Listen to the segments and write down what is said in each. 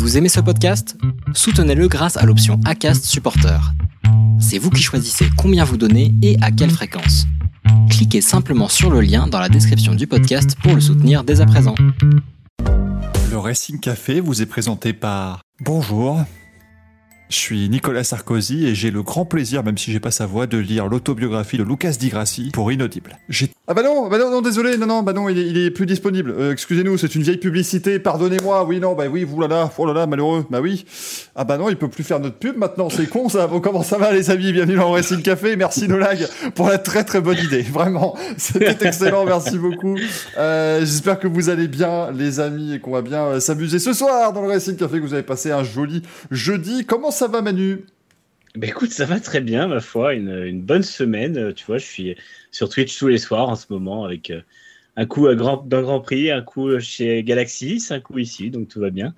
Vous aimez ce podcast? Soutenez-le grâce à l'option ACAST Supporter. C'est vous qui choisissez combien vous donnez et à quelle fréquence. Cliquez simplement sur le lien dans la description du podcast pour le soutenir dès à présent. Le Racing Café vous est présenté par Bonjour, je suis Nicolas Sarkozy et j'ai le grand plaisir, même si j'ai pas sa voix, de lire l'autobiographie de Lucas Di Grassi pour Inaudible. Ah bah non, bah non, non, désolé, non, non, bah non, il est, plus disponible. Euh, excusez-nous, c'est une vieille publicité, pardonnez-moi, oui, non, bah oui, là là, oh là là, malheureux, bah oui. Ah bah non, il peut plus faire notre pub maintenant, c'est con ça. Bon, comment ça va les amis Bienvenue dans Racing Café, merci Nolag pour la très très bonne idée, vraiment, c'était excellent, merci beaucoup. Euh, J'espère que vous allez bien les amis et qu'on va bien euh, s'amuser ce soir dans le Racing Café, que vous avez passé un joli jeudi. Comment ça va Manu? Bah écoute, ça va très bien, ma foi. Une, une, bonne semaine. Tu vois, je suis sur Twitch tous les soirs en ce moment avec euh, un coup d'un grand, grand prix, un coup chez Galaxy, un coup ici, donc tout va bien.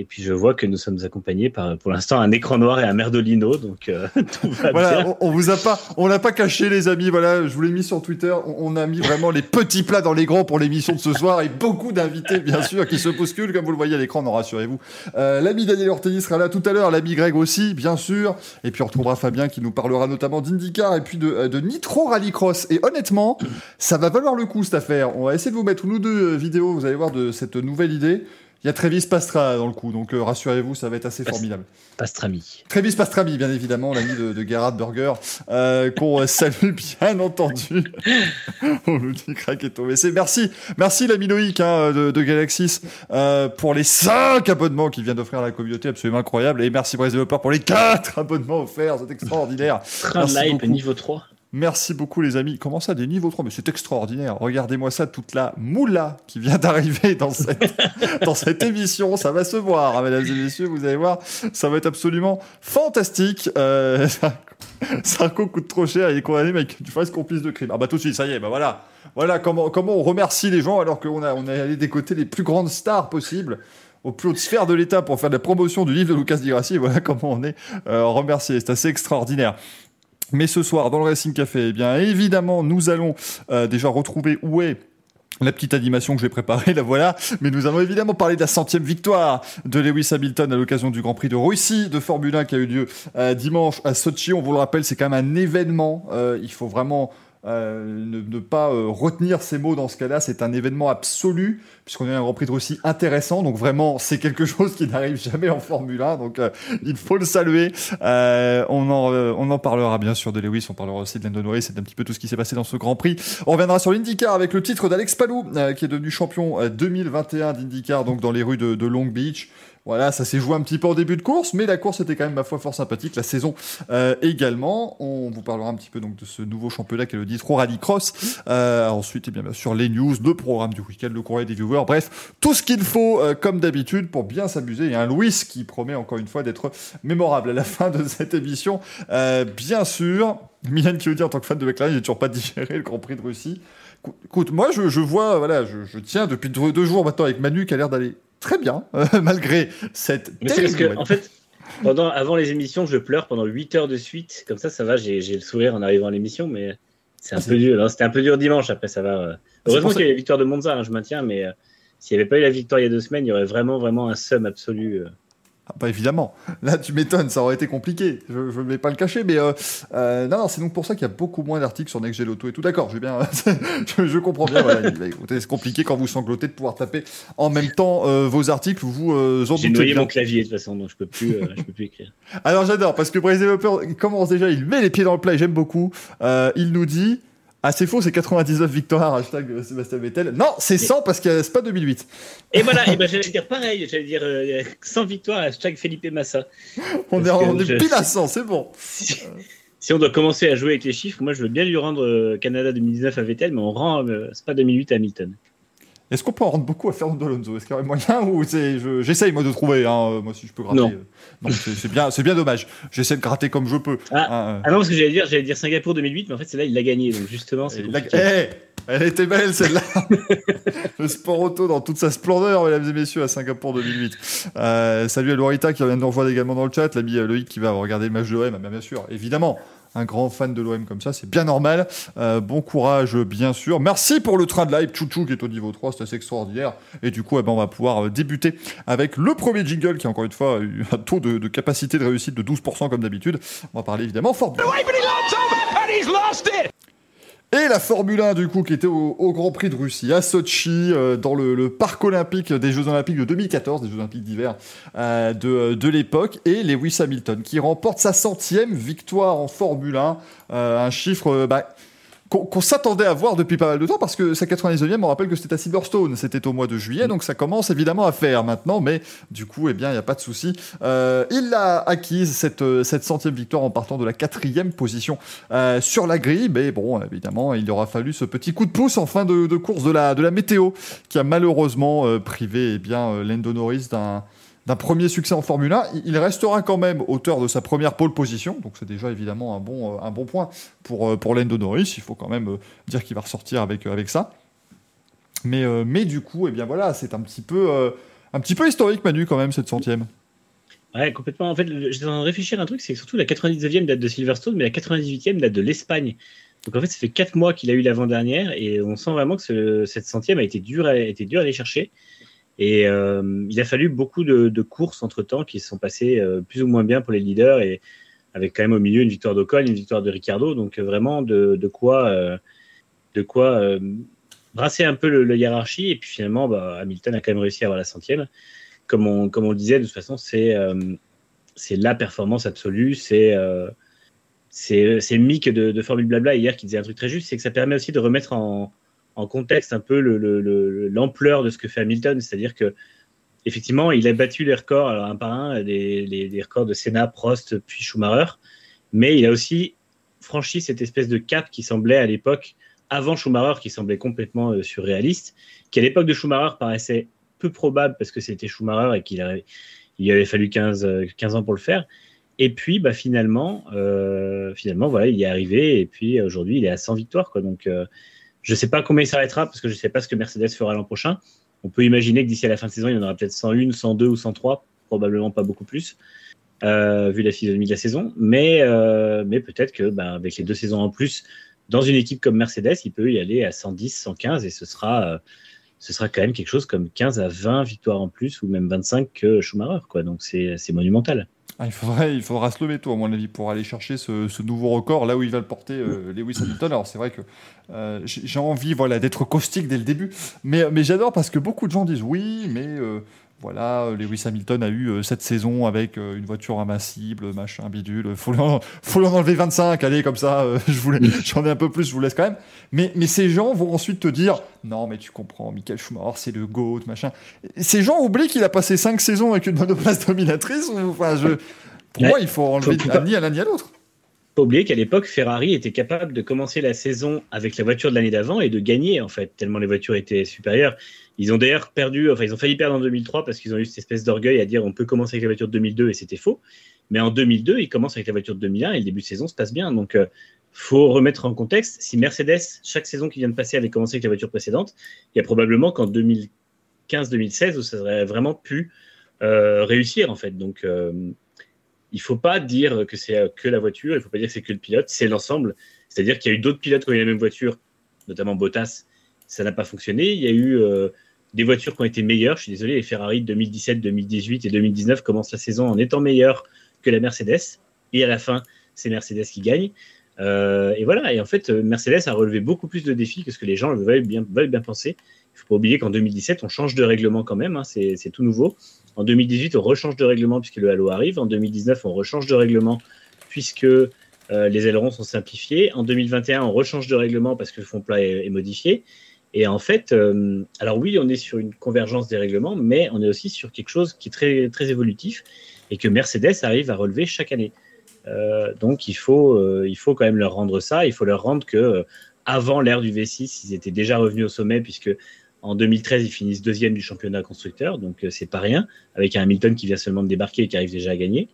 Et puis je vois que nous sommes accompagnés par, pour l'instant, un écran noir et un merdolino, donc euh, tout va voilà, bien. On, on, vous a pas, on l'a pas caché, les amis. Voilà, je vous l'ai mis sur Twitter. On, on, a mis vraiment les petits plats dans les grands pour l'émission de ce soir et beaucoup d'invités, bien sûr, qui se bousculent, comme vous le voyez à l'écran. Non, rassurez-vous. Euh, l'ami Daniel Ortelli sera là tout à l'heure. L'ami Greg aussi, bien sûr. Et puis on retrouvera Fabien qui nous parlera notamment d'IndyCar et puis de, de Nitro Rallycross. Et honnêtement, ça va valoir le coup cette affaire. On va essayer de vous mettre nous deux vidéos. Vous allez voir de cette nouvelle idée. Il y a Travis Pastra dans le coup, donc euh, rassurez-vous, ça va être assez Past formidable. Pastrami. Travis Pastrami, bien évidemment, l'ami de, de Gerhard Burger, euh, qu'on salue bien entendu. On nous dit crack est tombé. C'est merci, merci l'ami Loïc hein, de, de Galaxis euh, pour les 5 abonnements qu'il vient d'offrir à la communauté, absolument incroyable. Et merci Bryce Developer pour les 4 abonnements offerts, c'est extraordinaire. Train live niveau 3. Merci beaucoup les amis. Comment ça, des niveaux 3 Mais c'est extraordinaire. Regardez-moi ça, toute la moula qui vient d'arriver dans cette, émission. Ça va se voir, hein, mesdames et messieurs. Vous allez voir, ça va être absolument fantastique. Euh, Sarko coûte trop cher. Il est condamné, mec. Tu fasses complice de crime. Ah bah tout de suite, ça y est, bah voilà. Voilà comment, comment on remercie les gens alors qu'on a, on est allé des côtés les plus grandes stars possibles aux plus hautes sphères de l'État pour faire de la promotion du livre de Lucas Di Grassi. Et voilà comment on est euh, remercié. C'est assez extraordinaire. Mais ce soir, dans le Racing Café, eh bien évidemment, nous allons euh, déjà retrouver où est la petite animation que j'ai préparée, la voilà. Mais nous allons évidemment parler de la centième victoire de Lewis Hamilton à l'occasion du Grand Prix de Russie de Formule 1 qui a eu lieu euh, dimanche à Sochi. On vous le rappelle, c'est quand même un événement. Euh, il faut vraiment euh, ne, ne, pas euh, retenir ces mots dans ce cas-là, c'est un événement absolu, puisqu'on a un Grand Prix de Russie intéressant, donc vraiment c'est quelque chose qui n'arrive jamais en Formule 1, donc euh, il faut le saluer. Euh, on, en, on en parlera bien sûr de Lewis, on parlera aussi de Lando Norris, c'est un petit peu tout ce qui s'est passé dans ce Grand Prix. On reviendra sur l'IndyCar avec le titre d'Alex Palou, qui est devenu champion 2021 d'IndyCar, donc dans les rues de, de Long Beach. Voilà, ça s'est joué un petit peu en début de course, mais la course était quand même, ma foi, fort sympathique. La saison euh, également. On vous parlera un petit peu donc de ce nouveau championnat qui est le Nitro Rallycross. Euh, ensuite, et bien, bien sûr, les news, le programme du week-end, le courrier des viewers. Bref, tout ce qu'il faut, euh, comme d'habitude, pour bien s'amuser. Et un Louis qui promet encore une fois d'être mémorable à la fin de cette émission. Euh, bien sûr, Milan qui veut dire en tant que fan de McLaren, j'ai toujours pas digéré le Grand Prix de Russie. Écoute, moi, je, je vois, voilà, je, je tiens depuis deux, deux jours maintenant avec Manu qui a l'air d'aller très bien, euh, malgré cette. Mais c'est parce que, en fait, pendant, avant les émissions, je pleure pendant 8 heures de suite. Comme ça, ça va, j'ai le sourire en arrivant à l'émission, mais c'est un ah, peu dur. C'était un peu dur dimanche, après, ça va. Heureusement qu'il y a eu la victoire de Monza, hein, je maintiens, mais euh, s'il n'y avait pas eu la victoire il y a deux semaines, il y aurait vraiment, vraiment un somme absolu. Euh. Ah bah évidemment, là tu m'étonnes, ça aurait été compliqué, je ne vais pas le cacher, mais euh, euh, non, non c'est donc pour ça qu'il y a beaucoup moins d'articles sur Next Auto et tout, d'accord, bien, je, je, comprends bien, voilà, c'est compliqué quand vous sanglotez de pouvoir taper en même temps euh, vos articles, vous en J'ai noyé mon clavier de toute façon, donc je peux plus, je peux plus écrire. Alors j'adore, parce que Bryce Developer commence déjà, il met les pieds dans le plat, j'aime beaucoup, il nous dit... Ah, c'est faux, c'est 99 victoires, hashtag Sébastien Vettel. Non, c'est 100 parce que c'est pas 2008. Et voilà, et ben j'allais dire pareil, j'allais dire euh, 100 victoires, hashtag Felipe Massa. on est, je... pile à 100, c'est bon. Si, si, on doit commencer à jouer avec les chiffres, moi je veux bien lui rendre euh, Canada 2019 à Vettel, mais on rend, euh, pas 2008 à Hamilton. Est-ce qu'on peut en rendre beaucoup à Fernando Alonso? Est-ce qu'il y aurait moyen ou j'essaye je, moi de trouver hein, moi si je peux gratter. Non, non c'est bien, c'est bien dommage. J'essaie de gratter comme je peux. Ah, hein, ah non parce que j'allais dire, j'allais dire Singapour 2008, mais en fait c'est là il l'a gagné donc justement c'est. Hey, elle était belle celle-là. le sport auto dans toute sa splendeur, mesdames et messieurs, à Singapour 2008. Euh, salut à Lorita qui vient de nous rejoindre également dans le chat. L'ami Loïc qui va regarder le match de OM, bien sûr, évidemment. Un grand fan de l'OM comme ça, c'est bien normal. Euh, bon courage, bien sûr. Merci pour le train de live, Chouchou qui est au niveau 3, c'est assez extraordinaire. Et du coup, eh ben, on va pouvoir euh, débuter avec le premier jingle qui, encore une fois, a eu un taux de, capacité de réussite de 12% comme d'habitude. On va parler évidemment fort. Et la Formule 1, du coup, qui était au, Grand Prix de Russie, à Sochi, euh, dans le, parc olympique des Jeux Olympiques de 2014, des Jeux Olympiques d'hiver euh, de, de l'époque, et Lewis Hamilton, qui remporte sa centième victoire en Formule 1, euh, un chiffre bah, qu'on s'attendait à voir depuis pas mal de temps parce que sa 99e, on rappelle que c'était à Silverstone, c'était au mois de juillet, donc ça commence évidemment à faire maintenant, mais du coup, eh bien, il n'y a pas de souci. Euh, il a acquise cette, cette centième victoire en partant de la quatrième position euh, sur la grille, mais bon, évidemment, il aura fallu ce petit coup de pouce en fin de, course de la, de la météo qui a malheureusement euh, privé eh bien, Lando Norris d'un d'un premier succès en Formule 1. Il restera quand même auteur de sa première pole position, donc c'est déjà évidemment un bon, euh, un bon point pour, euh, pour Lando Norris. Il faut quand même euh, dire qu'il va ressortir avec, avec ça. Mais, mais du coup, eh bien voilà, c'est un petit peu un petit peu historique, Manu, quand même, cette centième. Ouais, complètement. En fait, j'étais en train de réfléchir à un truc, c'est que surtout la 99e date de Silverstone, mais la 98e date de l'Espagne. Donc en fait, ça fait 4 mois qu'il a eu l'avant-dernière, et on sent vraiment que cette centième a été dure à, été dure à aller chercher. Et euh, il a fallu beaucoup de, courses entre-temps qui se sont passées euh, plus ou moins bien pour les leaders et avec quand même au milieu une victoire d'Ocon, une victoire de Ricardo. Donc euh, vraiment de, quoi, de quoi brasser un peu le, hiérarchie. Et puis finalement, bah, Hamilton a quand même réussi à avoir la centième. Comme on, comme on le disait, de toute façon, c'est c'est la performance absolue. C'est c'est Mick de, de Formule Blabla hier qui disait un truc très juste, c'est que ça permet aussi de remettre en, en contexte un peu l'ampleur de ce que fait Hamilton, c'est-à-dire que effectivement, il a battu les records, alors un par un, les, records de Senna, Prost, puis Schumacher, mais il a aussi franchi cette espèce de cap qui semblait à l'époque, avant Schumacher, qui semblait complètement euh, surréaliste, qui à l'époque de Schumacher paraissait peu probable parce que c'était Schumacher et qu'il avait, avait fallu 15, 15 ans pour le faire. Et puis, bah, finalement, euh, finalement, voilà, il est arrivé et puis aujourd'hui, il est à 100 victoires, quoi. Donc, euh, je ne sais pas combien il s'arrêtera parce que je ne sais pas ce que Mercedes fera l'an prochain. On peut imaginer que d'ici à la fin de saison, il y en aura peut-être 101, 102 ou 103, probablement pas beaucoup plus, euh, vu la physionomie de la saison. Mais, euh, peut-être que bah, avec les deux saisons en plus, dans une équipe comme Mercedes, il peut y aller à 110, 115 et ce sera, euh, ce sera quand même quelque chose comme 15 à 20 victoires en plus ou même 25 que Schumacher. Quoi. Donc c'est monumental. Ah, il, faudra se lever tôt, à mon avis, pour aller chercher ce, nouveau record, là où il va le porter, euh, Lewis Hamilton. Alors, c'est vrai que euh, j'ai envie voilà, d'être caustique dès le début, mais, mais j'adore parce que beaucoup de gens disent oui, mais euh, voilà, euh, Lewis Hamilton a eu euh, cette saison avec euh, une voiture impassible, machin, bidule. Faut lui en, faut enlever 25, allez, comme ça, je voulais, j'en ai un peu plus, je vous laisse quand même. Mais, mais ces gens vont ensuite te dire, non, mais tu comprends, Michael Schumacher, c'est le GOAT, machin. Ces gens oublient qu'il a passé 5 saisons avec une monoplace dominatrice. Enfin, je, pour moi, il faut enlever ni à l'un ni à l'autre pas oublier qu'à l'époque, Ferrari était capable de commencer la saison avec la voiture de l'année d'avant et de gagner, en fait, tellement les voitures étaient supérieures. Ils ont d'ailleurs perdu, enfin, ils ont failli perdre en 2003 parce qu'ils ont eu cette espèce d'orgueil à dire on peut commencer avec la voiture de 2002 et c'était faux. Mais en 2002, ils commencent avec la voiture de 2001 et le début de saison se passe bien. Donc, euh, faut remettre en contexte. Si Mercedes, chaque saison qui vient de passer, avait commencé avec la voiture précédente, il y a probablement qu'en 2015-2016 où ça aurait vraiment pu euh, réussir, en fait. Donc, euh, il faut pas dire que c'est que la voiture, il faut pas dire que c'est que le pilote, c'est l'ensemble. C'est-à-dire qu'il y a eu d'autres pilotes qui ont eu la même voiture, notamment Bottas, ça n'a pas fonctionné. Il y a eu euh, des voitures qui ont été meilleures. Je suis désolé, les Ferrari 2017, 2018 et 2019 commencent la saison en étant meilleures que la Mercedes. Et à la fin, c'est Mercedes qui gagne. Euh, et voilà. Et en fait, Mercedes a relevé beaucoup plus de défis que ce que les gens veulent bien, veulent bien penser. Il ne faut pas oublier qu'en 2017, on change de règlement quand même. Hein, c'est tout nouveau. En 2018, on rechange de règlement puisque le halo arrive. En 2019, on rechange de règlement puisque euh, les ailerons sont simplifiés. En 2021, on rechange de règlement parce que le fond plat est, modifié. Et en fait, euh, alors oui, on est sur une convergence des règlements, mais on est aussi sur quelque chose qui est très, évolutif et que Mercedes arrive à relever chaque année. Euh, donc il faut, il faut quand même leur rendre ça. Il faut leur rendre que avant l'ère du V6, ils étaient déjà revenus au sommet puisque en 2013, ils finissent deuxième du championnat constructeur, donc euh, c'est pas rien, avec un Hamilton qui vient seulement de débarquer et qui arrive déjà à gagner.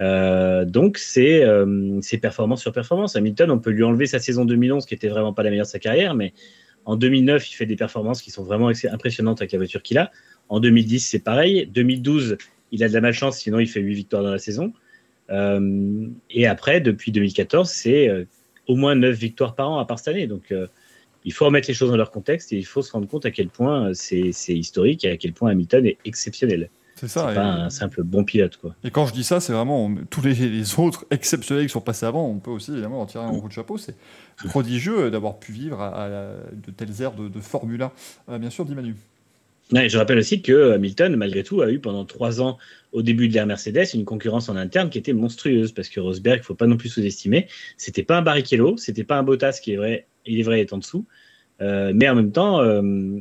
Euh, donc c'est euh, performance sur performance. Hamilton, on peut lui enlever sa saison 2011 qui était vraiment pas la meilleure de sa carrière, mais en 2009, il fait des performances qui sont vraiment impressionnantes avec la voiture qu'il a. En 2010, c'est pareil. 2012, il a de la malchance, sinon il fait 8 victoires dans la saison. et après, depuis 2014, c'est au moins 9 victoires par an à part cette année. Donc, il faut remettre les choses dans leur contexte et il faut se rendre compte à quel point c'est historique et à quel point Hamilton est exceptionnel. C'est ça. C'est pas un simple bon pilote, quoi. Et quand je dis ça, c'est vraiment tous les, autres exceptionnels qui sont passés avant. On peut aussi évidemment en tirer un coup de chapeau. C'est prodigieux d'avoir pu vivre à, de telles aires de, Formule 1. Euh, bien sûr, dit Manu. je rappelle aussi que Hamilton, malgré tout, a eu pendant trois ans, au début de l'ère Mercedes, une concurrence en interne qui était monstrueuse parce que Rosberg, il faut pas non plus sous-estimer, c'était pas un Barrichello, c'était pas un Bottas qui est vrai, il est vrai, est en dessous, euh, mais en même temps, euh,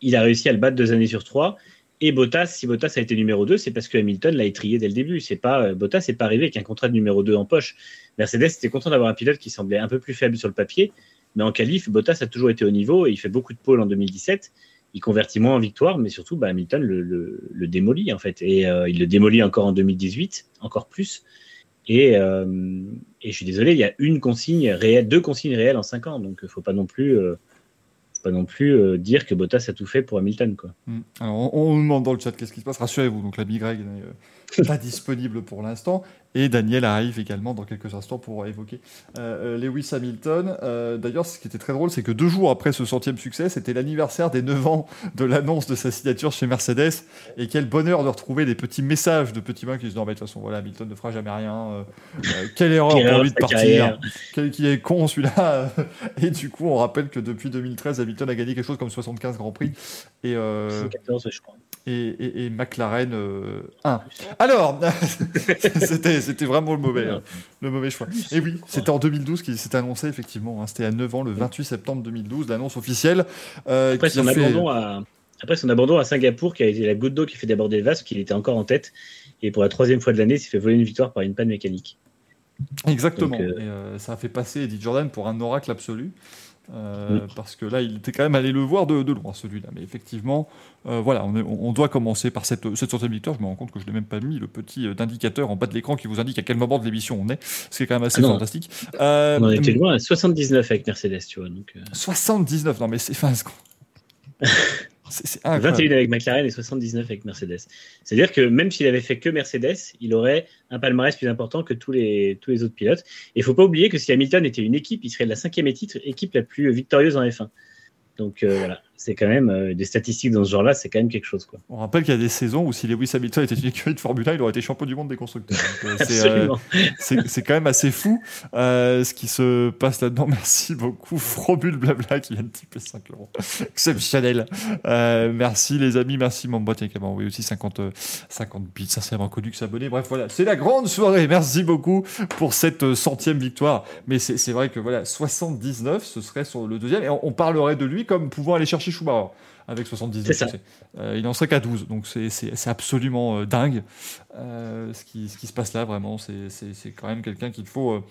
il a réussi à le battre deux années sur trois et Bottas, si Bottas a été numéro 2, c'est parce que Hamilton l'a étrié dès le début. C'est pas euh, Bottas n'est pas arrivé avec un contrat de numéro 2 en poche. Mercedes était content d'avoir un pilote qui semblait un peu plus faible sur le papier, mais en qualif, Bottas a toujours été au niveau et il fait beaucoup de pôles en 2017. Il convertit moins en victoire, mais surtout, bah, Hamilton le, démolit en fait, et euh, il le démolit encore en 2018, encore plus. Et, euh, et, je suis désolé, il y a une consigne réelle, deux consignes réelles en cinq ans, donc il faut pas non plus pas non plus euh, dire que Bottas a tout fait pour Hamilton. Quoi. Hmm. Alors, on, nous demande dans le chat qu'est-ce qui se passe. Rassurez-vous, donc la Greg n'est euh, pas disponible pour l'instant. Et Daniel arrive également dans quelques instants pour évoquer euh, Lewis Hamilton. D'ailleurs, ce qui était très drôle, c'est que deux jours après ce centième succès, c'était l'anniversaire des 9 ans de l'annonce de sa signature chez Mercedes. Et quel bonheur de retrouver des petits messages de petits mains qui se disent Non, mais de toute façon, voilà, Hamilton ne fera jamais rien. quelle erreur pour lui de partir. Quel, qui est con celui-là. et du coup, on rappelle que depuis 2013, Hamilton a gagné quelque chose comme 75 Grands Prix. Et, euh, je crois. Et, et, McLaren 1. Euh, Alors, c'était vraiment le mauvais, le mauvais choix. Et oui, c'était en 2012 qu'il s'est annoncé, effectivement. Hein. c'était à 9 ans, le 28 septembre 2012, l'annonce officielle. Euh, après, son abandon à, après son abandon à Singapour, qui a été la goutte d'eau qui fait déborder le vase, qu'il était encore en tête. Et pour la troisième fois de l'année, il s'est fait voler une victoire par une panne mécanique. Exactement. et, ça a fait passer Eddie Jordan pour un oracle absolu. Euh, parce que là, il était quand même allé le voir de, loin, celui-là. Mais effectivement, euh, voilà, on, doit commencer par cette, cette centième victoire. Je me rends compte que je n'ai même pas mis le petit euh, indicateur en bas de l'écran qui vous indique à quel moment de l'émission on est, ce qui est quand même assez ah fantastique. on en était loin à 79 avec Mercedes, tu vois. Donc, 79, non mais c'est... Enfin, 21 avec McLaren et 79 avec Mercedes. C'est-à-dire que même s'il avait fait que Mercedes, il aurait un palmarès plus important que tous les, tous les autres pilotes. Et il faut pas oublier que si Hamilton était une équipe, il serait la cinquième équipe la plus victorieuse en F1. Donc euh, voilà, c'est quand même euh, des statistiques dans ce genre-là, c'est quand même quelque chose. Quoi. On rappelle qu'il y a des saisons où si Lewis Hamilton était une écurie de Formule 1, il aurait été champion du monde des constructeurs. Euh, c'est quand même assez fou ce qui se passe là-dedans. Merci beaucoup, Frobul Blabla qui vient de typer 5 euros. Exceptionnel. merci les amis, merci mon bot qui m'a envoyé aussi 50, 50 bits, vraiment connu que s'abonner. Bref, voilà, c'est la grande soirée. Merci beaucoup pour cette centième victoire. Mais c'est vrai que voilà, 79, ce serait sur le deuxième, et on parlerait de lui comme pouvant aller chercher Schumacher avec 79 euh, il en serait qu'à 12, donc c'est absolument euh, dingue euh, ce, qui, ce, qui, se passe là, vraiment. C'est quand même quelqu'un qu'il faut,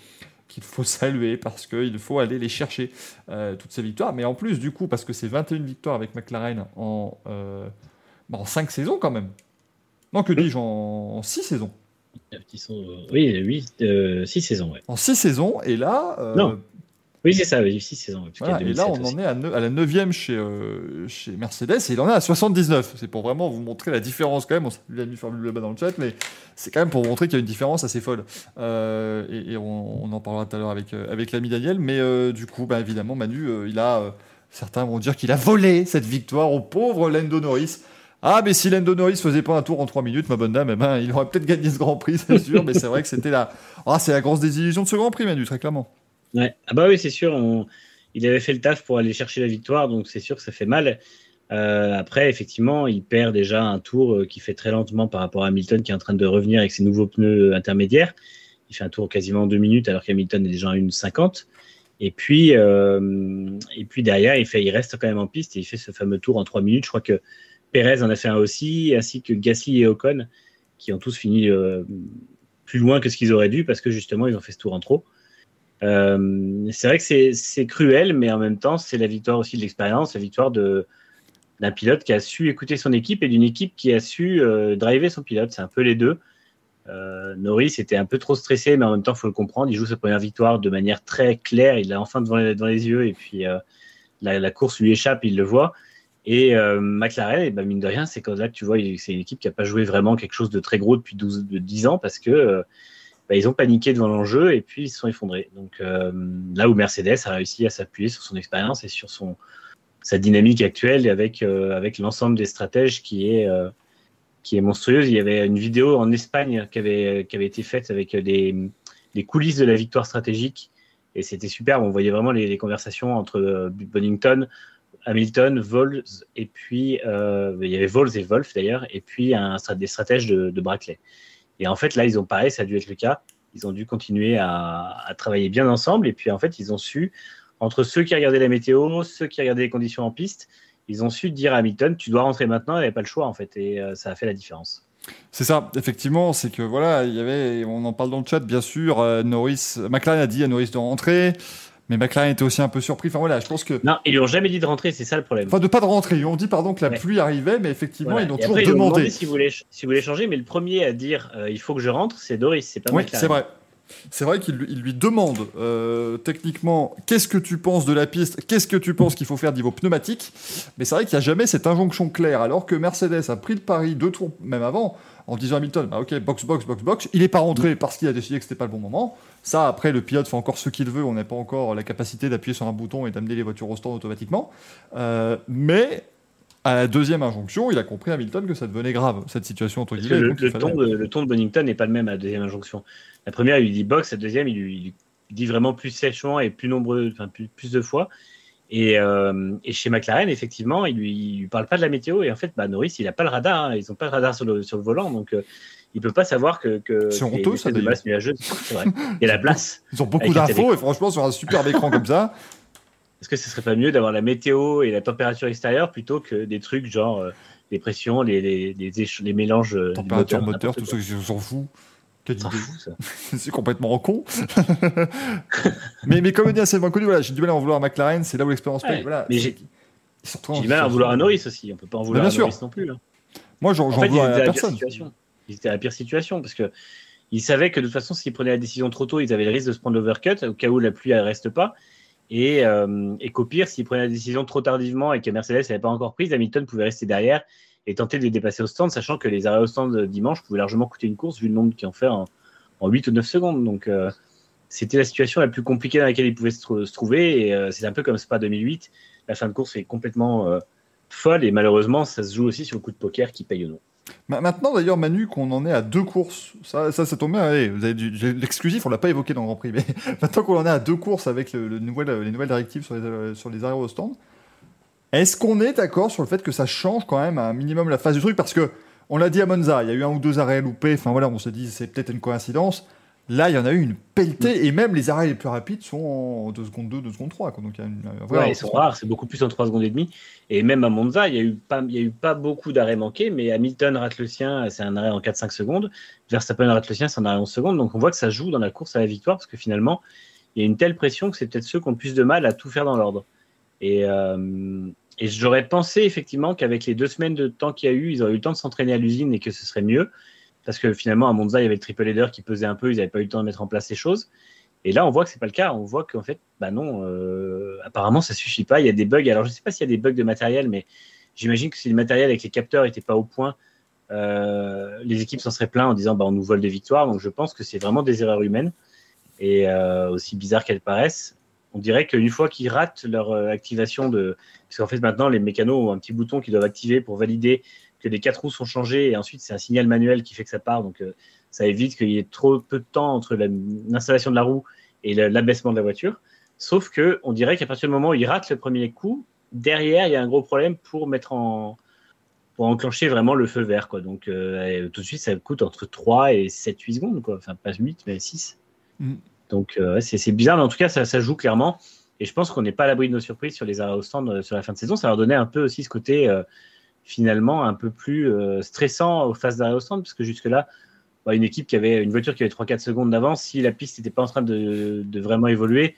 qu'il faut saluer parce qu'il faut aller les chercher, toutes ces victoires. Mais en plus, du coup, parce que c'est 21 victoires avec McLaren en, bah, en 5 saisons quand même. Non, que dis-je, en, 6 saisons. Oui, oui, 6 saisons, ouais. En 6 saisons, et là. non, oui, c'est ça, oui, 6 saisons. et là, on en est à, la 9 chez, euh, chez Mercedes et il en est à 79. C'est pour vraiment vous montrer la différence quand même. On s'est mis Formule bas dans le chat, mais c'est quand même pour montrer qu'il y a une différence assez folle. Euh, et, on, en parlera tout à l'heure avec, euh, avec l'ami Daniel. Mais du coup, bah, évidemment, Manu, il a. certains vont dire qu'il a volé cette victoire au pauvre Lando Norris. Ah, mais si Lando Norris faisait pas un tour en 3 minutes, ma bonne dame, eh ben, il aurait peut-être gagné ce Grand Prix, c'est sûr. mais c'est vrai que c'était la, ah, c'est la grosse désillusion de ce Grand Prix, Manu, très clairement. Ah bah oui, c'est sûr. Il avait fait le taf pour aller chercher la victoire, donc c'est sûr que ça fait mal. Euh, après, effectivement, il perd déjà un tour euh, qui fait très lentement par rapport à Hamilton qui est en train de revenir avec ses nouveaux pneus intermédiaires. Il fait un tour quasiment en deux minutes alors qu'Hamilton est déjà à une 50. Et puis, euh, et puis derrière, il, fait, il reste quand même en piste et il fait ce fameux tour en trois minutes. Je crois que Perez en a fait un aussi, ainsi que Gasly et Ocon, qui ont tous fini plus loin que ce qu'ils auraient dû parce que justement, ils ont fait ce tour en trop. Euh, c'est vrai que c'est cruel, mais en même temps, c'est la victoire aussi de l'expérience, la victoire d'un pilote qui a su écouter son équipe et d'une équipe qui a su euh, driver son pilote. C'est un peu les deux. Euh, Norris était un peu trop stressé, mais en même temps, il faut le comprendre. Il joue sa première victoire de manière très claire. Il l'a enfin devant les, yeux et puis la, course lui échappe, il le voit. Et McLaren, et eh ben, mine de rien, c'est comme là que tu vois, c'est une équipe qui n'a pas joué vraiment quelque chose de très gros depuis 12, 10 ans parce que bah, ils ont paniqué devant l'enjeu et puis ils se sont effondrés. Donc là où Mercedes a réussi à s'appuyer sur son expérience et sur son, sa dynamique actuelle avec, avec l'ensemble des stratèges qui est, qui est monstrueuse. Il y avait une vidéo en Espagne qui avait, qui avait été faite avec des, des coulisses de la victoire stratégique et c'était super. On voyait vraiment les, conversations entre Bonington, Hamilton, Vols, et puis euh, il y avait Vols et Wolf d'ailleurs, et puis des stratèges de, de, Brackley. Et en fait, là, ils ont pareil, ça a dû être le cas. Ils ont dû continuer à, travailler bien ensemble, et puis en fait, ils ont su, entre ceux qui regardaient la météo, ceux qui regardaient les conditions en piste, ils ont su dire à Hamilton, tu dois rentrer maintenant, il n'y avait pas le choix en fait, et euh, ça a fait la différence. C'est ça, effectivement, c'est que voilà, il y avait, on en parle dans le chat, bien sûr, euh, Norris, McLaren a dit à Norris de rentrer. Mais McLaren était aussi un peu surpris. Enfin voilà, je pense que. Non, ils lui ont jamais dit de rentrer, c'est ça le problème. Enfin, de pas de rentrer. Ils ont dit, pardon, que la pluie arrivait, mais effectivement, ils ont toujours demandé. Ont si voulaient changer, mais le premier à dire euh, il faut que je rentre, c'est Doris, c'est pas oui, c'est vrai. C'est vrai qu'il lui demande euh, techniquement qu'est-ce que tu penses de la piste, qu'est-ce que tu penses qu'il faut faire niveau pneumatique, mais c'est vrai qu'il n'y a jamais cette injonction claire, alors que Mercedes a pris le pari deux tours même avant en disant à Hamilton, bah, ok, box, box, box, box. Il n'est pas rentré parce qu'il a décidé que c'était pas le bon moment. Ça, après, le pilote fait encore ce qu'il veut. On n'a pas encore la capacité d'appuyer sur un bouton et d'amener les voitures au stand automatiquement. Euh, mais à la deuxième injonction, il a compris Hamilton que ça devenait grave, cette situation. Entre guillemets, le, ton de, le, ton de, Bonington n'est pas le même à la deuxième injonction. La première, il lui dit box, la deuxième, il lui, dit vraiment plus sèchement et plus nombreux, enfin plus, plus de fois. Euh, et, chez McLaren, effectivement, il lui, lui parle pas de la météo. Et en fait, bah, Norris, il n'a pas le radar. Hein. Ils n'ont pas le radar sur le, sur le volant. Donc, euh, il peut pas savoir que. que c'est honteux, ça, de masse nuageuse. Vrai. Il y a la place. Ils ont beaucoup d'infos. Et franchement, sur un super écran comme ça. Est-ce que ce serait pas mieux d'avoir la météo et la température extérieure plutôt que des trucs genre euh, les pressions, les, les, les, les mélanges. Température, moteur, tout ça, on s'en c'est complètement con. mais, mais comme dit assez connu, voilà, j'ai du mal à en vouloir à McLaren, c'est là où l'expérience paye. Voilà, mais j'ai du mal à en vouloir à Norris aussi. On peut pas en vouloir à Norris non plus. Là. Moi, j'en en fait, veux à personne. Ils étaient à la pire situation parce que ils savaient que de toute façon, s'ils prenaient la décision trop tôt, ils avaient le risque de se prendre l'overcut au cas où la pluie ne reste pas. Et, euh, et qu'au pire, s'ils prenaient la décision trop tardivement et que Mercedes n'avait pas encore prise, Hamilton pouvait rester derrière et tenter de les dépasser au stand, sachant que les arrêts au stand dimanche pouvaient largement coûter une course vu le nombre qu'ils en fait en, en 8 ou 9 secondes. Donc, euh, c'était la situation la plus compliquée dans laquelle ils pouvaient se, trouver. Et euh, c'est un peu comme Spa 2008. La fin de course est complètement euh, folle et malheureusement, ça se joue aussi sur le coup de poker qui paye ou non. Maintenant, d'ailleurs, Manu, qu'on en est à deux courses, ça, ça, tombe bien. Allez, l'exclusif, on l'a pas évoqué dans le Grand Prix, mais maintenant qu'on en est à deux courses avec le, les nouvelles directives sur les, sur les arrêts au stand, est-ce qu'on est d'accord sur le fait que ça change quand même un minimum la phase du truc? Parce que, on l'a dit à Monza, il y a eu un ou deux arrêts loupés, enfin voilà, on se dit c'est peut-être une coïncidence. Là, il y en a eu une pelletée, et même les arrêts les plus rapides sont en 2 secondes 2, 2 secondes 3. Donc, il y a une, ouais, ils sont rares, c'est beaucoup plus en 3 secondes et demie. Et même à Monza, il n'y a, eu pas, il y a eu pas beaucoup d'arrêts manqués, mais Hamilton rate le sien, c'est un arrêt en 4-5 secondes. Verstappen rate le sien, c'est un arrêt en 11 secondes. Donc on voit que ça joue dans la course à la victoire, parce que finalement, il y a une telle pression que c'est peut-être ceux qui ont le plus de mal à tout faire dans l'ordre. Et, euh, et j'aurais pensé effectivement qu'avec les deux semaines de temps qu'il y a eu, ils auraient eu le temps de s'entraîner à l'usine et que ce serait mieux. Parce que finalement, à Monza, il y avait le triple header qui pesait un peu, ils n'avaient pas eu le temps de mettre en place ces choses. Et là, on voit que c'est pas le cas. On voit qu'en fait, bah non, euh, apparemment, ça suffit pas. Il y a des bugs. Alors, je ne sais pas s'il y a des bugs de matériel, mais j'imagine que si le matériel avec les capteurs n'était pas au point, euh, les équipes s'en seraient plaintes en disant bah, on nous vole des victoires. Donc, je pense que c'est vraiment des erreurs humaines. Et aussi bizarre qu'elles paraissent, on dirait qu'une fois qu'ils ratent leur euh, activation de. Parce qu'en fait, maintenant, les mécanos ont un petit bouton qu'ils doivent activer pour valider que les quatre roues sont changées et ensuite, c'est un signal manuel qui fait que ça part. Donc, euh, ça évite qu'il y ait trop peu de temps entre l'installation de la roue et l'abaissement de la voiture. Sauf que on dirait qu'à partir du moment où ils ratent le premier coup, derrière, il y a un gros problème pour mettre en. pour enclencher vraiment le feu vert. Quoi. Donc, euh, tout de suite, ça coûte entre 3 et 7-8 secondes. Quoi. Enfin, pas 8, mais 6. Donc euh, c'est bizarre, mais en tout cas, ça, joue clairement. Et je pense qu'on n'est pas à l'abri de nos surprises sur les arrêts au stand euh, sur la fin de saison. Ça leur donnait un peu aussi ce côté euh, finalement un peu plus stressant aux phases d'arrêt au stand, parce que jusque-là, bah, une équipe qui avait une voiture qui avait 3-4 secondes d'avance, si la piste n'était pas en train de, vraiment évoluer,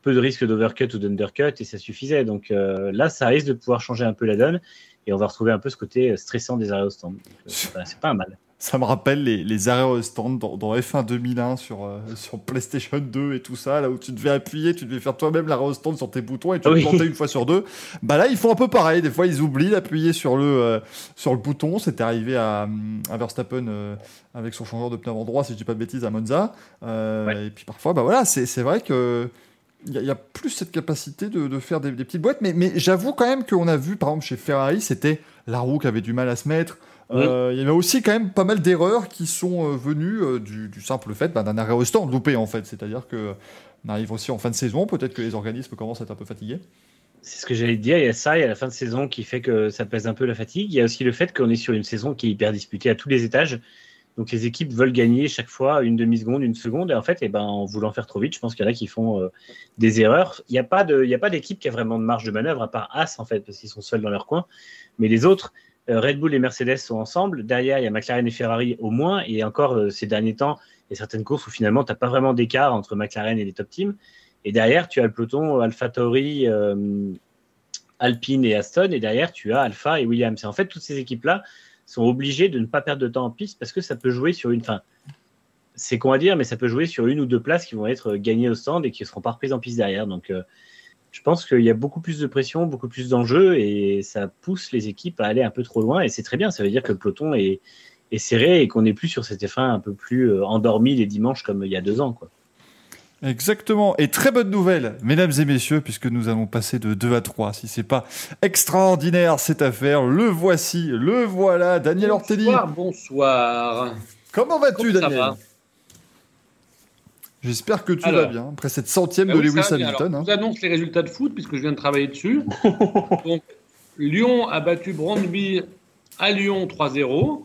peu de risque d'overcut ou d'undercut et ça suffisait. Donc là, ça risque de pouvoir changer un peu la donne et on va retrouver un peu ce côté stressant des arrêts au stand. C'est pas un mal. Ça me rappelle les, les arrêts au stand dans, dans F1 2001 sur, euh, sur PlayStation 2 et tout ça, là où tu devais appuyer, tu devais faire toi-même l'arrêt au stand sur tes boutons et tu Oui. le plantais une fois sur deux. Bah là, ils font un peu pareil. Des fois, ils oublient d'appuyer sur le, euh, sur le bouton. C'était arrivé à, à Verstappen euh, avec son changeur de pneu avant droit, si je dis pas de bêtises, à Monza. Ouais. Et puis parfois, bah voilà, c'est vrai que. Il y, a- il y a plus cette capacité de, de faire des, des petites boîtes, mais, mais j'avoue quand même qu'on a vu, par exemple, chez Ferrari, c'était la roue qui avait du mal à se mettre. Euh, Il y avait aussi quand même pas mal d'erreurs qui sont euh, venues euh, du, du simple fait bah, d'un arrêt au stand loupé, en fait. C'est-à-dire que on arrive aussi en fin de saison, peut-être que les organismes commencent à être un peu fatigués. C'est ce que j'allais dire. Il y a ça, il y a la fin de saison qui fait que ça pèse un peu la fatigue. Il y a aussi le fait qu'on est sur une saison qui est hyper disputée à tous les étages. Donc les équipes veulent gagner chaque fois une demi-seconde, une seconde. Et en fait, eh ben, en voulant faire trop vite, je pense qu'il y en a qui font euh, des erreurs. Il n'y a pas d'équipe qui a vraiment de marge de manœuvre, à part As, en fait, parce qu'ils sont seuls dans leur coin. Mais les autres, euh, Red Bull et Mercedes sont ensemble. Derrière, il y a McLaren et Ferrari au moins. Et encore, euh, ces derniers temps, il y a certaines courses où finalement, tu n'as pas vraiment d'écart entre McLaren et les top teams. Et derrière, tu as le peloton Alpha Tauri, euh, Alpine et Aston, et derrière, tu as Alpha et Williams. Et en fait, toutes ces équipes-là sont obligées de ne pas perdre de temps en piste parce que ça peut jouer sur une. Fin, c'est con à dire, mais ça peut jouer sur une ou deux places qui vont être gagnées au stand et qui ne seront pas reprises en piste derrière. Donc, euh, je pense qu'il y a beaucoup plus de pression, beaucoup plus d'enjeux, et ça pousse les équipes à aller un peu trop loin. Et c'est très bien. Ça veut dire que le peloton est, est serré et qu'on n'est plus sur cette F1 un peu plus euh, endormi les dimanches comme il y a deux ans. Quoi. Exactement. Et très bonne nouvelle, mesdames et messieurs, puisque nous allons passer de 2 à 3. Si c'est pas extraordinaire cette affaire, le voici, le voilà, Daniel Ortelli. Bonsoir, bonsoir. Comment vas-tu, Comment ça Daniel? va? J'espère que tu Alors. vas bien. Après cette centième Bah de oui, Lewis. Hamilton. Alors, hein. Je vous annonce les résultats de foot puisque je viens de travailler dessus. Donc, Lyon a battu Brandby à Lyon 3-0.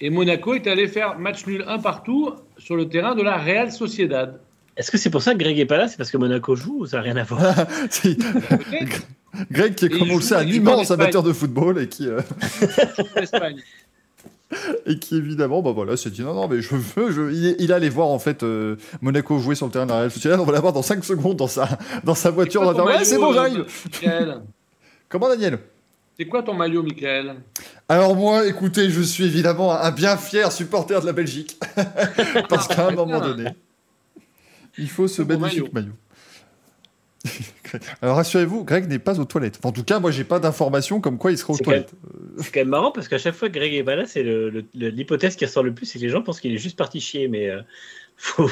Et Monaco est allé faire match nul un partout sur le terrain de la Real Sociedad. Est-ce que c'est pour ça que Greg est pas là? C'est parce que Monaco joue ou ça n'a rien à voir? Si. Greg, qui est Et comme on le sait, un immense amateur de football et qui, euh. et qui évidemment, bah voilà, s'est dit non, non, mais je veux, je... il, allé voir en fait euh, Monaco jouer sur le terrain de la Real Sociedad. On va l'avoir dans 5 secondes dans sa, dans sa voiture. C'est bon, euh, j'arrive. Michael Comment, Daniel? C'est quoi ton maillot, Michael? Alors moi, écoutez, je suis évidemment un bien fier supporter de la Belgique. Parce qu'à un moment donné, il faut ce magnifique maillot. Alors rassurez-vous, Greg n'est pas aux toilettes. Enfin, en tout cas, moi, j'ai pas d'informations comme quoi il sera aux toilettes. C'est quand même marrant parce qu'à chaque fois que Greg est pas là, c'est l'hypothèse qui ressort le plus, c'est que les gens pensent qu'il est juste parti chier, mais euh,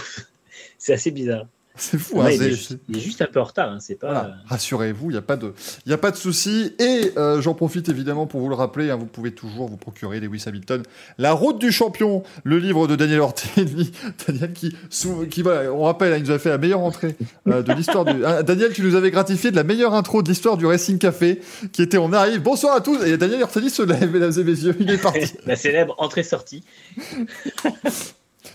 c'est assez bizarre. C'est fou. Hein, il, est juste, il est juste un peu en retard, hein, c'est pas. Voilà, rassurez-vous, il n'y a pas de, il y a pas de souci. Et euh, j'en profite évidemment pour vous le rappeler, hein, vous pouvez toujours vous procurer Lewis Hamilton, La route du champion, le livre de Daniel Ortelli. Daniel qui, voilà, on rappelle, il nous a fait la meilleure entrée euh, de l'histoire du. Daniel, tu nous avais gratifié de la meilleure intro de l'histoire du Racing Café, qui était on arrive. Bonsoir à tous. Et Daniel Ortelli se lève, mesdames et messieurs, il est parti. La célèbre entrée-sortie.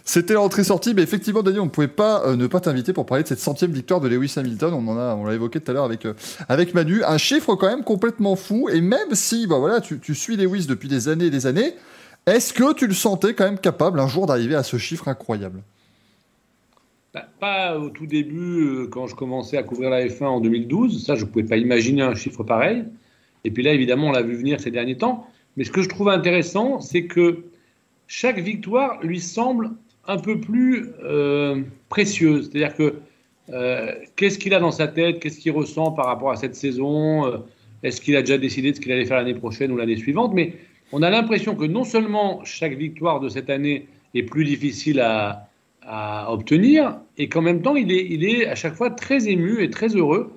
C'était l'entrée-sortie, mais effectivement, Daniel, on ne pouvait pas euh, ne pas t'inviter pour parler de cette centième victoire de Lewis Hamilton. On l'a évoqué tout à l'heure avec euh, avec Manu, un chiffre quand même complètement fou. Et même si, bah voilà, tu, tu suis Lewis depuis des années et des années, est-ce que tu le sentais quand même capable un jour d'arriver à ce chiffre incroyable? Bah, Pas au tout début, euh, quand je commençais à couvrir la F1 en 2012. Ça, je ne pouvais pas imaginer un chiffre pareil. Et puis là, évidemment, on l'a vu venir ces derniers temps. Mais ce que je trouve intéressant, c'est que chaque victoire lui semble un peu plus euh, précieuse. C'est-à-dire que euh, qu'est-ce qu'il a dans sa tête, qu'est-ce qu'il ressent par rapport à cette saison? Euh, Est-ce qu'il a déjà décidé de ce qu'il allait faire l'année prochaine ou l'année suivante? Mais on a l'impression que non seulement chaque victoire de cette année est plus difficile à, obtenir, et qu'en même temps, il est, il est à chaque fois très ému et très heureux,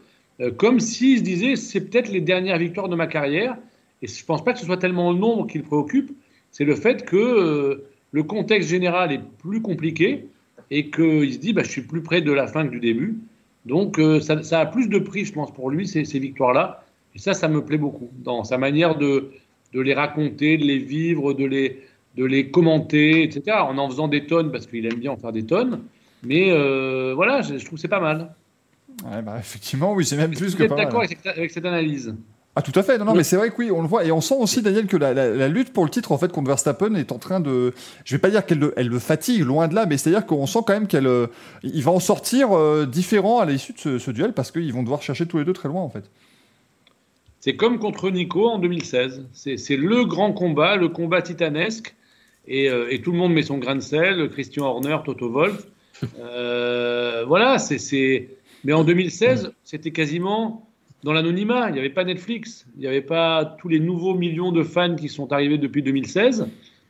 comme s'il se disait c'est peut-être les dernières victoires de ma carrière. Et je ne pense pas que ce soit tellement le nombre qui le préoccupe, c'est le fait que le contexte général est plus compliqué et qu'il se dit bah, je suis plus près de la fin que du début. Donc euh, ça, ça a plus de prix, je pense, pour lui, ces, ces victoires-là. Et ça, ça me plaît beaucoup dans sa manière de, de les raconter, de les vivre, de les, de les commenter, etc. En en faisant des tonnes, parce qu'il aime bien en faire des tonnes. Mais euh, voilà, je, je trouve que c'est pas mal. ouais, bah, Effectivement, oui, c'est même plus que pas mal. d'accord avec cette analyse? Ah tout à fait, non, non Oui. mais c'est vrai que oui, on le voit, et on sent aussi Daniel que la, la- la lutte pour le titre en fait contre Verstappen est en train de, je vais pas dire qu'elle le, elle le fatigue, loin de là, mais c'est-à-dire qu'on sent quand même qu'elle, euh, il va en sortir euh, différent à l'issue de ce, ce duel parce qu'ils vont devoir chercher tous les deux très loin en fait. C'est comme contre Nico en 2016. C'est c'est le grand combat, le combat titanesque. et, euh, et, tout le monde met son grain de sel, Christian Horner, Toto Wolff. Euh, voilà, c'est. Mais en 2016, c'était quasiment dans l'anonymat. Il n'y avait pas Netflix, il n'y avait pas tous les nouveaux millions de fans qui sont arrivés depuis 2016.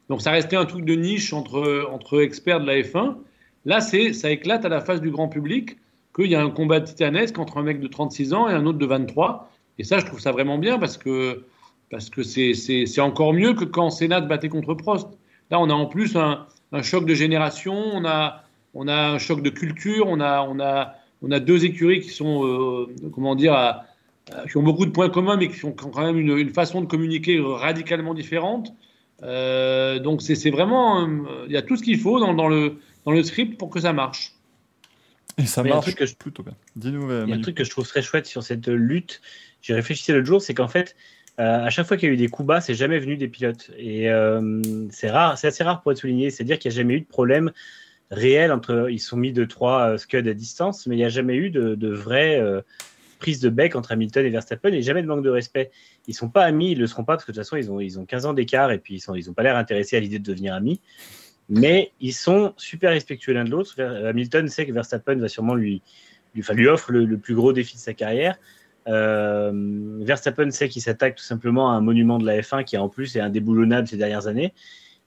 Donc ça restait un truc de niche entre, entre experts de la F1. Là, ça éclate à la face du grand public qu'il y a un combat titanesque entre un mec de 36 ans et un autre de 23. Et ça, je trouve ça vraiment bien parce que parce que c'est encore mieux que quand Sénat battait contre Prost. Là, on a en plus un, choc de génération, on a, on a un choc de culture, on a, on a, on a deux écuries qui sont, euh, comment dire, à, qui ont beaucoup de points communs, mais qui ont quand même une, une façon de communiquer radicalement différente. Euh, donc c'est vraiment, euh, il y a tout ce qu'il faut dans, dans, le, dans le script pour que ça marche. Et ça marche que je... plutôt bien. Dis-nous. il y a un truc que je trouve très chouette sur cette lutte. J'y réfléchissais l'autre jour, c'est qu'en fait, euh, à chaque fois qu'il y a eu des coups bas, c'est jamais venu des pilotes. Et euh, c'est rare, c'est assez rare pour être souligné. C'est-à-dire qu'il n'y a jamais eu de problème réel entre. Ils sont mis de trois euh, scuds à distance, mais il n'y a jamais eu de, de vraie prise de bec entre Hamilton et Verstappen et jamais de manque de respect. Ils sont pas amis, ils le seront pas parce que de toute façon ils ont, ils ont 15 ans d'écart et puis ils sont, ils ont pas l'air intéressés à l'idée de devenir amis. Mais ils sont super respectueux l'un de l'autre. Hamilton sait que Verstappen va sûrement lui, lui, lui offre le, plus gros défi de sa carrière. Euh, Verstappen sait qu'il s'attaque tout simplement à un monument de la F1 qui en plus est indéboulonnable ces dernières années.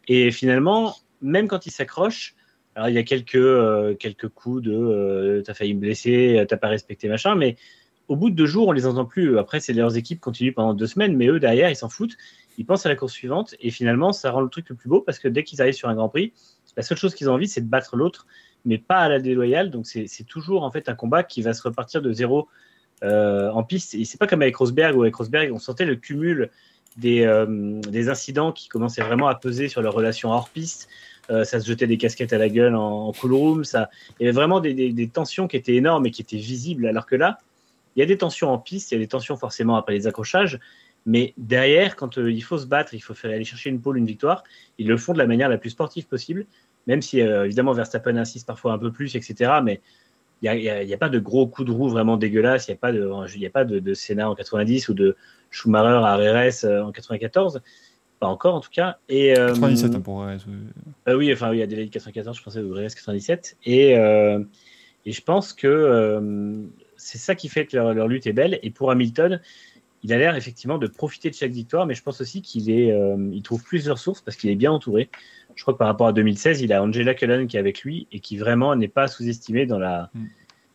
Et finalement, même quand il s'accroche, alors il y a quelques, euh, quelques coups de euh, t'as failli me blesser, t'as pas respecté machin, mais au bout de deux jours, on les entend plus. Après, c'est leurs équipes continuent pendant deux semaines, mais eux derrière, ils s'en foutent. Ils pensent à la course suivante et finalement, ça rend le truc le plus beau parce que dès qu'ils arrivent sur un Grand Prix, la seule chose qu'ils ont envie, c'est de battre l'autre, mais pas à la déloyale. Donc c'est toujours en fait un combat qui va se repartir de zéro euh, en piste. Et c'est pas comme avec Rosberg ou avec Rosberg, on sentait le cumul des, euh, des incidents qui commençaient vraiment à peser sur leur relation hors piste. Euh, ça se jetait des casquettes à la gueule en, en cool room. Ça, il y avait vraiment des, tensions qui étaient énormes et qui étaient visibles. Alors que là, il y a des tensions en piste, il y a des tensions forcément après les accrochages. Mais derrière, quand il faut se battre, il faut faire aller chercher une pole, une victoire, ils le font de la manière la plus sportive possible. Même si évidemment Verstappen insiste parfois un peu plus, etc. Mais il n'y a, a, pas de gros coups de roue vraiment dégueulasses. Il n'y a pas, de, y a pas de, de Senna en 90 ou de Schumacher à RRS euh, en 94. Pas encore, en tout cas. Et, 97 euh, hein, pour RRS. Oui. Euh, oui, enfin, oui, il y a des 94, je pensais, ou RRS 97. Et, euh, et je pense que euh, c'est ça qui fait que leur, leur, lutte est belle. Et pour Hamilton, il a l'air effectivement de profiter de chaque victoire, mais je pense aussi qu'il est, il trouve plusieurs sources parce qu'il est bien entouré. Je crois que par rapport à 2016, il a Angela Cullen qui est avec lui et qui vraiment n'est pas sous-estimé dans, la, mm.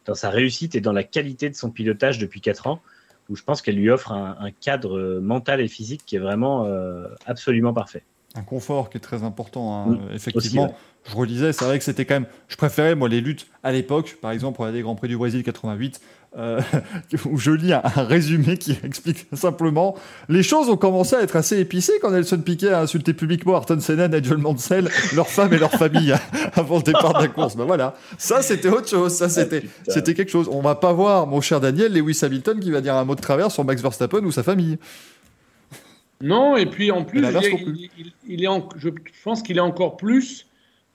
dans sa réussite et dans la qualité de son pilotage depuis 4 ans, où je pense qu'elle lui offre un, un, cadre mental et physique qui est vraiment euh, absolument parfait. Un confort qui est très important, hein. mm. effectivement. Aussi, ouais. Je relisais, c'est vrai que c'était quand même. Je préférais, moi, les luttes à l'époque, par exemple, pour les Grands Prix du Brésil 88, euh, où je lis un, un, résumé qui explique simplement les choses ont commencé à être assez épicées quand Nelson Piquet a insulté publiquement Ayrton Senna, Nigel Mansell, leur femme et leur famille avant le départ de la course. Ben voilà, ça c'était autre chose, ça c'était oh, c'était quelque chose. On va pas voir mon cher Daniel Lewis Hamilton qui va dire un mot de travers sur Max Verstappen ou sa famille. Non, et puis en plus, il est, il, il, il est en, je pense qu'il est encore plus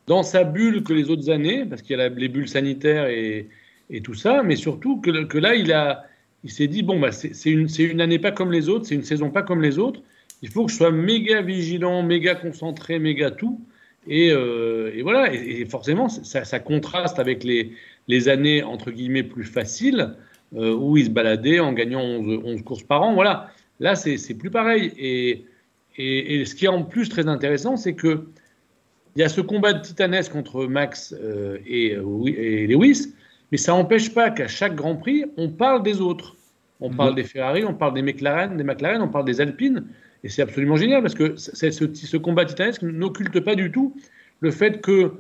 dans sa bulle que les autres années, parce qu'il y a la, les bulles sanitaires et, et tout ça, mais surtout que, que là, il, a, il s'est dit, bon, bah, c'est une, une année pas comme les autres, c'est une saison pas comme les autres, il faut que je sois méga vigilant, méga concentré, méga tout. Et, euh, et voilà, et, et forcément, ça, ça, contraste avec les, les années, entre guillemets, plus faciles, euh, où il se baladait en gagnant 11, 11 courses par an. Voilà, là, c'est plus pareil. Et, et, et, ce qui est en plus très intéressant, c'est que il y a ce combat de titanesque entre Max euh, et, et Lewis, mais ça n'empêche pas qu'à chaque Grand Prix, on parle des autres. On mmh. parle des Ferrari, on parle des McLaren, des McLaren, on parle des Alpines. Et c'est absolument génial parce que ce, ce, combat titanesque n'occulte pas du tout le fait qu'il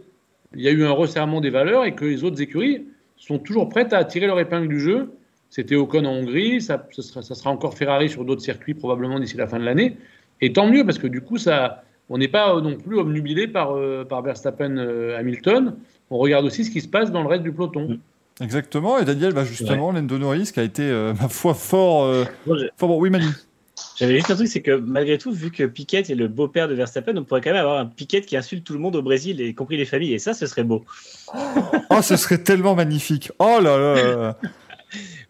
y a eu un resserrement des valeurs et que les autres écuries sont toujours prêtes à tirer leur épingle du jeu. C'était Ocon en Hongrie, ça, ça, sera, ça, sera, encore Ferrari sur d'autres circuits probablement d'ici la fin de l'année. Et tant mieux parce que du coup, ça, on n'est pas non plus obnubilé par, euh, par Verstappen euh, Hamilton. On regarde aussi ce qui se passe dans le reste du peloton. Mmh. Exactement, et Daniel, bah justement, ouais. Lando Norris qui a été, euh, ma foi, fort, euh, fort bon. Oui, Manu J'avais juste un truc, c'est que malgré tout, vu que Piquet est le beau-père de Verstappen, on pourrait quand même avoir un Piquet qui insulte tout le monde au Brésil, y compris les familles, et ça, ce serait beau. oh, ce serait tellement magnifique. Oh là là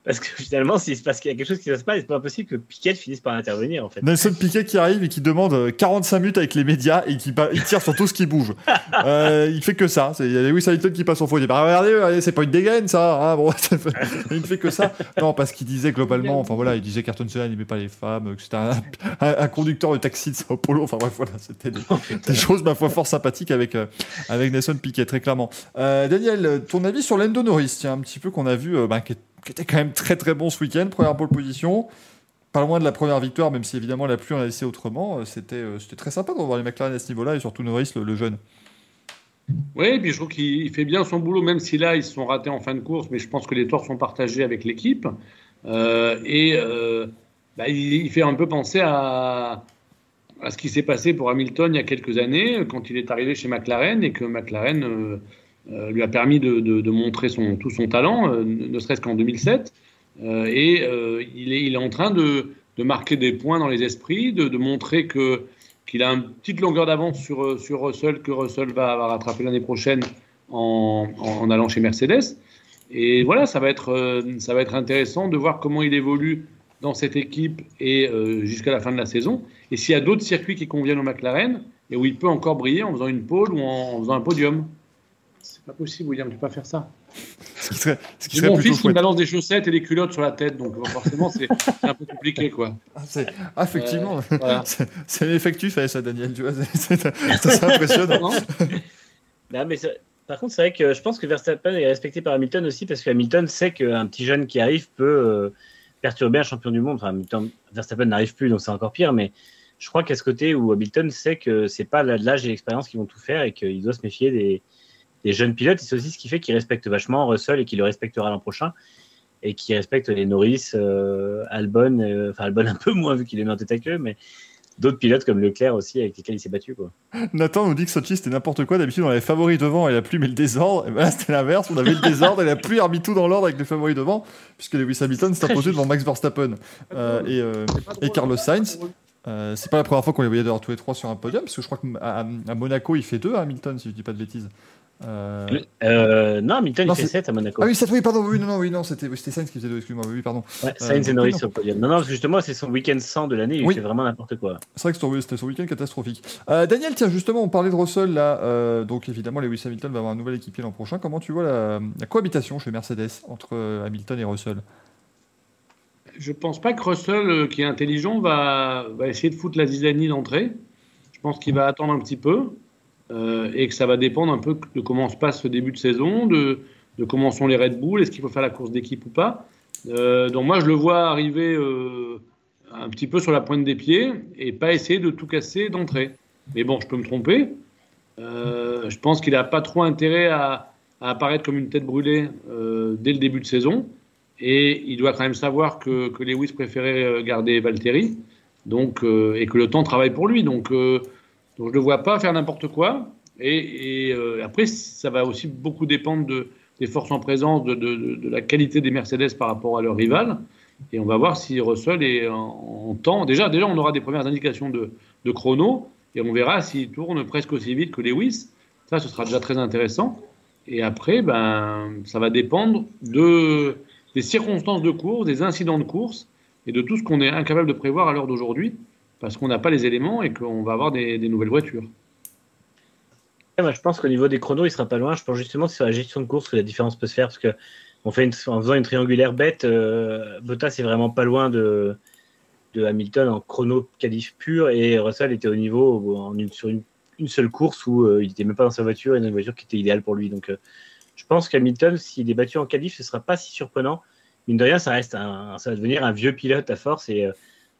Parce que finalement, s'il se passe qu'il y a quelque chose qui ne se passe pas, c'est pas impossible que Piquet finisse par intervenir en fait. Nelson Piquet qui arrive et qui demande 45 minutes avec les médias et qui il tire sur tout ce qui bouge. euh, il fait que ça. Il y a Lewis Hamilton qui passe en faux. Il dit bah, regardez, c'est pas une dégaine ça. Hein, bon, il ne fait que ça. Non, parce qu'il disait globalement, enfin voilà, il disait qu'Ayrton Senna n'aimait pas les femmes, que c'était un, un, conducteur de taxi de Sao Paulo. Enfin bref, voilà, c'était des, des, choses, ma foi, fort sympathiques avec, euh, avec Nelson Piquet, très clairement. Euh, Daniel, ton avis sur Lando Norris, tiens, un petit peu qu'on a vu, euh, bah, qui, qui, était quand même très très bon ce week-end, première pole position. Pas loin de la première victoire, même si évidemment la pluie en a laissé autrement. euh, C'était c'était très sympa de revoir les McLaren à ce niveau-là et surtout Norris, le, jeune. Oui, et puis je trouve qu'il fait bien son boulot, même si là, ils se sont ratés en fin de course, mais je pense que les torts sont partagés avec l'équipe. Euh, et euh, bah, il, fait un peu penser à, à ce qui s'est passé pour Hamilton il y a quelques années, quand il est arrivé chez McLaren et que McLaren euh, euh, lui a permis de, montrer tout son talent, euh, ne serait-ce qu'en 2007. Euh, et il est, en train de, marquer des points dans les esprits, de, montrer qu'il a une petite longueur d'avance sur, Russell, que Russell va, rattraper l'année prochaine en, allant chez Mercedes. Et voilà, ça va, être, intéressant de voir comment il évolue dans cette équipe et euh, jusqu'à la fin de la saison. Et s'il y a d'autres circuits qui conviennent au McLaren et où il peut encore briller en faisant une pole ou en faisant un podium. C'est pas possible, William, tu peux pas faire ça. Ce qui serait, ce qui serait mon fils me balance des chaussettes et des culottes sur la tête, donc forcément c'est un peu compliqué, quoi. Ah, ah effectivement, euh, voilà. c'est fais, ça, Daniel. Tu vois, c'est impressionnant. non, mais par contre, c'est vrai que je pense que Verstappen est respecté par Hamilton aussi parce que Hamilton sait qu'un petit jeune qui arrive peut euh, perturber un champion du monde. Enfin, Hamilton, Verstappen n'arrive plus, donc c'est encore pire. Mais je crois qu'à ce côté où Hamilton sait que c'est pas l'âge et l'expérience qui vont tout faire et qu'il doit se méfier des, des jeunes pilotes. C'est aussi ce qui fait qu'il respecte vachement Russell et qu'il le respectera l'an prochain et qui respecte les Norris, euh, Albon, euh, enfin Albon un peu moins vu qu'il est mis en tête à queue, mais d'autres pilotes comme Leclerc aussi avec lesquels il s'est battu. Quoi. Nathan nous dit que Sochi c'était n'importe quoi. D'habitude on avait favoris devant et la pluie met le désordre. Et ben là c'était l'inverse. On avait le désordre et la pluie a remis tout dans l'ordre avec les favoris devant, puisque Lewis Hamilton s'est imposé devant Max Verstappen euh, et, euh, et, Carlos Sainz. Euh, c'est pas la première fois qu'on les voyait d'ailleurs tous les trois sur un podium, parce que je crois qu'à à Monaco il fait deux, Hamilton, si je dis pas de bêtises. Euh... Euh, non, Hamilton non, il fait 7 à Monaco. Ah oui, 7, oui, pardon, oui, non, non, oui, non, c'était oui, Sainz qui faisait 2, excuse-moi, oui, pardon. Ouais, Sainz et Norris sur le podium. Non, non, justement, c'est son week-end 100 de l'année, il oui. fait vraiment n'importe quoi. C'est vrai que c'était son week-end catastrophique. Euh, Daniel, tiens, justement, on parlait de Russell là, euh, donc évidemment, Lewis Hamilton va avoir un nouvel équipier l'an prochain. Comment tu vois la, la cohabitation chez Mercedes entre Hamilton et Russell? Je pense pas que Russell, qui est intelligent, va, va essayer de foutre la zizanie d'entrée. Je pense qu'il va attendre un petit peu. Euh, et que ça va dépendre un peu de comment se passe ce début de saison, de, comment sont les Red Bull, est-ce qu'il faut faire la course d'équipe ou pas. Euh, donc moi, je le vois arriver euh, un petit peu sur la pointe des pieds et pas essayer de tout casser d'entrée. Mais bon, je peux me tromper. Je pense qu'il n'a pas trop intérêt à, apparaître comme une tête brûlée dès le début de saison. Et il doit quand même savoir que, que Lewis préférait garder Valtteri donc, et que le temps travaille pour lui. Donc donc je ne le vois pas faire n'importe quoi. Et, euh, après, ça va aussi beaucoup dépendre de, des forces en présence, de, la qualité des Mercedes par rapport à leur rival. Et on va voir si Russell est en, temps. Déjà, déjà, on aura des premières indications de, chrono et on verra s'il tourne presque aussi vite que Lewis. Ça, ce sera déjà très intéressant. Et après, ben, ça va dépendre de, des circonstances de course, des incidents de course et de tout ce qu'on est incapable de prévoir à l'heure d'aujourd'hui parce qu'on n'a pas les éléments et qu'on va avoir des, nouvelles voitures. Je pense qu'au niveau des chronos, il sera pas loin. Je pense justement que sur la gestion de course que la différence peut se faire parce que on fait une, en faisant une triangulaire bête, euh, Bottas est vraiment pas loin de, de Hamilton en chrono qualif pur et Russell était au niveau en une, sur une, une, seule course où euh, il n'était même pas dans sa voiture et dans une voiture qui était idéale pour lui. Donc euh, je pense qu'Hamilton, s'il est battu en qualif, ce sera pas si surprenant. Mine de rien, ça reste ça va devenir un vieux pilote à force et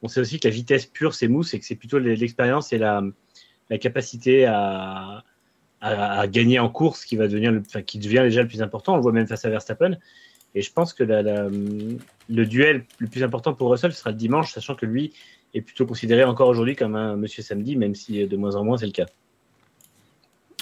on sait aussi que la vitesse pure, c'est mousse et que c'est plutôt l'expérience et la, capacité à, gagner en course qui va devenir, le, qui devient déjà le plus important. On le voit même face à Verstappen. Et je pense que le duel le plus important pour Russell sera le dimanche, sachant que lui est plutôt considéré encore aujourd'hui comme un monsieur samedi, même si de moins en moins c'est le cas.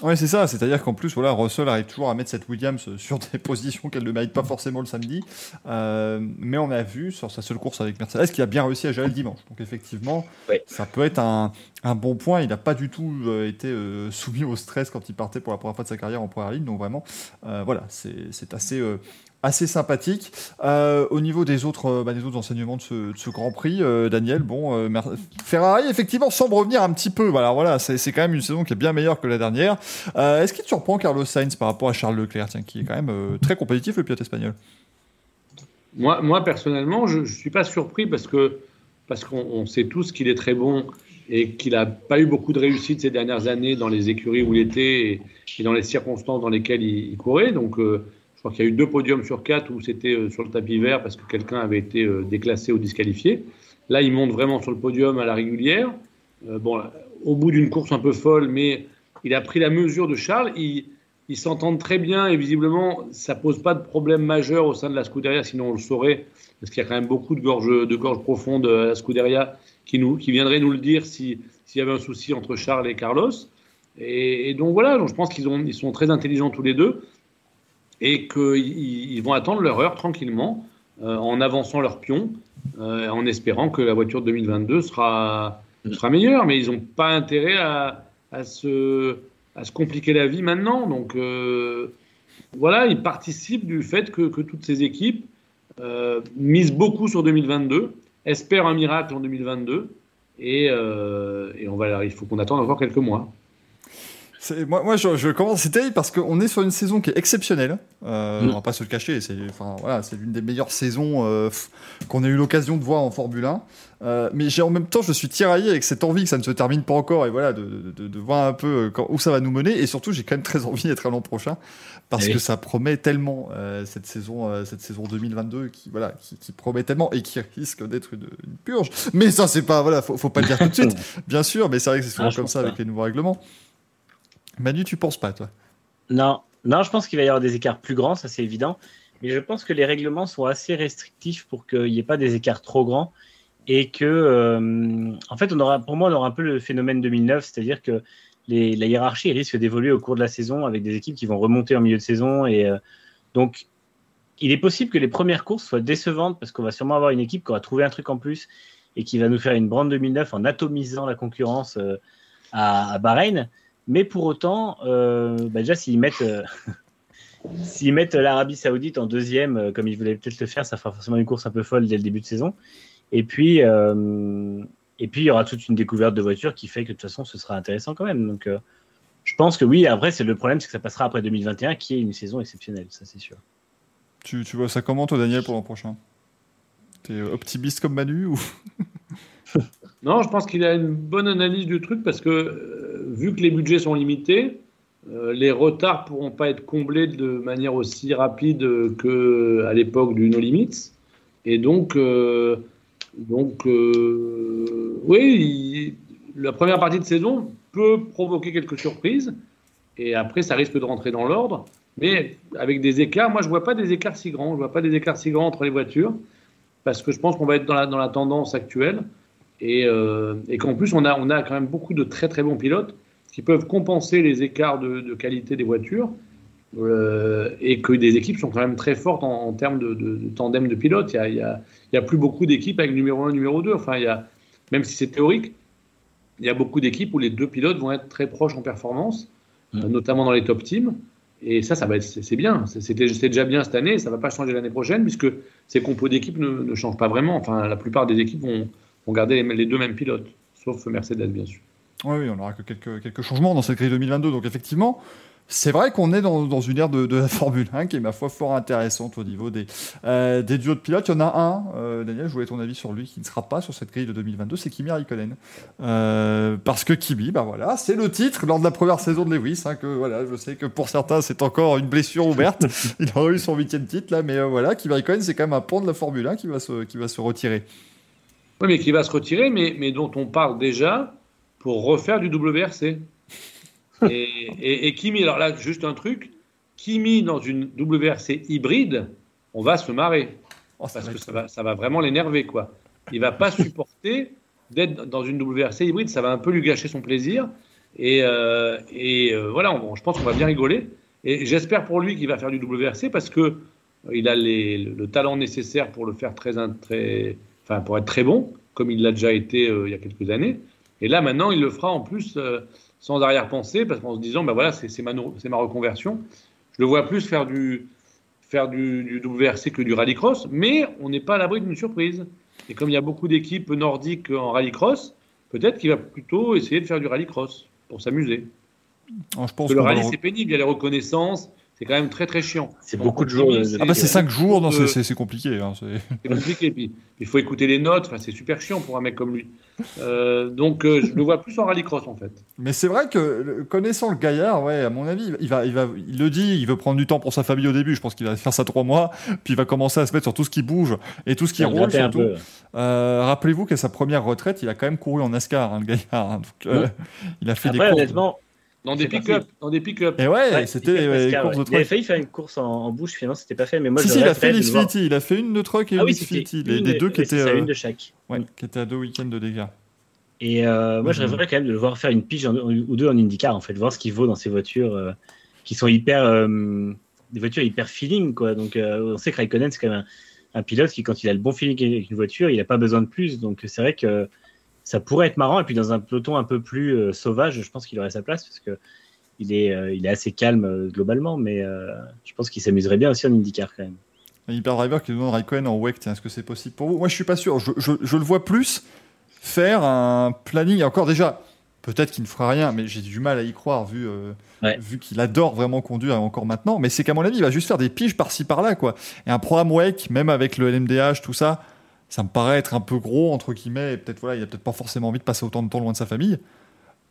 Ouais, c'est ça. C'est-à-dire qu'en plus, voilà, Russell arrive toujours à mettre cette Williams sur des positions qu'elle ne mérite pas forcément le samedi. Euh, mais on a vu sur sa seule course avec Mercedes qu'il a bien réussi à gérer le dimanche. Donc effectivement, ouais. ça peut être un, un, bon point. Il n'a pas du tout euh, été euh, soumis au stress quand il partait pour la première fois de sa carrière en première ligne. Donc vraiment, euh, voilà, c'est assez assez sympathique. Euh, au niveau des autres, euh, bah, des autres enseignements de ce, Grand Prix, euh, Daniel, bon, Ferrari, effectivement, semble revenir un petit peu. Voilà, voilà, c'est quand même une saison qui est bien meilleure que la dernière. Est-ce qu'il te surprend Carlos Sainz par rapport à Charles Leclerc, qui est quand même très compétitif, le pilote espagnol? Moi, moi personnellement, je ne suis pas surpris parce que parce qu'on on sait tous qu'il est très bon et qu'il n'a pas eu beaucoup de réussite ces dernières années dans les écuries où il était et, dans les circonstances dans lesquelles il, courait. Donc, je crois qu'il y a eu deux podiums sur quatre où c'était euh, sur le tapis vert parce que quelqu'un avait été euh, déclassé ou disqualifié. Là, il monte vraiment sur le podium à la régulière. Euh, bon, au bout d'une course un peu folle, mais il a pris la mesure de Charles. Il, ils s'entendent très bien et visiblement, ça pose pas de problème majeur au sein de la Scuderia, sinon on le saurait, parce qu'il y a quand même beaucoup de gorges de gorge profondes à la Scuderia qui, nous, qui viendraient nous le dire si- s'il y avait un souci entre Charles et Carlos. Et, donc voilà, donc je pense qu'ils ils sont très intelligents tous les deux et qu'ils ils vont attendre leur heure tranquillement euh, en avançant leur pion, euh, en espérant que la voiture de 2022 sera, meilleure. Mais ils n'ont pas intérêt à, se compliquer la vie maintenant. Donc euh, voilà, ils participent du fait que, toutes ces équipes misent beaucoup sur 2022, espèrent un miracle en 2022, et, il faut qu'on attende encore quelques mois. Moi, moi je, je commence, terrible parce qu'on est sur une saison qui est exceptionnelle. Euh, Mm. On va pas se le cacher, c'est enfin, voilà, c'est l'une des meilleures saisons euh, qu'on a eu l'occasion de voir en Formule 1. Euh, mais j'ai en même temps, je suis tiraillé avec cette envie que ça ne se termine pas encore et voilà, de, de, de- de voir un peu euh, quand- où ça va nous mener. Et surtout, j'ai quand même très envie d'être à l'an prochain parce Eh oui. que ça promet tellement euh, cette saison, euh, cette saison 2022 qui voilà, qui, qui promet tellement et qui risque d'être une, une purge. Mais ça, c'est pas voilà, faut, faut pas le dire tout de suite, bien sûr. Mais c'est vrai que c'est souvent Ah, comme ça pas. avec les nouveaux règlements. Manu, tu penses pas, toi? Non, non, je pense qu'il va y avoir des écarts plus grands, ça c'est évident. Mais je pense que les règlements sont assez restrictifs pour qu'il n'y ait pas des écarts trop grands et que, euh, en fait, on aura, pour moi, on aura un peu le phénomène 2009, c'est-à-dire que les, la hiérarchie risque d'évoluer au cours de la saison avec des équipes qui vont remonter en milieu de saison et euh, donc il est possible que les premières courses soient décevantes parce qu'on va sûrement avoir une équipe qui aura trouvé un truc en plus et qui va nous faire une brande 2009 en atomisant la concurrence euh, à, à Bahreïn. Mais pour autant, euh, bah déjà, s'ils mettent, euh, mettent l'Arabie Saoudite en deuxième, euh, comme ils voulaient peut-être le faire, ça fera forcément une course un peu folle dès le début de saison. Et puis, et puis il y aura toute une découverte de voitures qui fait que de toute façon, ce sera intéressant quand même. Donc, je pense que oui. Après, c'est le problème, c'est que ça passera après 2021, qui est une saison exceptionnelle, ça c'est sûr. tu, tu vois ça comment, toi, Daniel, pour l'an prochain? T'es optimiste comme Manu ou? Non, je pense qu'il a une bonne analyse du truc parce que euh, vu que les budgets sont limités, euh, les retards pourront pas être comblés de manière aussi rapide que à l'époque du No Limits. Et donc, euh, donc oui, la première partie de saison peut provoquer quelques surprises et après ça risque de rentrer dans l'ordre. Mais avec des écarts, moi je vois pas des écarts si grands. Je vois pas des écarts si grands entre les voitures parce que je pense qu'on va être dans la, dans la tendance actuelle et, euh, et qu'en plus on a, on a quand même beaucoup de très très bons pilotes qui peuvent compenser les écarts de, de qualité des voitures euh, et que des équipes sont quand même très fortes en, en termes de, de- de tandem de pilotes. Il y a, y a- il y a plus beaucoup d'équipes avec numéro 1 numéro 2. Enfin, il y a, même si c'est théorique, il y a beaucoup d'équipes où les deux pilotes vont être très proches en performance, euh, notamment dans les top teams. Et ça, ça va être, c'est bien. C'est- déjà bien cette année. Ça va pas changer l'année prochaine puisque ces compos d'équipes ne, ne changent pas vraiment. Enfin, la plupart des équipes vont, vont garder les, les deux mêmes pilotes, sauf Mercedes, bien sûr. Oui, oui, on aura que quelques, quelques changements dans cette grille 2022. Donc, effectivement, c'est vrai qu'on est dans, dans une ère de, de la Formule 1 qui est, ma foi, fort intéressante au niveau des, euh, des duos de pilotes. Il y en a un, euh, Daniel, je voulais ton avis sur lui, qui ne sera pas sur cette grille de 2022, c'est Kimi Raikkonen. Euh, parce que Kimi, bah voilà, c'est le titre lors de la première saison de Lewis. hein, que voilà, je sais que pour certains, c'est encore une blessure ouverte. Il aurait eu son huitième titre, là, mais euh, voilà, Kimi Raikkonen, c'est quand même un pont de la Formule 1 qui va se, qui va se retirer. Oui, mais qui va se retirer, mais, mais dont on parle déjà pour refaire du WRC. Et, et, et Kimi, alors là, juste un truc, Kimi dans une WRC hybride, on va se marrer. Oh, Parce que ça va, ça va vraiment l'énerver, quoi. Il va pas supporter d'être dans une WRC hybride, ça va un peu lui gâcher son plaisir. Et, euh, et euh, voilà, on- je pense qu'on va bien rigoler. Et j'espère pour lui qu'il va faire du WRC parce que euh, il a les- le, le talent nécessaire pour le faire très, très, enfin pour être très bon, comme il l'a déjà été euh, il y a quelques années. Et là, maintenant, il le fera en plus euh, sans arrière-pensée, parce qu'en se disant, ben voilà, c'est ma, reconversion. Je le vois plus faire du, faire du, du WRC que du rallycross, mais on n'est pas à l'abri d'une surprise. Et comme il y a beaucoup d'équipes nordiques en rallycross, peut-être qu'il va plutôt essayer de faire du rallycross pour s'amuser. Alors, je pense Parce que le rallye, c'est pénible, il y a les reconnaissances, c'est quand même très très chiant. C'est beaucoup de jours. de- Ah bah c'est euh, 5 jours, non, euh, c'est- compliqué. hein, c'est- compliqué. Puis il faut écouter les notes. Enfin, c'est super chiant pour un mec comme lui. Euh, donc euh, je le vois plus en rallycross en fait. Mais c'est vrai que connaissant le gaillard, ouais, à mon avis, il va, il va, il le dit, il veut prendre du temps pour sa famille au début. Je pense qu'il va faire ça trois mois, puis il va commencer à se mettre sur tout ce qui bouge et tout ce qui Ça roule surtout. Euh, Rappelez-vous qu'à sa première retraite, il a quand même couru en NASCAR, hein, le gaillard. hein. Donc, euh, il a fait Après, des courses. honnêtement, Dans des pick-up. Dans des pick-up. Et ouais, ouais, c'était Pick-up les NASCAR, courses de ouais. Il avait truck. failli faire une course en, en bouche, finalement, c'était pas fait. Mais moi, Si, je si, il a fait l'Xfinity, il a fait une de truck et Ah une Xfinity, les, une- les deux qui étaient, ça, euh, une de chaque. ouais, qui étaient à deux week-ends de dégâts. Et euh, moi, je Mhm. rêverais quand même de le voir faire une pige en- ou deux en IndyCar, en fait, voir ce qu'il vaut dans ces voitures euh, qui sont hyper. euh, des voitures hyper feeling, quoi. Donc, euh, on sait que Raikkonen, c'est quand même un, un pilote qui, quand il a le bon feeling avec une voiture, il n'a pas besoin de plus. Donc, c'est vrai que ça pourrait être marrant. Et puis, dans un peloton un peu plus euh, sauvage, je pense qu'il aurait sa place parce que il est, euh, il est assez calme euh, globalement, mais je pense qu'il s'amuserait bien aussi en IndyCar quand même. Hyperdriver qui nous donne Raikkonen en WEC, est-ce que c'est possible pour vous? Moi, je suis pas sûr. Je, je- je le vois plus faire un planning. Et encore déjà, peut-être qu'il ne fera rien, mais j'ai du mal à y croire vu, Ouais. vu qu'il adore vraiment conduire encore maintenant. Mais c'est qu'à mon avis, il va juste faire des piges par-ci par-là, quoi. Et un programme WEC, même avec le LMDH, tout ça, ça me paraît être un peu gros entre guillemets. Et peut-être voilà, il a peut-être pas forcément envie de passer autant de temps loin de sa famille.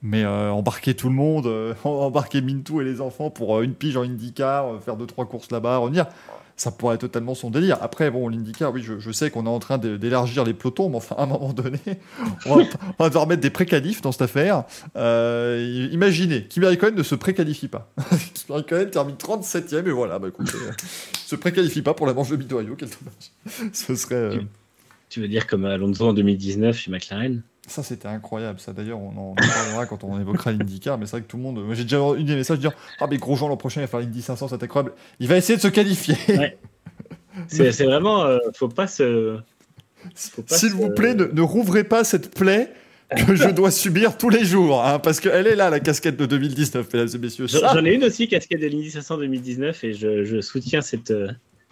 Mais euh, embarquer tout le monde, euh, embarquer Mintou et les enfants pour euh, une pige en IndyCar, faire deux trois courses là-bas, revenir, ça pourrait être totalement son délire. Après, bon, l'IndyCar, oui, je, sais qu'on est en train d'élargir les pelotons, mais enfin, à un moment donné, on va, on devoir mettre des préqualifs dans cette affaire. Imaginez, Kimi Raikkonen ne se préqualifie pas. Kimi Raikkonen termine 37ème, et voilà, bah écoutez, se préqualifie pas pour la manche de Midoriyo, quel dommage. Ce serait. Tu veux dire comme Alonso en 2019 chez McLaren? Ça, c'était incroyable. Ça, d'ailleurs, on en parlera quand on évoquera l'IndyCar. Mais c'est vrai que tout le monde. Moi, j'ai déjà eu des messages dire Ah, mais Grosjean l'an prochain, il va faire l'Indy 500, c'est incroyable. Il va essayer de se qualifier. Ouais. C'est vraiment. euh, faut pas se. S'il se- vous plaît, ne, ne rouvrez pas cette plaie que je dois subir tous les jours. hein, parce qu'elle est là, la casquette de 2019, mesdames et messieurs. J'en ai une aussi, casquette de l'Indy 500 2019, et je, je soutiens cette, euh,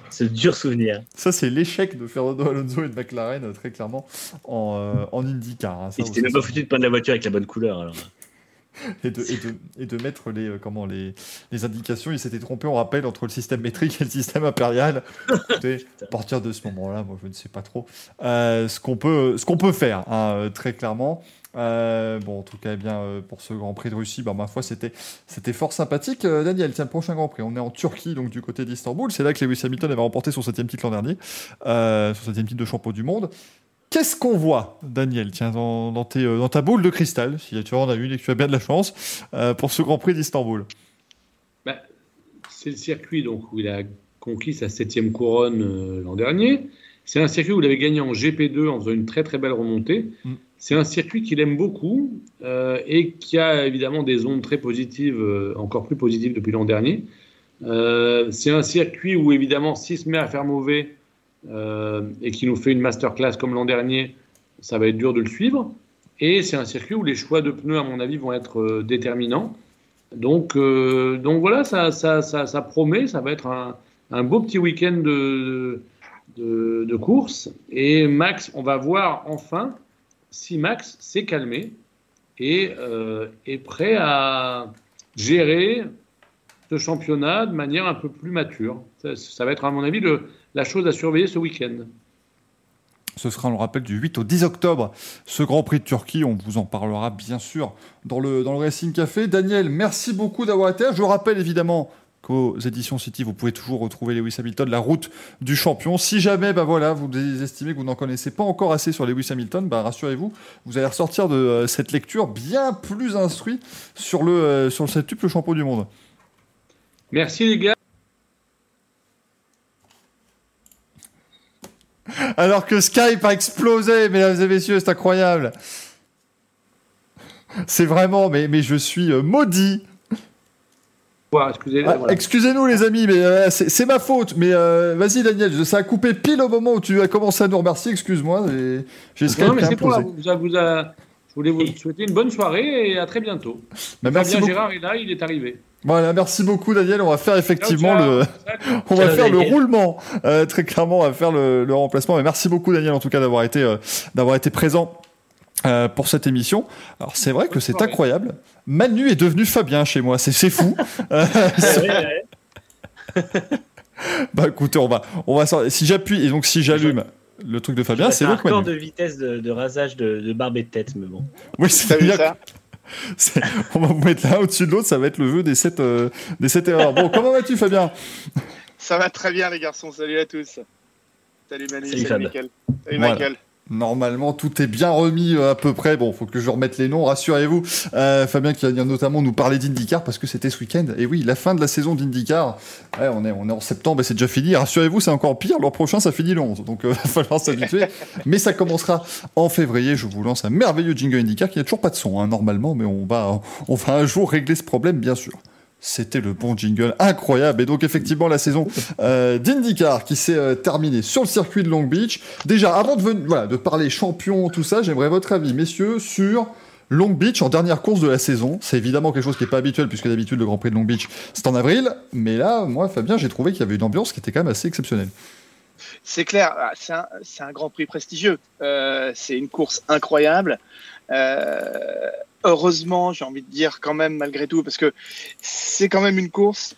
ce dur souvenir. ça, c'est l'échec de Fernando Alonso et de McLaren, euh, très clairement, en, euh, en IndyCar. hein, ça, Et vous c'était même pas foutu de peindre la voiture avec la bonne couleur. Alors. et de, et de, et de mettre les, euh, comment, les, les indications. Il s'était trompé, on rappelle, entre le système métrique et le système impérial. Écoutez, à partir de ce moment-là, moi je ne sais pas trop euh, ce qu'on peut, ce qu'on peut faire, hein, euh, très clairement. Euh, bon, en tout cas, eh bien, euh, pour ce Grand Prix de Russie, bah, ma foi, c'était, c'était fort sympathique. Euh, Daniel, tiens, le prochain Grand Prix, on est en Turquie, donc du côté d'Istanbul. C'est là que Lewis Hamilton avait remporté son septième titre l'an dernier, son septième titre de champion du monde. Qu'est-ce qu'on voit, Daniel, tiens, dans, dans, tes, euh, dans ta boule de cristal, si tu en as une et que tu as bien de la chance, euh, pour ce Grand Prix d'Istanbul Bah, c'est le circuit donc, où il a conquis sa septième couronne euh, l'an dernier. C'est un circuit où il avait gagné en GP2 en faisant une très très belle remontée. Mm. C'est un circuit qu'il aime beaucoup euh, et qui a évidemment des ondes très positives, euh, encore plus positives depuis l'an dernier. Euh, c'est un circuit où évidemment s'il se met à faire mauvais euh, et qu'il nous fait une masterclass comme l'an dernier, ça va être dur de le suivre. Et c'est un circuit où les choix de pneus, à mon avis, vont être euh, déterminants. Donc, euh, donc voilà, ça, ça, ça, promet, ça va être un, beau petit week-end de, de, course. Et Max, on va voir enfin si Max s'est calmé et euh, est prêt à gérer ce championnat de manière un peu plus mature. Ça va être, à mon avis, le, la chose à surveiller ce week-end. Ce sera, on le rappelle, du 8 au 10 octobre, ce Grand Prix de Turquie. On vous en parlera bien sûr dans le, dans le Racing Café. Daniel, merci beaucoup d'avoir été là. Je rappelle évidemment qu'aux éditions City, vous pouvez toujours retrouver Lewis Hamilton, la route du champion. Si jamais, bah voilà, vous estimez que vous n'en connaissez pas encore assez sur Lewis Hamilton, bah rassurez-vous, vous allez ressortir de euh, cette lecture bien plus instruit sur le, euh, sur le septuple champion du monde. Merci les gars. Alors que Skype a explosé, mesdames et messieurs, c'est incroyable. C'est vraiment, mais, mais je suis euh, maudit. Excusez, Ah, voilà. Excusez-nous les amis, mais euh, c'est ma faute. Mais euh, vas-y Daniel, ça a coupé pile au moment où tu as commencé à nous remercier. Excuse-moi, j'ai- Skype Non, mais c'est pour vous a- vous a- voulais vous souhaiter une bonne soirée et à très bientôt. Bah, merci Fabien beaucoup. Gérard est là, il est arrivé. Voilà, merci beaucoup Daniel. On va faire effectivement Ciao, ciao. le, on va Ciao, faire le roulement. Euh, très clairement, on va faire le, le remplacement. Mais merci beaucoup Daniel en tout cas d'avoir été euh, d'avoir été présent. euh, pour cette émission. Alors c'est vrai que c'est incroyable. Manu est devenu Fabien chez moi, c'est c'est fou. Bah écoutez, on va on va sortir- si j'appuie et donc si j'allume le truc de Fabien, c'est un record Manu. de vitesse de, de rasage de, de barbe et de tête, mais bon. Oui, vu c'est-à-dire ça C'est- On va vous mettre l'un au-dessus de l'autre, ça va être le jeu des 7 des sept erreurs. Bon, comment vas-tu Fabien? Ça va très bien, les garçons. Salut à tous. Salut Manu, Salut. Mickaël. Salut Voilà. Michael. Normalement, tout est bien remis euh, à peu près. Bon, faut que je remette les noms, rassurez-vous. Euh, Fabien qui venir notamment nous parler d'IndyCar parce que c'était ce week-end. Et oui, la fin de la saison d'IndyCar. Ouais, on est, on est en septembre et c'est déjà fini. Rassurez-vous, c'est encore pire. L'an prochain, ça finit le 11. Donc, il va falloir s'habituer. Mais ça commencera en février. Je vous lance un merveilleux jingle IndyCar qui n'a toujours pas de son, hein, normalement. Mais on va, on va un jour régler ce problème, bien sûr. C'était le bon jingle, incroyable. Et donc effectivement la saison euh, d'IndyCar qui s'est euh, terminée sur le circuit de Long Beach. Déjà, avant de, parler champion, tout ça, j'aimerais votre avis, messieurs, sur Long Beach en dernière course de la saison. C'est évidemment quelque chose qui n'est pas habituel puisque d'habitude le Grand Prix de Long Beach c'est en avril. Mais là, moi, Fabien, j'ai trouvé qu'il y avait une ambiance qui était quand même assez exceptionnelle. C'est clair, ah, c'est un, grand prix prestigieux. Euh, c'est une course incroyable. Heureusement, j'ai envie de dire quand même malgré tout, parce que c'est quand même une course.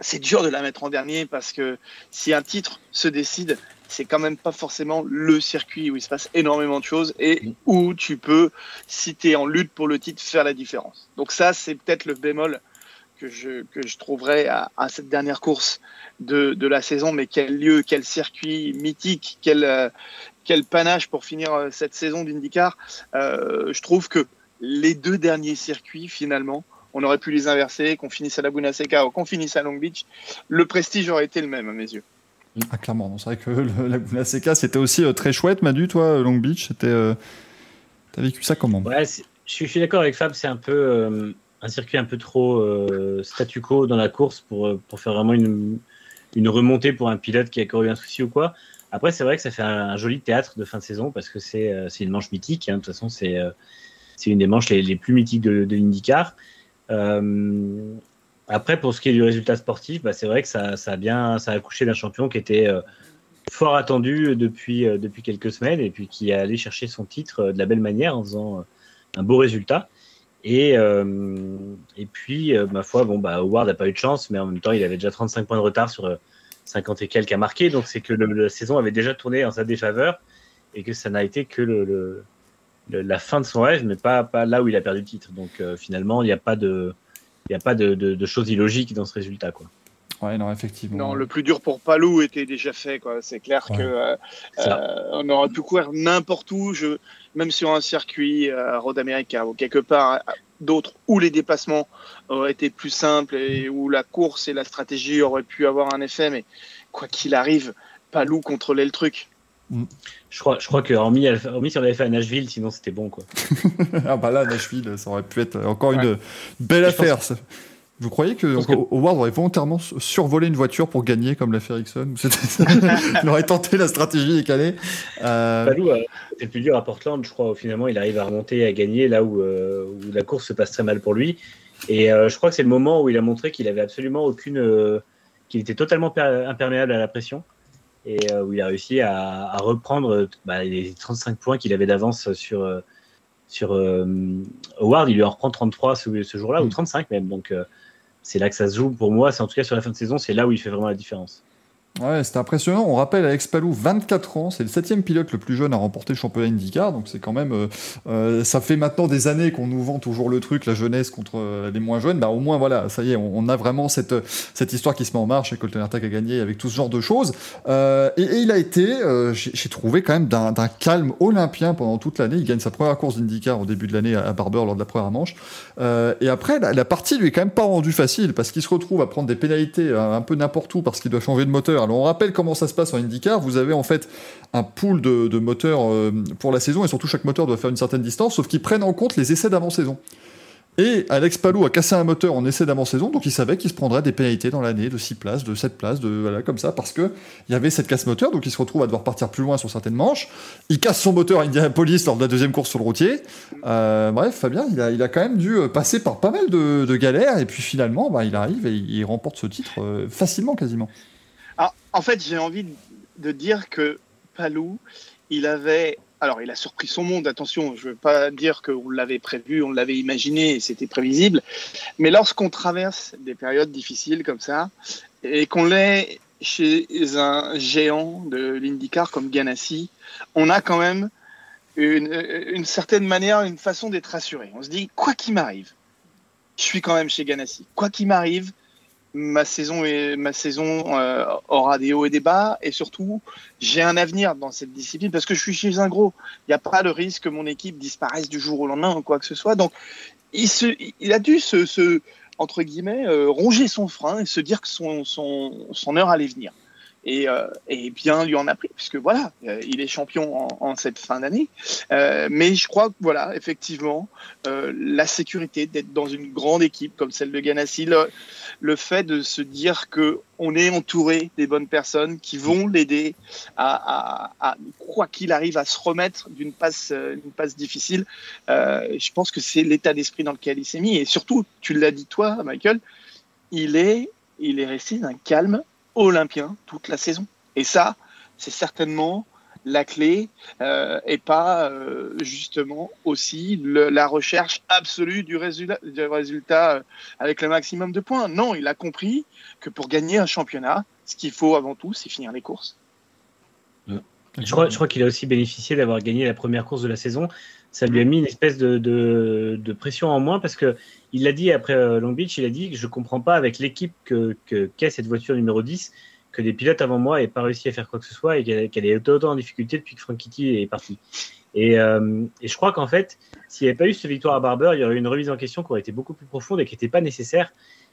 C'est dur de la mettre en dernier parce que si un titre se décide, c'est quand même pas forcément le circuit où il se passe énormément de choses et où tu peux, si tu es en lutte pour le titre, faire la différence. Donc ça, c'est peut-être le bémol que je, que je trouverais à, à cette dernière course de, de la saison. Mais quel lieu, quel circuit mythique, quel, euh, quel panache pour finir euh, cette saison d'IndyCar. Euh, je trouve que les deux derniers circuits, finalement, on aurait pu les inverser, qu'on finisse à Laguna Seca ou qu'on finisse à Long Beach. Le prestige aurait été le même à mes yeux. Ah, clairement, non, c'est vrai que le, la, la CK c'était aussi euh, très chouette. Manu, toi, Long Beach, c'était. euh, T'as vécu ça comment? Ouais, je suis, d'accord avec Fab, c'est un peu euh, un circuit un peu trop euh, statu quo dans la course pour, euh, pour faire vraiment une, une remontée pour un pilote qui a encore eu un souci ou quoi. Après, c'est vrai que ça fait un, un joli théâtre de fin de saison parce que c'est euh, c'est une manche mythique. hein. De toute façon, c'est euh, c'est une des manches les, plus mythiques de, de l'IndyCar. Euh, après, pour ce qui est du résultat sportif, bah, c'est vrai que ça, a bien ça a accouché d'un champion qui était euh, fort attendu depuis, euh, depuis quelques semaines et puis qui est allé chercher son titre de la belle manière en faisant un beau résultat. Et, et puis, ma foi, bon, bah, Howard n'a pas eu de chance, mais en même temps, il avait déjà 35 points de retard sur euh, 50 et quelques à marquer. Donc, c'est que le- la saison avait déjà tourné en sa défaveur et que ça n'a été que le- le- la fin de son rêve, mais pas, pas là où il a perdu le titre. Donc, euh, finalement, il n'y a pas de. Il n'y a pas de, de, de choses illogiques dans ce résultat. Quoi. Ouais, non, effectivement. Non, le plus dur pour Palou était déjà fait. quoi. C'est clair Ouais. que euh, euh, on aurait pu courir n'importe où, je, même sur un circuit euh, Road America ou quelque part euh, d'autre où les déplacements auraient été plus simples et où la course et la stratégie auraient pu avoir un effet. Mais quoi qu'il arrive, Palou contrôlait le truc. Je crois, je crois que, hormis, hormis si on l'avait fait à Nashville, sinon c'était bon. Quoi. ah bah là, Nashville, ça aurait pu être encore une belle Je affaire. Vous croyez que, Howard aurait volontairement survolé une voiture pour gagner comme l'a fait Ericsson? Il aurait tenté la stratégie décalée. Euh, Palou, euh, c'est le plus dur à Portland, je crois. Finalement, il arrive à remonter et à gagner là où, euh, où la course se passe très mal pour lui. Et euh, je crois que c'est le moment où il a montré qu'il avait absolument aucune. euh, qu'il était totalement per- imperméable à la pression. Et euh, où il a réussi à, à reprendre bah, les 35 points qu'il avait d'avance sur, euh, sur euh, Howard. Il lui en reprend 33 ce, ce jour-là, ou Mm. 35 même. Donc c'est là que ça se joue pour moi. C'est en tout cas sur la fin de saison, c'est là où il fait vraiment la différence. Ouais, c'était impressionnant. On rappelle Alex Palou, 24 ans, c'est le septième pilote le plus jeune à remporter le championnat IndyCar, donc c'est quand même, euh, euh, ça fait maintenant des années qu'on nous vend toujours le truc, la jeunesse contre euh, les moins jeunes. Bah au moins voilà, ça y est, on, a vraiment cette cette histoire qui se met en marche et Colton Herta a gagné avec tout ce genre de choses. Euh, et, il a été, euh, j'ai trouvé quand même d'un calme olympien pendant toute l'année. Il gagne sa première course d'IndyCar au début de l'année à Barber lors de la première manche. Euh, et après, la, la partie lui est quand même pas rendue facile parce qu'il se retrouve à prendre des pénalités un peu n'importe où parce qu'il doit changer de moteur. On rappelle comment ça se passe en IndyCar. Vous avez en fait un pool de, moteurs euh, pour la saison et surtout chaque moteur doit faire une certaine distance, sauf qu'ils prennent en compte les essais d'avant-saison. Et Alex Palou a cassé un moteur en essai d'avant-saison, donc il savait qu'il se prendrait des pénalités dans l'année de 6 places, de 7 places, de voilà, comme ça, parce que il y avait cette casse moteur, donc il se retrouve à devoir partir plus loin sur certaines manches. Il casse son moteur à Indianapolis lors de la deuxième course sur le routier. Euh, bref, Fabien, il a, quand même dû euh, passer par pas mal de, galères, et puis finalement, bah, il arrive et il remporte ce titre facilement quasiment. En fait, j'ai envie de dire que Palou, il avait alors, il a surpris son monde, attention, je ne veux pas dire qu'on l'avait prévu, on l'avait imaginé c'était prévisible, mais lorsqu'on traverse des périodes difficiles comme ça, et qu'on est chez un géant de l'IndyCar comme Ganassi, on a quand même une, une certaine manière, une façon d'être rassuré. On se dit, quoi qu'il m'arrive, je suis quand même chez Ganassi. Quoi qu'il m'arrive, ma saison, est, ma saison euh, aura des hauts et des bas et surtout j'ai un avenir dans cette discipline parce que je suis chez un gros. Il n'y a pas le risque que mon équipe disparaisse du jour au lendemain ou quoi que ce soit. Donc il, se, il a dû se, se entre guillemets euh, ronger son frein et se dire que son, son, son heure allait venir. Et, euh, et, bien lui en a pris, puisque voilà, euh, il est champion en, cette fin d'année. Euh, mais je crois que voilà, effectivement, la sécurité d'être dans une grande équipe comme celle de Ganassi, le, fait de se dire que on est entouré des bonnes personnes qui vont l'aider à, quoi qu'il arrive, à se remettre d'une passe, passe difficile. je pense que c'est l'état d'esprit dans lequel il s'est mis. Et surtout, tu l'as dit toi, Michael, il est, il est resté d'un calme olympien toute la saison. Et ça, c'est certainement la clé euh, et pas euh, justement aussi la recherche absolue du résultat, du résultat euh, avec le maximum de points. Non, il a compris que pour gagner un championnat, ce qu'il faut avant tout, c'est finir les courses. Je crois, crois qu'il a aussi bénéficié d'avoir gagné la première course de la saison. Ça lui a mis une espèce de, de, de pression en moins parce que il l'a dit après euh, Long Beach, il a dit que je comprends pas avec l'équipe que qu'est qu cette voiture numéro 10 que des pilotes avant moi n'aient pas réussi à faire quoi que ce soit et qu'elle qu est autant en difficulté depuis que Frank Kitty est parti. Et, euh, et je crois qu'en fait, s'il n'y avait pas eu cette victoire à Barber, il y aurait eu une remise en question qui aurait été beaucoup plus profonde et qui n'était pas nécessaire.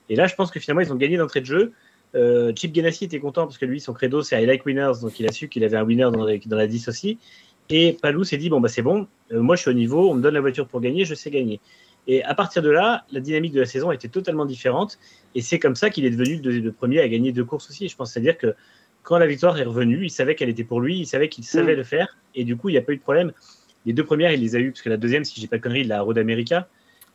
Et là, je pense que finalement, ils ont gagné d'entrée de jeu. Euh, Chip Ganassi était content parce que lui, son credo, c'est I like winners, donc il a su qu'il avait un winner dans, dans la 10 aussi. Et Palou s'est dit bon bah c'est bon, moi je suis au niveau, on me donne la voiture pour gagner, je sais gagner. Et à partir de là, la dynamique de la saison était totalement différente. Et c'est comme ça qu'il est devenu le, le, premier à gagner deux courses aussi. Je pense, c'est-à-dire que quand la victoire est revenue, il savait qu'elle était pour lui, il savait qu'il savait mmh. le faire, et du coup il n'y a pas eu de problème. Les deux premières, il les a eues parce que la deuxième, si j'ai pas de conneries, la Road America.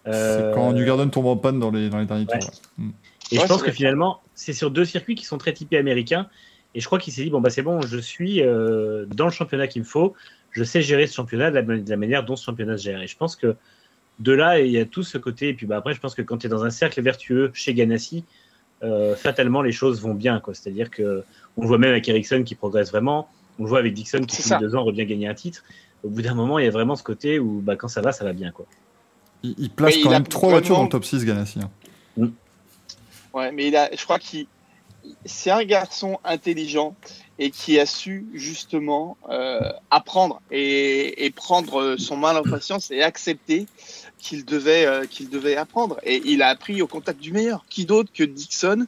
Euh... C'est quand New Garden tombe en panne dans les, dans les derniers ouais. tours. Ouais. Mmh. Et ouais, je pense que finalement, c'est sur deux circuits qui sont très typés américains. Et je crois qu'il s'est dit bon bah c'est bon, je suis euh, dans le championnat qu'il me faut je sais gérer ce championnat de la, de la, manière dont ce championnat se gère. Et je pense que de là, il y a tout ce côté. Et puis bah, après, je pense que quand tu es dans un cercle vertueux chez Ganassi, euh, fatalement, les choses vont bien. C'est-à-dire que on le voit même avec Ericsson qui progresse vraiment. On le voit avec Dixon qui, depuis deux ans, revient gagner un titre. Au bout d'un moment, il y a vraiment ce côté où bah, quand ça va, ça va bien. Quoi. Il, il place mais quand il même trois voitures dans le top 6, Ganassi. Hein. Mm. Ouais, mais il a, je crois qu'il c'est un garçon intelligent et qui a su justement euh, apprendre et, et, prendre son mal en patience et accepter qu'il devait, euh, qu'il devait apprendre. Et il a appris au contact du meilleur. Qui d'autre que Dixon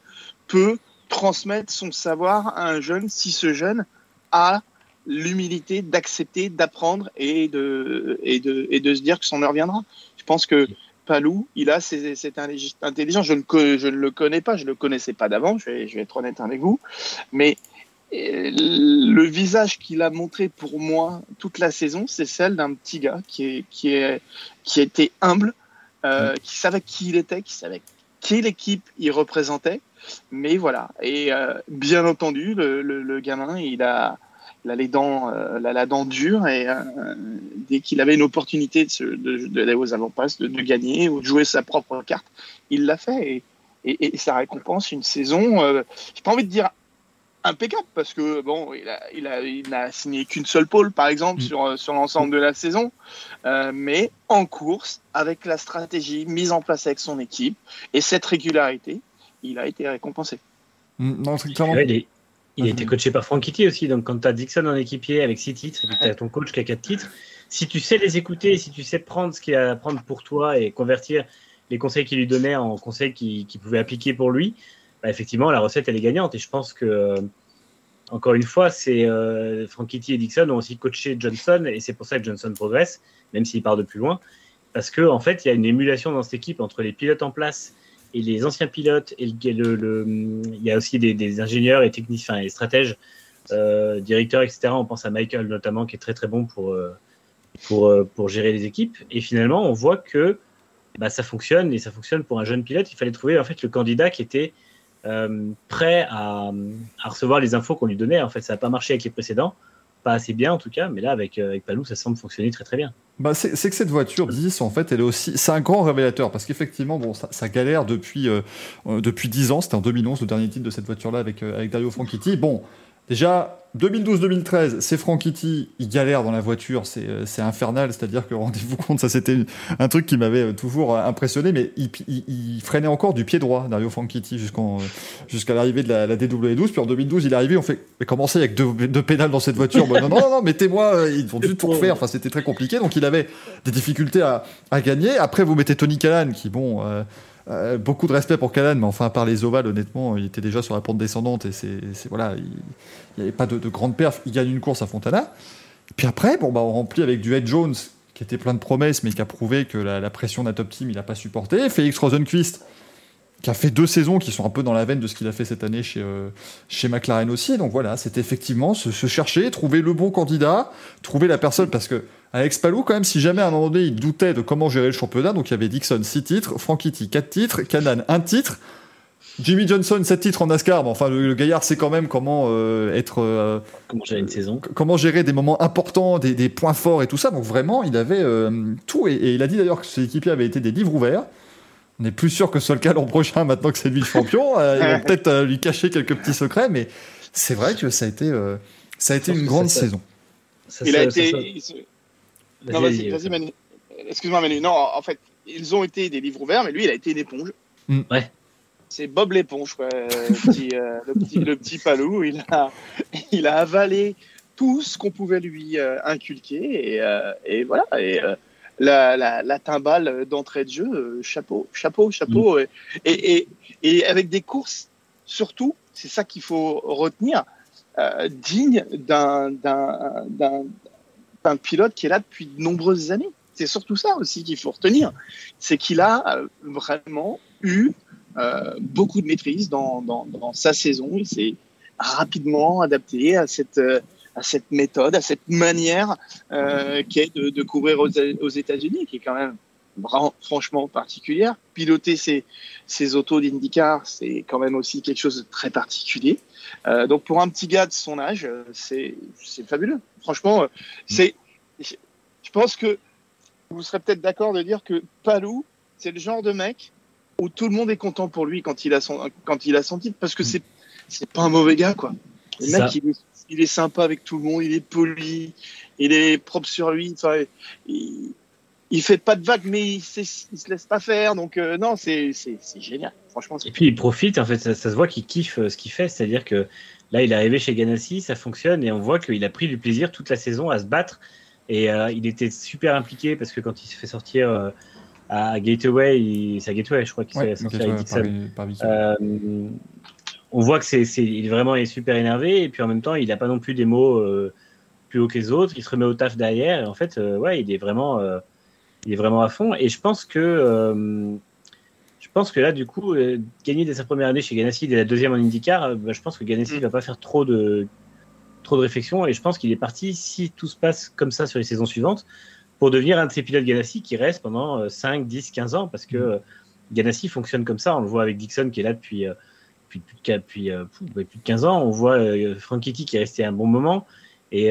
peut transmettre son savoir à un jeune si ce jeune a l'humilité d'accepter, d'apprendre et de, et, de, et de se dire que son heure viendra. Je pense que Palou, il a cette intelligence. Je ne, je ne le connais pas, je ne le connaissais pas d'avant, je vais, je vais être honnête avec vous. Mais le visage qu'il a montré pour moi toute la saison, c'est celle d'un petit gars qui, est, qui, est, qui était humble, euh, qui savait qui il était, qui savait quelle équipe il représentait. Mais voilà. Et euh, bien entendu, le, le, le, gamin, il a, il a les dents, euh, la, la dent dure et euh, dès qu'il avait une opportunité d'aller de, de, de, aux avant-passes, de, de, gagner ou de jouer sa propre carte, il l'a fait. Et, et, et, ça récompense une saison, euh, j'ai pas envie de dire impeccable parce que bon, il a, il a, il n'a signé qu'une seule pole par exemple mmh. sur, sur l'ensemble de la saison, euh, mais en course avec la stratégie mise en place avec son équipe et cette régularité, il a été récompensé. Mmh, non, c'est clairement. Il, est, il a été coaché par Frank Kitty aussi, donc quand tu as Dixon en équipier avec six titres, et puis tu as ton coach qui a quatre titres, si tu sais les écouter, si tu sais prendre ce qu'il a à prendre pour toi et convertir les conseils qu'il lui donnait en conseils qu'il qu pouvait appliquer pour lui, bah, effectivement, la recette, elle est gagnante. Et je pense que, euh, encore une fois, c'est euh, Frank Kitty et Dixon ont aussi coaché Johnson, et c'est pour ça que Johnson progresse, même s'il part de plus loin. parce que en fait, il y a une émulation dans cette équipe entre les pilotes en place et les anciens pilotes. Et il y a aussi des, ingénieurs et techniciens, et stratèges, euh, directeurs, etc. On pense à Michael notamment, qui est très très bon pour, euh, pour, euh, pour gérer les équipes. Et finalement, on voit que bah, ça fonctionne et ça fonctionne pour un jeune pilote. Il fallait trouver en fait le candidat qui était prêt à, à, recevoir les infos qu'on lui donnait. En fait, ça n'a pas marché avec les précédents pas assez bien en tout cas, mais là avec, avec Palou, ça semble fonctionner très très bien. Bah c'est que cette voiture 10, en fait, elle est aussi. C'est un grand révélateur parce qu'effectivement, bon, ça, galère depuis, euh, depuis 10 ans. C'était en 2011 le dernier titre de cette voiture-là avec, avec Dario Franchitti. Bon, Déjà, 2012-2013, c'est Franchitti, il galère dans la voiture, c'est euh, infernal, c'est-à-dire que rendez-vous compte, ça c'était un truc qui m'avait euh, toujours euh, impressionné, mais il, freinait encore du pied droit, Dario Franchitti, jusqu'à l'arrivée de la, la, DW12, puis en 2012 il est arrivé, on fait, mais comment a que deux, deux pédales dans cette voiture? Non, non, non, non mettez-moi, ils ont dû tout refaire, enfin c'était très compliqué, donc il avait des difficultés à, gagner. Après vous mettez Tony Callan, qui bon... beaucoup de respect pour Callan, mais enfin, à part les ovales, honnêtement, il était déjà sur la pente descendante et c'est, voilà, il n'y avait pas de, de, grande perf. Il gagne une course à Fontana. Puis après, bon, bah, on remplit avec du Ed Jones, qui était plein de promesses, mais qui a prouvé que la, pression d'un top team, il n'a pas supporté. Félix Rosenquist, qui a fait deux saisons qui sont un peu dans la veine de ce qu'il a fait cette année chez, euh, chez McLaren aussi. Donc voilà, c'était effectivement se, chercher, trouver le bon candidat, trouver la personne, parce que Alex Palou, quand même, si jamais à un moment donné il doutait de comment gérer le championnat, donc il y avait Dixon 6 titres, Franchitti 4 titres, Canan 1 titre, Jimmy Johnson 7 titres en NASCAR, mais enfin le, gaillard sait quand même comment euh, être... Euh, comment gérer une saison. Comment gérer des moments importants, des, des, points forts et tout ça, donc vraiment il avait euh, tout, et, il a dit d'ailleurs que ses équipiers avaient été des livres ouverts. On n'est plus sûr que ce soit le cas l'an prochain maintenant que c'est lui le champion. ils vont peut-être lui cacher quelques petits secrets, mais c'est vrai que ça a été, ça a été une grande saison. il a été... Non, vas-y, vas-y, Manu. Excuse-moi, Manu. Non, en fait, ils ont été des livres ouverts, mais lui, il a été une éponge. Mm. Ouais. C'est Bob l'éponge, quoi. le, petit, euh, le, petit, le petit palou. Il a, il a avalé tout ce qu'on pouvait lui euh, inculquer. Et, euh, et, voilà. Et la, la, la, timbale d'entrée de jeu, chapeau, chapeau, chapeau. Mm. Et, et, et, avec des courses, surtout, c'est ça qu'il faut retenir, digne d'un un pilote qui est là depuis de nombreuses années. C'est surtout ça aussi qu'il faut retenir. C'est qu'il a euh, vraiment eu euh, beaucoup de maîtrise dans, sa saison. Il s'est rapidement adapté à cette, euh, méthode, à cette manière euh, qui est de, courir aux, aux États-Unis, qui est quand même franchement particulière. Piloter ces, ces autos d'IndyCar, c'est quand même aussi quelque chose de très particulier. Euh, donc pour un petit gars de son âge, c'est fabuleux. Franchement, c'est je pense que vous serez peut-être d'accord de dire que Palou, c'est le genre de mec où tout le monde est content pour lui quand il a son, quand il a son titre, parce que c'est, c'est pas un mauvais gars, quoi. Le mec, il est, il est, sympa avec tout le monde, il est poli, il est propre sur lui, enfin, il, il fait pas de vagues, mais il, il se laisse pas faire, donc euh, non, c'est, génial, franchement. Et puis il profite, en fait, ça, ça se voit qu'il kiffe euh, ce qu'il fait, c'est-à-dire que là, il est arrivé chez Ganassi, ça fonctionne, et on voit qu'il a pris du plaisir toute la saison à se battre et euh, il était super impliqué parce que quand il s'est fait sortir euh, à Gateway, c'est à Gateway, je crois qu'il s'est sorti avec Dixon. On voit que c'est, il est vraiment est super énervé et puis en même temps, il n'a pas non plus des mots plus haut que les autres. Il se remet au taf derrière et en fait, ouais, il est vraiment, il est vraiment à fond. Et je pense que je pense que là, du coup, gagner dès sa première année chez Ganassi, dès la deuxième en IndyCar, bah, je pense que Ganassi ne mm. va pas faire trop de, trop de réflexion et je pense qu'il est parti, si tout se passe comme ça sur les saisons suivantes, pour devenir un de ces pilotes Ganassi qui reste pendant 5, 10, 15 ans parce que mm. Ganassi fonctionne comme ça. On le voit avec Dixon qui est là depuis, euh, depuis, depuis, euh, plus de 15 ans. On voit euh, qui est resté un bon moment et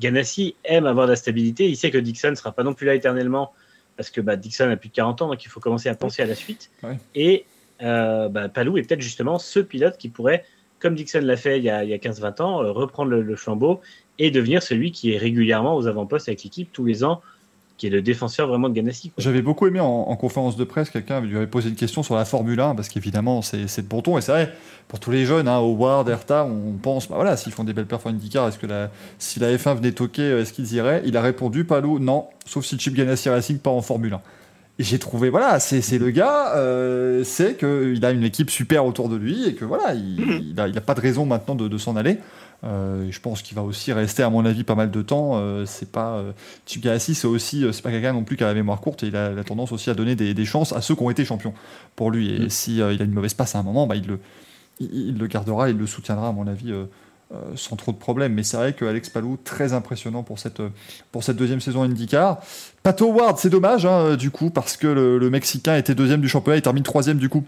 Ganassi aime avoir de la stabilité. Il sait que Dixon ne sera pas non plus là éternellement parce que bah, Dixon a plus de 40 ans donc il faut commencer à penser à la suite. Et bah, Palou est peut-être justement ce pilote qui pourrait comme Dixon l'a fait il y a, 15-20 ans, euh, reprendre le, flambeau et devenir celui qui est régulièrement aux avant-postes avec l'équipe tous les ans, qui est le défenseur vraiment de Ganassi. J'avais beaucoup aimé en, conférence de presse, quelqu'un lui avait posé une question sur la Formule 1, parce qu'évidemment c'est de bon ton, et c'est vrai, pour tous les jeunes, hein, Howard, Erta, on pense, bah voilà, s'ils font des belles performances IndyCar, est-ce que la, si la F1 venait toquer, euh, est-ce qu'ils iraient? Il a répondu, Palou, non, sauf si Chip Ganassi Racing pas en Formule 1. Et j'ai trouvé, voilà, c'est le gars, euh, c'est qu'il a une équipe super autour de lui et que voilà, il n'a mhm. il a, pas de raison maintenant de, de s'en aller. Euh, je pense qu'il va aussi rester, à mon avis, pas mal de temps. Euh, c'est pas euh, c'est aussi, c'est pas quelqu'un non plus qui a la mémoire courte. Et il a la tendance aussi à donner des, chances à ceux qui ont été champions pour lui. Et mm. si il a une mauvaise passe à un moment, bah, il le, il, le gardera, il le soutiendra, à mon avis. sans trop de problèmes. Mais c'est vrai que Alex Palou, très impressionnant pour cette, pour cette deuxième saison IndyCar. Pat Howard, c'est dommage, hein, du coup, parce que le, le, Mexicain était deuxième du championnat, il termine troisième, du coup,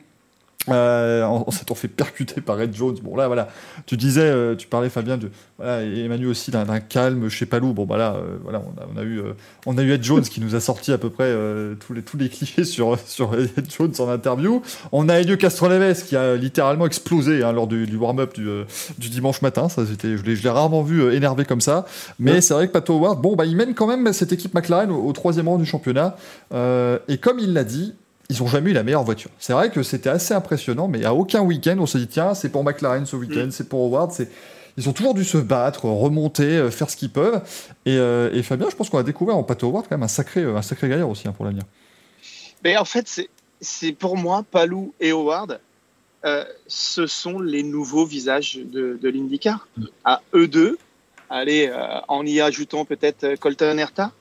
euh, on, s'est fait percuter par Red Jones. Bon là voilà, tu disais, euh, tu parlais Fabien de voilà, Emmanuel aussi d'un calme chez Palou. Bon bah là, euh, voilà, on a, eu on a eu Ed Jones qui nous a sorti à peu près tous les tous les clichés sur sur Ed Jones en interview. On a Elio Castroneves qui a littéralement explosé hein, lors du, warm-up du, du, dimanche matin. Ça c'était, je l'ai rarement vu énervé comme ça. Mais c'est vrai que Pato Howard, bon bah il mène quand même cette équipe McLaren au, au troisième rang du championnat. et comme il l'a dit, ils n'ont jamais eu la meilleure voiture. C'est vrai que c'était assez impressionnant, mais à aucun week-end, on se dit, tiens, c'est pour McLaren ce week-end, mm. c'est pour Howard, c'est... Ils ont toujours dû se battre, remonter, euh, faire ce qu'ils peuvent. Euh, et, Fabien, je pense qu'on a découvert en Pato Howard quand même un sacré, euh, un sacré gaillard aussi hein, pour l'avenir. Mais en fait, c'est pour moi, Palou et Howard, ce sont les nouveaux visages de, de l'IndyCar. Mm. À eux deux, allez, en y ajoutant peut-être Colton Herta,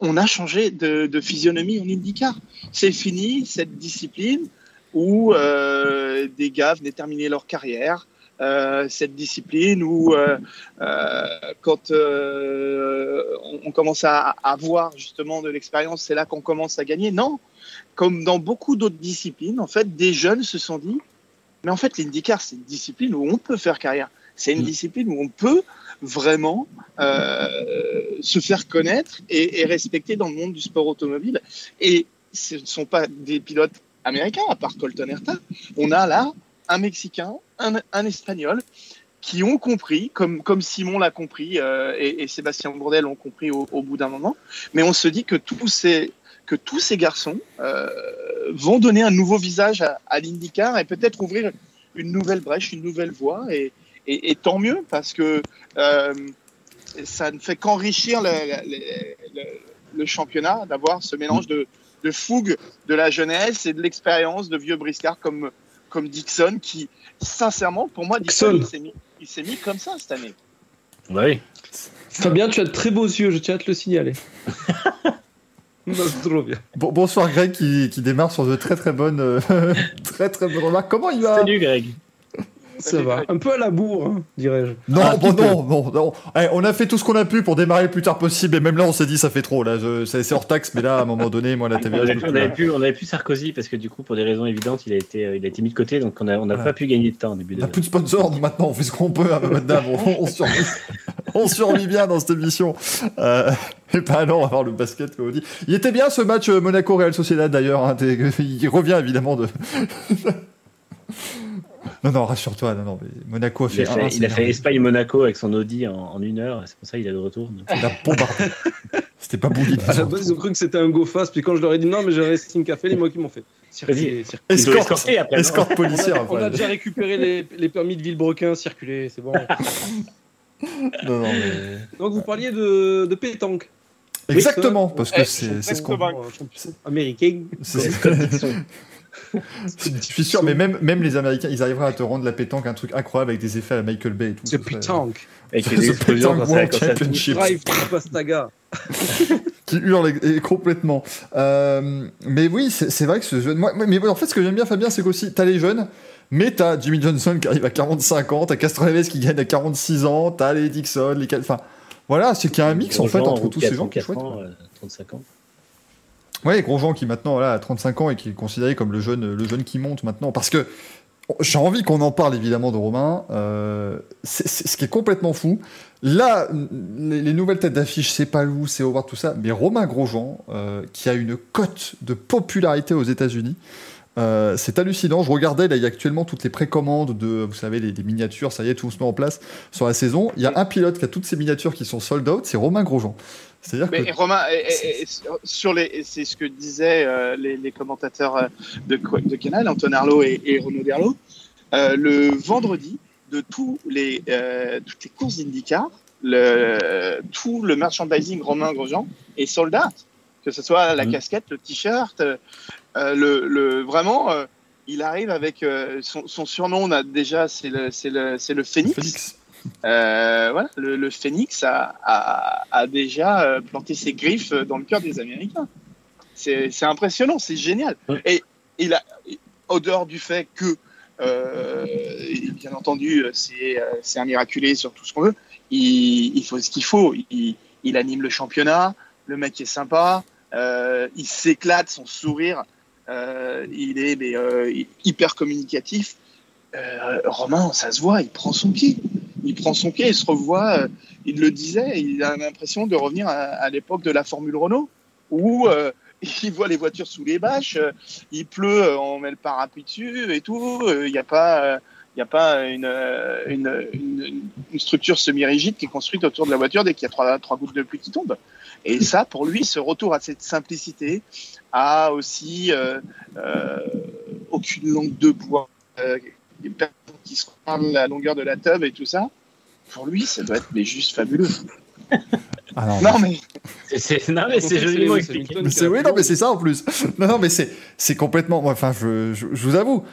on a changé de, physionomie en IndyCar. C'est fini cette discipline où euh, des gars venaient terminer leur carrière. Euh, cette discipline où euh, quand on, commence à avoir justement de l'expérience, c'est là qu'on commence à gagner. Non, comme dans beaucoup d'autres disciplines, en fait, des jeunes se sont dit, mais en fait, l'IndyCar, c'est une discipline où on peut faire carrière. C'est une mm. discipline où on peut vraiment euh, se faire connaître et, respecter dans le monde du sport automobile. Et ce ne sont pas des pilotes américains, à part Colton Herta. On a là un Mexicain, un, Espagnol qui ont compris, comme, comme Simon l'a compris euh, et, Sébastien Bourdel l'ont compris au, bout d'un moment. Mais on se dit que tous ces, que tous ces garçons euh, vont donner un nouveau visage à, à l'IndyCar et peut-être ouvrir une nouvelle brèche, une nouvelle voie. Et, et, tant mieux parce que euh, ça ne fait qu'enrichir le, championnat d'avoir ce mélange de, fougue de la jeunesse et de l'expérience de vieux briscards comme, comme Dixon qui, sincèrement, pour moi, Dixon, il s'est mis, comme ça cette année. Oui. Fabien, tu as de très beaux yeux, je tiens à te le signaler. Bon, bonsoir Greg qui, démarre sur de très très bonnes, euh, très très bonnes remarques. Comment il va? Salut Greg. Ça va. Un peu à la bourre, hein, dirais-je. Non, ah, bon, non, non, non. Eh, on a fait tout ce qu'on a pu pour démarrer le plus tard possible. Et même là, on s'est dit, ça fait trop. Là, c'est hors taxe. Mais là, à un moment donné, moi, la TVA. On avait, pu, on avait pu Sarkozy parce que du coup, pour des raisons évidentes, il a été, euh, il a été mis de côté. Donc, on n'a on a pas pu gagner de temps au début. On n'a plus de sponsors. maintenant, on fait ce qu'on peut. Hein, madame. On, on, survit, on, survit, bien dans cette émission. Euh, et pas non, on va voir le basket, comme on dit. Il était bien ce match euh, Monaco-Real Sociedad d'ailleurs. Hein, il revient évidemment de. Non, non, rassure-toi. Non, non, Monaco a fait. Il a fait, il a fait Espagne-Monaco avec son Audi en, une heure. C'est pour ça qu'il est de retour. C'était pas Bouli. À la base, ils ont cru que c'était un go fast. Puis quand je leur ai dit non, mais j'ai resté une café, les mots qui m'ont fait. Circuler, Escorte, escorte policière. On, a, déjà récupéré les, les, permis de Villebrequin, circuler, c'est bon. non, non, mais... Donc vous parliez de, de pétanque. Exactement, parce que c'est ce qu'on. Américain. C'est je suis sûr, mais même, même les Américains, ils arriveraient à te rendre la pétanque un truc incroyable avec des effets à Michael Bay et tout. C'est pétanque. Avec les explosions World Championship. qui hurle complètement. Euh, mais oui, c'est vrai que ce jeune. Moi, mais en fait, ce que j'aime bien, Fabien, c'est qu'aussi, t'as les jeunes, mais t'as Jimmy Johnson qui arrive à 45 ans, t'as Castroneves qui gagne à 46 ans, t'as les Dixon, les. Enfin, voilà, c'est qu'il y a un mix en fait entre tous ces gens qui 35 ans. Ouais, Grosjean qui maintenant a 35 ans et qui est considéré comme le jeune, le jeune qui monte maintenant. Parce que j'ai envie qu'on en parle évidemment de Romain. Euh, c'est ce qui est complètement fou. Là, les, nouvelles têtes d'affiche, c'est pas Lou, c'est Howard, tout ça. Mais Romain Grosjean, euh, qui a une cote de popularité aux États-Unis, euh, c'est hallucinant. Je regardais, là, il y a actuellement toutes les précommandes de, vous savez, les, miniatures, ça y est, tout se met en place sur la saison. Il y a un pilote qui a toutes ces miniatures qui sont sold out, c'est Romain Grosjean. C'est-à-dire que... Romain, sur les, c'est ce que disaient euh, les, commentateurs euh, de, de Canal, Anton Arlo et, Renaud Derlo. le vendredi, de tous les, toutes les courses d'IndyCar, le, tout le merchandising Romain Grosjean est sold out que ce soit la mmh. casquette, le t-shirt, euh, le, vraiment, euh, il arrive avec euh, son, surnom, on a déjà, c'est le, c'est le, c'est le Phoenix. Euh, voilà, le, le Phoenix a, a, a déjà euh, planté ses griffes dans le cœur des Américains. C'est impressionnant, c'est génial. Et il a, au dehors du fait que, euh, bien entendu, c'est un miraculé sur tout ce qu'on veut, il, il faut ce qu'il faut. Il, il anime le championnat, le mec est sympa, euh, il s'éclate, son sourire, il est mais, hyper communicatif. Romain, ça se voit, il prend son pied. Il prend son pied, il se revoit, euh, il le disait, il a l'impression de revenir à, à l'époque de la Formule Renault, où euh, il voit les voitures sous les bâches, euh, il pleut, on met le parapluie dessus et tout. Il n'y a pas, il y a pas une, une, une, structure semi-rigide qui est construite autour de la voiture dès qu'il y a trois, trois gouttes de pluie qui tombent. Et ça, pour lui, ce retour à cette simplicité, a aussi aucune langue de bois, euh, des personnes qui se parlent la longueur de la tube et tout ça. Pour lui, ça doit être mais juste fabuleux. Ah non, mais C'est- c'est- non, mais c'est joliment expliqué. Mais c'est oui, non, mais c'est ça en plus. Non, non, mais c'est c'est complètement. Enfin, je, je, je vous avoue,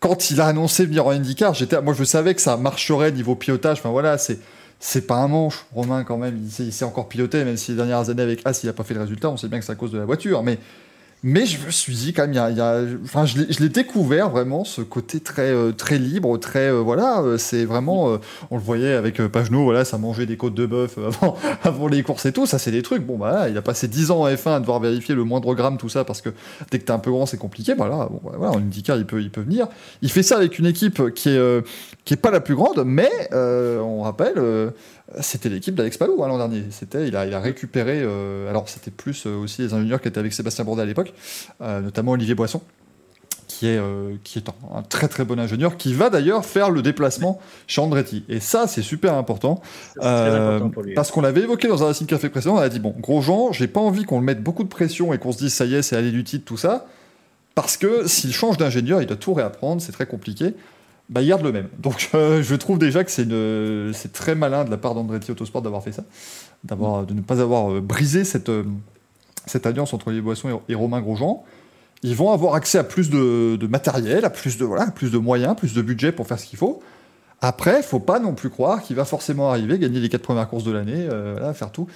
quand il a annoncé venir en IndyCar, j'étais, moi, je savais que ça marcherait niveau pilotage. Enfin voilà, c'est c'est pas un manche, Romain quand même. Il sait, il sait encore piloter, même si les dernières années avec As, il a pas fait le résultat. On sait bien que c'est à cause de la voiture, mais mais je me suis dit quand même, il y a, y a- enfin, je l'ai découvert vraiment ce côté très euh, très libre, très euh, voilà, euh, c'est vraiment, on le voyait avec Pagenaud, voilà, ça mangeait des côtes de bœuf avant, avant les courses et tout, ça c'est des trucs. Bon bah, là, il a passé 10 ans en F1 à devoir vérifier le moindre gramme, tout ça, parce que dès que t'es un peu grand, c'est compliqué. Voilà, bon, bah, voilà, en IndyCar, il peut, il peut venir. Il fait ça avec une équipe qui est euh, qui est pas la plus grande, mais on rappelle. C'était l'équipe d'Alex Palou hein, l'an dernier. C'était, il a, il a récupéré. euh, alors c'était plus euh, aussi les ingénieurs qui étaient avec Sébastien Bourdet à l'époque, euh, notamment Olivier Boisson, qui est, qui est un, un très très bon ingénieur, qui va d'ailleurs faire le déplacement chez Andretti. Et ça, c'est super important. C'est très important pour lui. parce qu'on l'avait évoqué dans un Racing Café précédent, on a dit bon, Grosjean, j'ai pas envie qu'on le mette beaucoup de pression et qu'on se dise ça y est, c'est aller du titre, tout ça, parce que s'il change d'ingénieur, il doit tout réapprendre, c'est très compliqué. Bah, il garde le même. Donc, euh, je trouve déjà que c'est une, très malin de la part d'Andretti Autosport d'avoir fait ça, d'avoir, de ne pas avoir euh, brisé cette, euh, cette alliance entre les Boissons et, Romain Grosjean. Ils vont avoir accès à plus de, matériel, à plus de, voilà, plus de moyens, plus de budget pour faire ce qu'il faut. Après, faut pas non plus croire qu'il va forcément arriver, gagner les quatre premières courses de l'année, faire tout.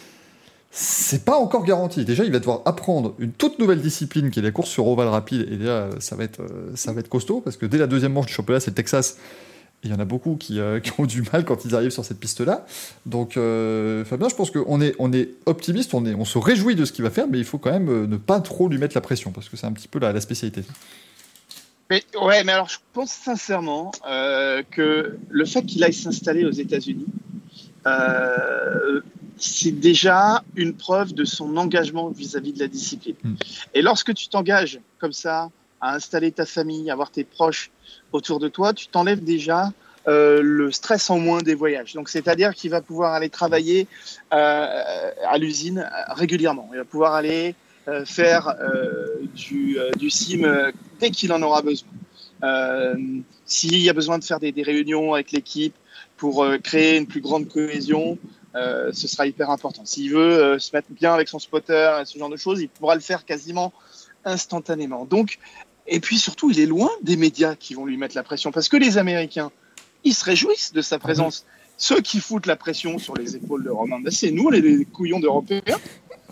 C'est pas encore garanti. Déjà, il va devoir apprendre une toute nouvelle discipline qui est la course sur ovale rapide. Et déjà, ça va être, euh, ça va être costaud parce que dès la deuxième manche du championnat, c'est le Texas. Il y en a beaucoup qui, euh, qui ont du mal quand ils arrivent sur cette piste-là. Donc, euh, Fabien, je pense qu'on est, on est optimiste, on, est, on se réjouit de ce qu'il va faire, mais il faut quand même ne pas trop lui mettre la pression parce que c'est un petit peu la, la spécialité. Mais ouais, mais alors je pense sincèrement que le fait qu'il aille s'installer aux États-Unis, c'est déjà une preuve de son engagement vis-à-vis de la discipline. Mm. Et lorsque tu t'engages comme ça à installer ta famille, à avoir tes proches autour de toi, tu t'enlèves déjà euh, le stress en moins des voyages. Donc c'est-à-dire qu'il va pouvoir aller travailler euh, à l'usine euh, régulièrement. Il va pouvoir aller euh, faire euh, du, euh, du sim dès qu'il en aura besoin. Euh, S'il y a besoin de faire des, des réunions avec l'équipe pour créer une plus grande cohésion, euh, ce sera hyper important. S'il veut euh, se mettre bien avec son spotter et ce genre de choses, il pourra le faire quasiment instantanément. Donc, et puis surtout, il est loin des médias qui vont lui mettre la pression parce que les Américains, ils se réjouissent de sa présence. Ceux qui foutent la pression sur les épaules de Romain, ben, c'est nous, les, les couillons d'Européens.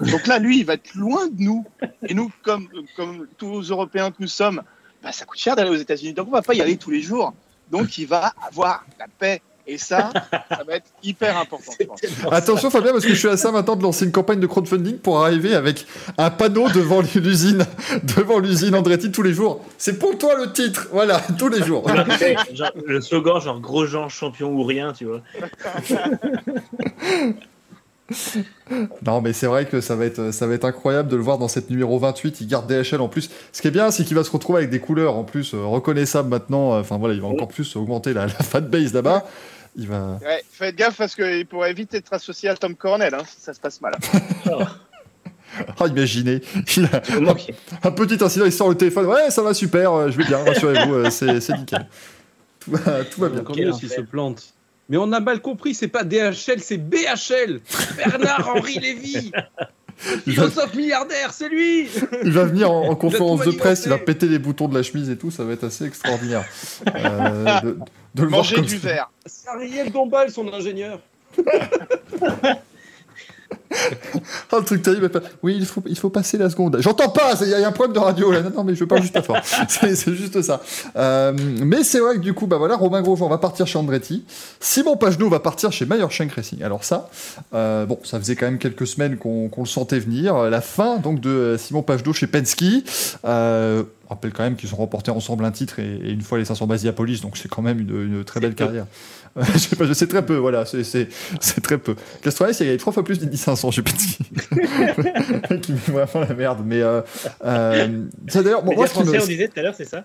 Donc là, lui, il va être loin de nous. Et nous, comme, comme tous Européens que nous sommes, bah, ça coûte cher d'aller aux États-Unis. Donc on va pas y aller tous les jours. Donc il va avoir la paix. Et ça, ça va être hyper important. je pense. Attention Fabien, parce que je suis à ça maintenant de lancer une campagne de crowdfunding pour arriver avec un panneau devant l'usine, devant l'usine Andretti tous les jours. C'est pour toi le titre, voilà, tous les jours. Genre, le slogan, genre gros Jean champion ou rien, tu vois. Non, mais c'est vrai que ça va être, ça va être incroyable de le voir dans cette numéro 28. Il garde DHL en plus. Ce qui est bien, c'est qu'il va se retrouver avec des couleurs en plus euh, reconnaissables maintenant. Enfin voilà, il va encore plus augmenter la, la fanbase là-bas. Il va. Ouais, faites gaffe parce qu'il pourrait vite être associé à Tom Cornell hein, si ça se passe mal. Ah, imaginez, il a un petit incident, il sort le téléphone. Ouais, ça va super, euh, je vais bien, rassurez-vous, euh, c'est nickel. Tout va, tout va bien. Encore mieux s'il se plante. Mais on a mal compris, c'est pas DHL, c'est BHL. Bernard-Henri Lévy. Philosophe milliardaire, c'est lui. il va venir en, en conférence de presse, il va péter les boutons de la chemise et tout, ça va être assez extraordinaire. Euh, de, de le voir Manger comme du ça. verre. C'est Ariel Dombal, son ingénieur. Ah, le truc terrible. Oui, il faut, il faut passer la seconde. J'entends pas, il y a un problème de radio là. Non, non, mais je parle juste fort. C'est juste ça. Euh, mais c'est vrai que du coup, bah voilà, Romain Grosjean va partir chez Andretti. Simon Pagenaud va partir chez Meyer Shank Racing. Alors ça, euh, bon, ça faisait quand même quelques semaines qu'on le sentait venir. La fin donc de euh, Simon Pagenaud chez Penske. Euh, on rappelle quand même qu'ils ont remporté ensemble un titre et, et une fois les 500 Basiapolis, donc c'est quand même une, une très belle carrière. Euh, je sais pas, je sais très peu, voilà, c'est- très peu. Castrolès, il y a trois fois plus d'Indy 500 chez Penske. qui met vraiment la merde. Mais euh, euh, d'ailleurs, bon, moi, ce qui me- on disait tout à l'heure, c'est ça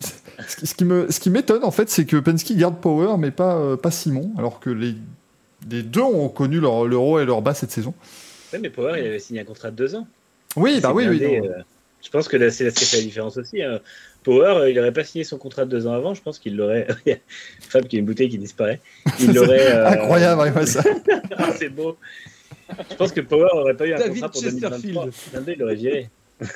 ce qui- qui me, ce qui m'étonne en fait, c'est que Penske garde Power, mais pas, euh, pas Simon, alors que les, les deux ont connu leur, leur haut et leur bas cette saison. Ouais, mais Power, il avait signé un contrat de deux ans. Oui, bah oui, oui. blindé, euh, je pense que là, c'est là ce qui fait la différence aussi. hein. Power, euh, il n'aurait pas signé son contrat de deux ans avant. Je pense qu'il l'aurait. Il y a une femme qui a une bouteille qui disparaît. Il l'aurait. euh, Incroyable, ça. Ah, c'est beau. Je pense que Power n'aurait pas eu un David contrat pour Chesterfield. 2023. 2022, il l'aurait viré.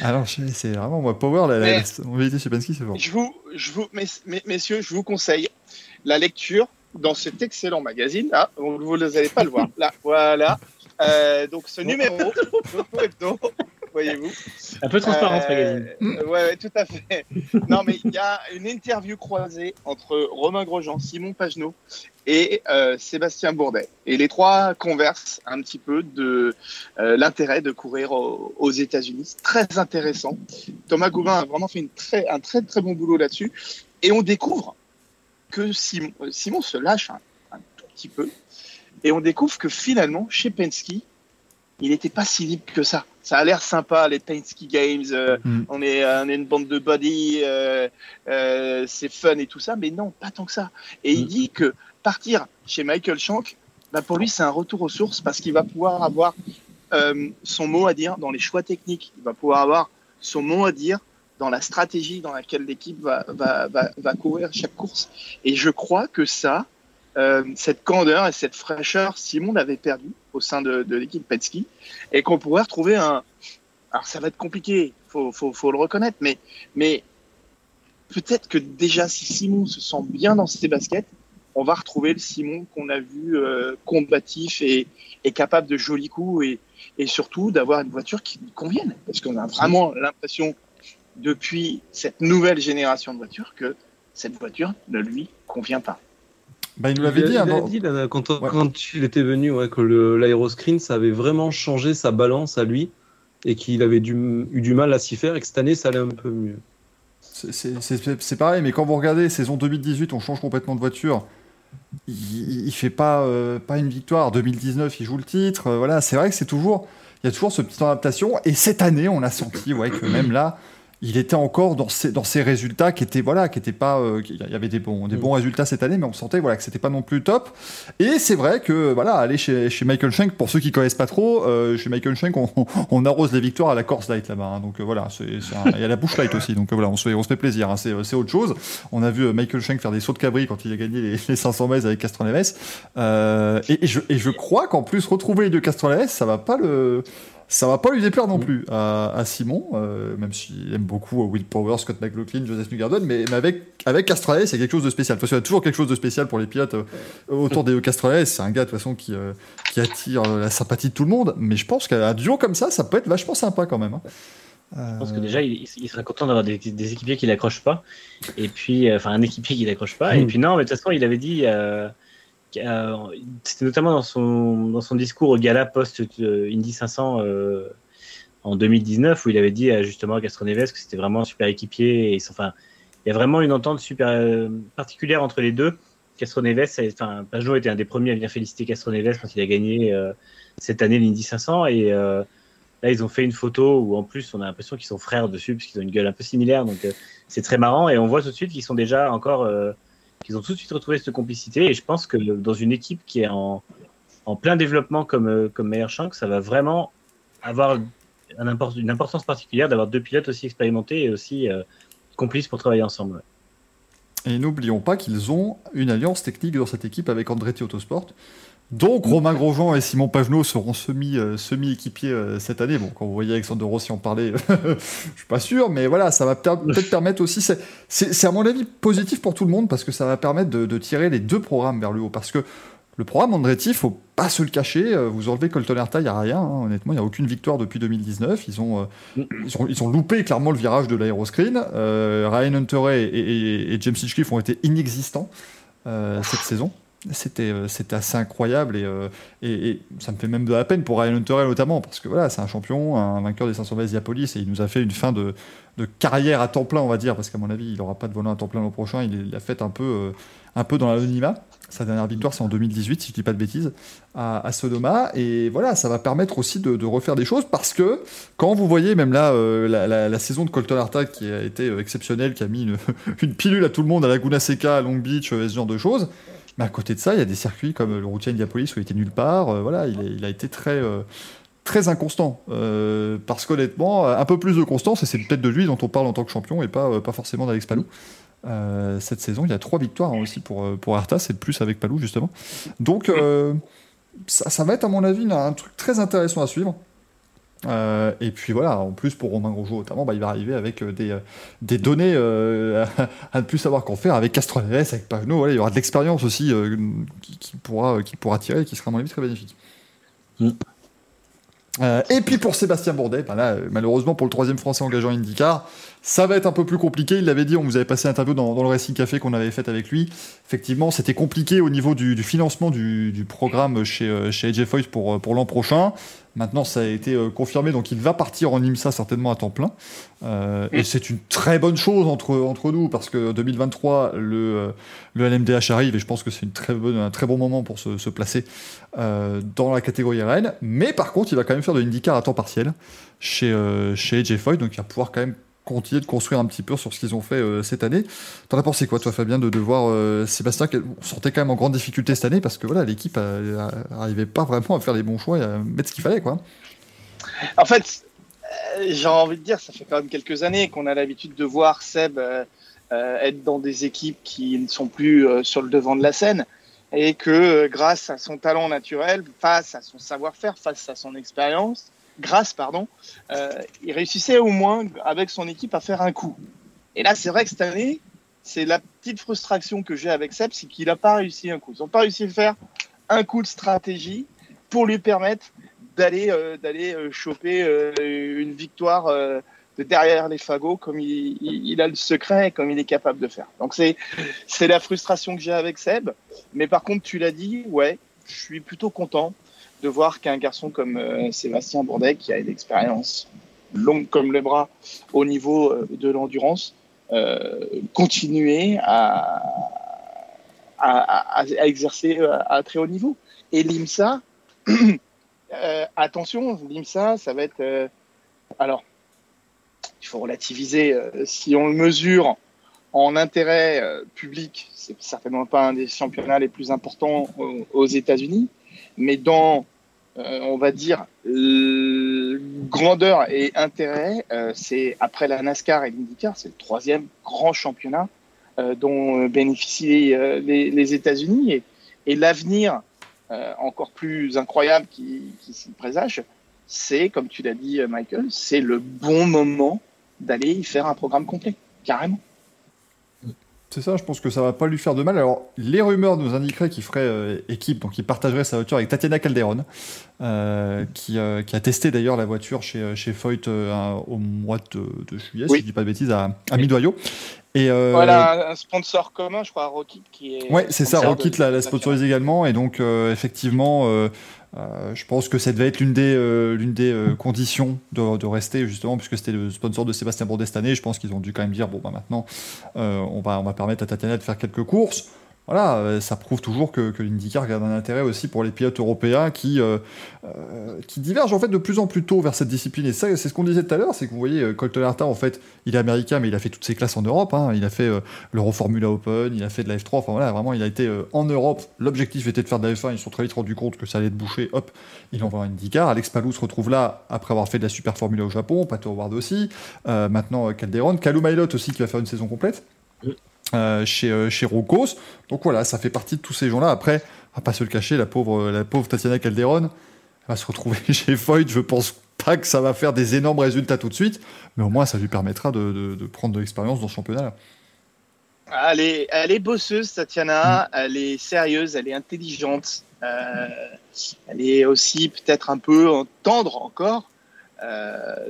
Alors, c'est vraiment moi, Power, la, la, Mais- la mobilité chez Penske, c'est fort. Je vous, je vous, mess- mes- messieurs, je vous conseille la lecture dans cet excellent magazine. Ah, vous vous n'allez pas le voir. Là, voilà. Euh, donc ce numéro, Loco Hebdo, voyez-vous. Un peu transparent, ce Euh, magazine. ouais, ouais, tout à fait. Non, mais il y a une interview croisée entre Romain Grosjean, Simon Pagenaud et euh, Sébastien Bourdet. Et les trois conversent un petit peu de euh, l'intérêt de courir au- aux États-Unis. Très intéressant. Thomas Goubin a vraiment fait une très, un très très bon boulot là-dessus. Et on découvre que Simon, Simon se lâche un, un tout petit peu. Et on découvre que finalement, chez Penske, il n'était pas si libre que ça. Ça a l'air sympa, les Penske Games. euh, Mm. on, est, on est une bande de buddies, euh, euh, c'est fun et tout ça. Mais non, pas tant que ça. Et il Mm. dit que partir chez Michael Shank, bah pour lui, c'est un retour aux sources parce qu'il va pouvoir avoir euh, son mot à dire dans les choix techniques. Il va pouvoir avoir son mot à dire dans la stratégie dans laquelle l'équipe va, va, va, va courir chaque course. Et je crois que ça, euh, cette candeur et cette fraîcheur, Simon l'avait perdu au sein de, l'équipe Penske et qu'on pourrait retrouver un. Alors ça va être compliqué, faut, faut, le reconnaître, mais, mais peut-être que déjà si Simon se sent bien dans ses baskets, on va retrouver le Simon qu'on a vu euh, combatif et, et capable de jolis coups et, et surtout d'avoir une voiture qui lui convienne. Parce qu'on a vraiment l'impression depuis cette nouvelle génération de voitures que cette voiture ne lui convient pas. Bah, il nous l'avait dit, il hein, dans- dit, là, quand, Ouais. quand il était venu, ouais, que l'aéroscreen, ça avait vraiment changé sa balance à lui et qu'il avait du- eu du mal à s'y faire et que cette année, ça allait un peu mieux. C'est- pareil, mais quand vous regardez saison 2018, on change complètement de voiture. Il, il- il fait pas, euh, pas une victoire. 2019, il joue le titre. Euh, voilà, c'est vrai que c'est toujours, il y a toujours ce petit temps d'adaptation. Et cette année, on a senti, ouais, que même là, il était encore dans ses, dans ses résultats qui étaient, voilà, qui étaient pas, euh, il y avait des bons, des Mm. bons résultats cette année, mais on sentait, voilà, que c'était pas non plus top. Et c'est vrai que, voilà, aller chez, chez Michael Shank, pour ceux qui connaissent pas trop, euh, chez Michael Shank, on, on arrose les victoires à la Course Light là-bas. hein. donc euh, voilà, il y a la Bush Light aussi. Donc euh, voilà, on se fait, on se fait plaisir. hein. c'est, autre chose. On a vu euh, Michael Shank faire des sauts de cabri quand il a gagné les, les 500 mètres avec Castroneves. Euh, et, et je, et je crois qu'en plus retrouver les deux Castroneves, ça va pas le, ça va pas lui déplaire non plus à, à Simon, euh, même s'il aime beaucoup euh, Will Power, Scott McLaughlin, Joseph Newgarden, mais, mais avec avec Castroneves, c'est quelque chose de spécial. Parce qu'il y a toujours quelque chose de spécial pour les pilotes euh, autour des Castroneves. C'est un gars de toute façon qui euh, qui attire la sympathie de tout le monde. Mais je pense qu'un duo comme ça, ça peut être vachement sympa quand même. hein. Je pense que déjà, il, il sera content d'avoir des, des équipiers qui l'accrochent pas. Et puis, euh, enfin, un équipier qui l'accroche pas. Et Mm. puis, non, mais de toute façon, il avait dit, c'était notamment dans son, dans son discours au gala post-Indy 500 euh, en 2019, où il avait dit euh, justement à Castroneves que c'était vraiment un super équipier. Et, enfin, il y a vraiment une entente super euh, particulière entre les deux. Castroneves, enfin, Pajot était un des premiers à venir féliciter Castroneves quand il a gagné euh, cette année l'Indy 500. Et euh, là, ils ont fait une photo où en plus, on a l'impression qu'ils sont frères dessus, parce qu'ils ont une gueule un peu similaire. Donc, euh, c'est très marrant. Et on voit tout de suite qu'ils sont déjà encore, euh, qu'ils ont tout de suite retrouvé cette complicité. Et je pense que dans une équipe qui est en, plein développement comme, euh, comme Meyer Shank, ça va vraiment avoir une importance particulière d'avoir deux pilotes aussi expérimentés et aussi euh, complices pour travailler ensemble. Et n'oublions pas qu'ils ont une alliance technique dans cette équipe avec Andretti Autosport. Donc Romain Grosjean et Simon Pagenaud seront euh, semi-équipiers euh, cette année. Bon, quand vous voyez Alexandre Rossi en parler, je suis pas sûr, mais voilà, ça va peut- peut-être permettre aussi. c'est- à mon avis positif pour tout le monde parce que ça va permettre de, tirer les deux programmes vers le haut. Parce que le programme Andretti, faut pas se le cacher, euh, vous enlevez Colton Herta, il n'y a rien. hein, honnêtement, il n'y a aucune victoire depuis 2019. Ils ont, ils ont, loupé clairement le virage de l'aéroscreen. Ryan Hunter et, et- James Hitchcliffe ont été inexistants cette saison. C'était euh, c'était assez incroyable et, euh, et, et ça me fait même de la peine pour Ryan Hunter notamment parce que voilà c'est un champion, un vainqueur des 500 miles Diapolis et il nous a fait une fin de, de carrière à temps plein on va dire parce qu'à mon avis il n'aura pas de volant à temps plein l'an prochain il l'a fait un peu, euh, un peu dans l'anonymat. Sa dernière victoire c'est en 2018 si je dis pas de bêtises à, Sodoma et voilà ça va permettre aussi de, refaire des choses parce que quand vous voyez même là la, saison de Colton Herta qui a été exceptionnelle qui a mis une, une pilule à tout le monde à Laguna Seca à Long Beach ce genre de choses mais à côté de ça, il y a des circuits comme le routier Indianapolis où il était nulle part. euh, voilà, il, a été très, euh, très inconstant. Euh, parce qu'honnêtement, un peu plus de constance, et c'est peut-être de lui dont on parle en tant que champion et pas, pas forcément d'Alex Palou. Cette saison, il y a trois victoires hein, aussi pour, pour Arta, c'est plus avec Palou justement. Donc, ça va être à mon avis un truc très intéressant à suivre. Euh, et puis voilà, en plus pour Romain Grosjean notamment, bah, il va arriver avec euh, des, euh, des données euh, à ne plus savoir qu'en faire avec Castroneves, avec Pagno. Voilà, il y aura de l'expérience aussi euh, qui, qui pourra, qui pourra tirer et qui sera à mon avis très bénéfique. Mm. Et puis pour Sébastien Bourdet, bah là, malheureusement pour le troisième français engagé en IndyCar, ça va être un peu plus compliqué. Il l'avait dit, on vous avait passé l'interview dans, dans le Racing Café qu'on avait fait avec lui. Effectivement, c'était compliqué au niveau du, du financement du, du programme chez, chez AJ Foyt pour, pour l'an prochain. Maintenant, ça a été euh, confirmé, donc il va partir en IMSA certainement à temps plein. Euh, Et c'est une très bonne chose entre, entre nous, parce que 2023, le, euh, le LMDH arrive, et je pense que c'est une très bonne, un très bon moment pour se, se placer euh, dans la catégorie RN. Mais par contre, il va quand même faire de l'IndyCar à temps partiel chez, euh, chez AJ Foyt, donc il va pouvoir quand même continuer de construire un petit peu sur ce qu'ils ont fait euh, cette année. T'en as pensé quoi, toi, Fabien, de, de voir euh, Sébastien qui sortait quand même en grande difficulté cette année parce que voilà, l'équipe n'arrivait pas vraiment à faire les bons choix et à mettre ce qu'il fallait, quoi. En fait, euh, j'ai envie de dire, ça fait quand même quelques années qu'on a l'habitude de voir Seb euh, euh, être dans des équipes qui ne sont plus euh, sur le devant de la scène et que euh, grâce à son talent naturel, face à son savoir-faire, face à son expérience, grâce, pardon, euh, il réussissait au moins avec son équipe à faire un coup. Et là, c'est vrai que cette année, c'est la petite frustration que j'ai avec Seb, c'est qu'il n'a pas réussi un coup. Ils n'ont pas réussi à faire un coup de stratégie pour lui permettre d'aller euh, euh, choper une victoire de derrière les fagots comme il, il, a le secret et comme il est capable de faire. Donc c'est c'est la frustration que j'ai avec Seb. Mais par contre, tu l'as dit, ouais, je suis plutôt content de voir qu'un garçon comme euh, Sébastien Bourdet, qui a une expérience longue comme les bras au niveau euh, de l'endurance, euh, continuer à, à, à, à exercer à, très haut niveau. Et l'IMSA, attention, l'IMSA, ça va être. alors, il faut relativiser. si on le mesure en intérêt public, c'est certainement pas un des championnats les plus importants aux États-Unis, mais dans, euh, on va dire, euh, grandeur et intérêt, euh, c'est après la NASCAR et l'IndyCar, c'est le troisième grand championnat dont bénéficient les, États-Unis et, l'avenir encore plus incroyable qui, qui s'y présage, c'est, comme tu l'as dit, Michael, c'est le bon moment d'aller y faire un programme complet, carrément. C'est ça, je pense que ça va pas lui faire de mal. Alors, les rumeurs nous indiqueraient qu'il ferait euh, équipe, donc il partagerait sa voiture avec Tatiana Calderon, euh, qui, euh, qui a testé d'ailleurs la voiture chez, chez Foyt au mois de, de juillet, Oui. si je dis pas de bêtises, à, à. Et, Voilà, un, sponsor commun, je crois, Rockit, qui est. Ouais, c'est ça, Rockit de- la, la sponsorise également, et donc effectivement, euh, je pense que ça devait être l'une des, euh, euh, conditions de, rester, justement, puisque c'était le sponsor de Sébastien Bourdet cette. Je pense qu'ils ont dû quand même dire, bon, bah maintenant, on, va, on va permettre à Tatiana de faire quelques courses. Voilà, euh, ça prouve toujours que, l'IndyCar garde un intérêt aussi pour les pilotes européens qui, euh, euh, qui divergent en fait de plus en plus tôt vers cette discipline. Et ça, c'est ce qu'on disait tout à l'heure, c'est que vous voyez, Colton en fait, il est américain, mais il a fait toutes ses classes en Europe. hein. Il a fait l'Euroformula Open, il a fait de la F3, enfin voilà, vraiment, il a été en Europe. L'objectif était de faire de la F1, ils se sont très vite rendu compte que ça allait être bouché, hop, il envoie un IndyCar. Alex Palou se retrouve là après avoir fait de la Super Formula au Japon, Pato Howard aussi, maintenant Calderon, Calum Mailot aussi qui va faire une saison complète. Euh, chez, euh, chez Rocos. Donc voilà, ça fait partie de tous ces gens-là. Après, va pas se le cacher, la pauvre, la pauvre Tatiana Calderon elle va se retrouver chez Foyt. Je pense pas que ça va faire des énormes résultats tout de suite, mais au moins ça lui permettra de, de- de prendre de l'expérience dans ce championnat-là. Elle est, elle est bosseuse, Tatiana. Elle est sérieuse, elle est intelligente. Euh, elle est aussi peut-être un peu tendre encore.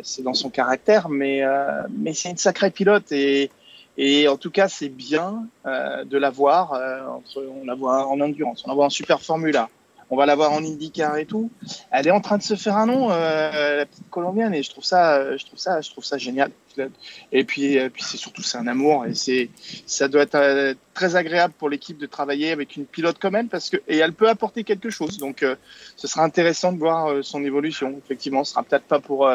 C'est dans son caractère, mais, mais c'est une sacrée pilote. Et, et en tout cas, c'est bien euh, de la voir. euh, on la voit en endurance, on la voit en super Formula. On va la voir en IndyCar et tout. Elle est en train de se faire un nom, euh, la petite colombienne, et je trouve ça, euh, je trouve ça, je trouve ça génial. Et puis, euh, puis c'est surtout c'est un amour et c'est ça doit être euh, très agréable pour l'équipe de travailler avec une pilote comme elle parce que et elle peut apporter quelque chose. Donc ce sera intéressant de voir son évolution. Effectivement, ce sera peut-être pas pour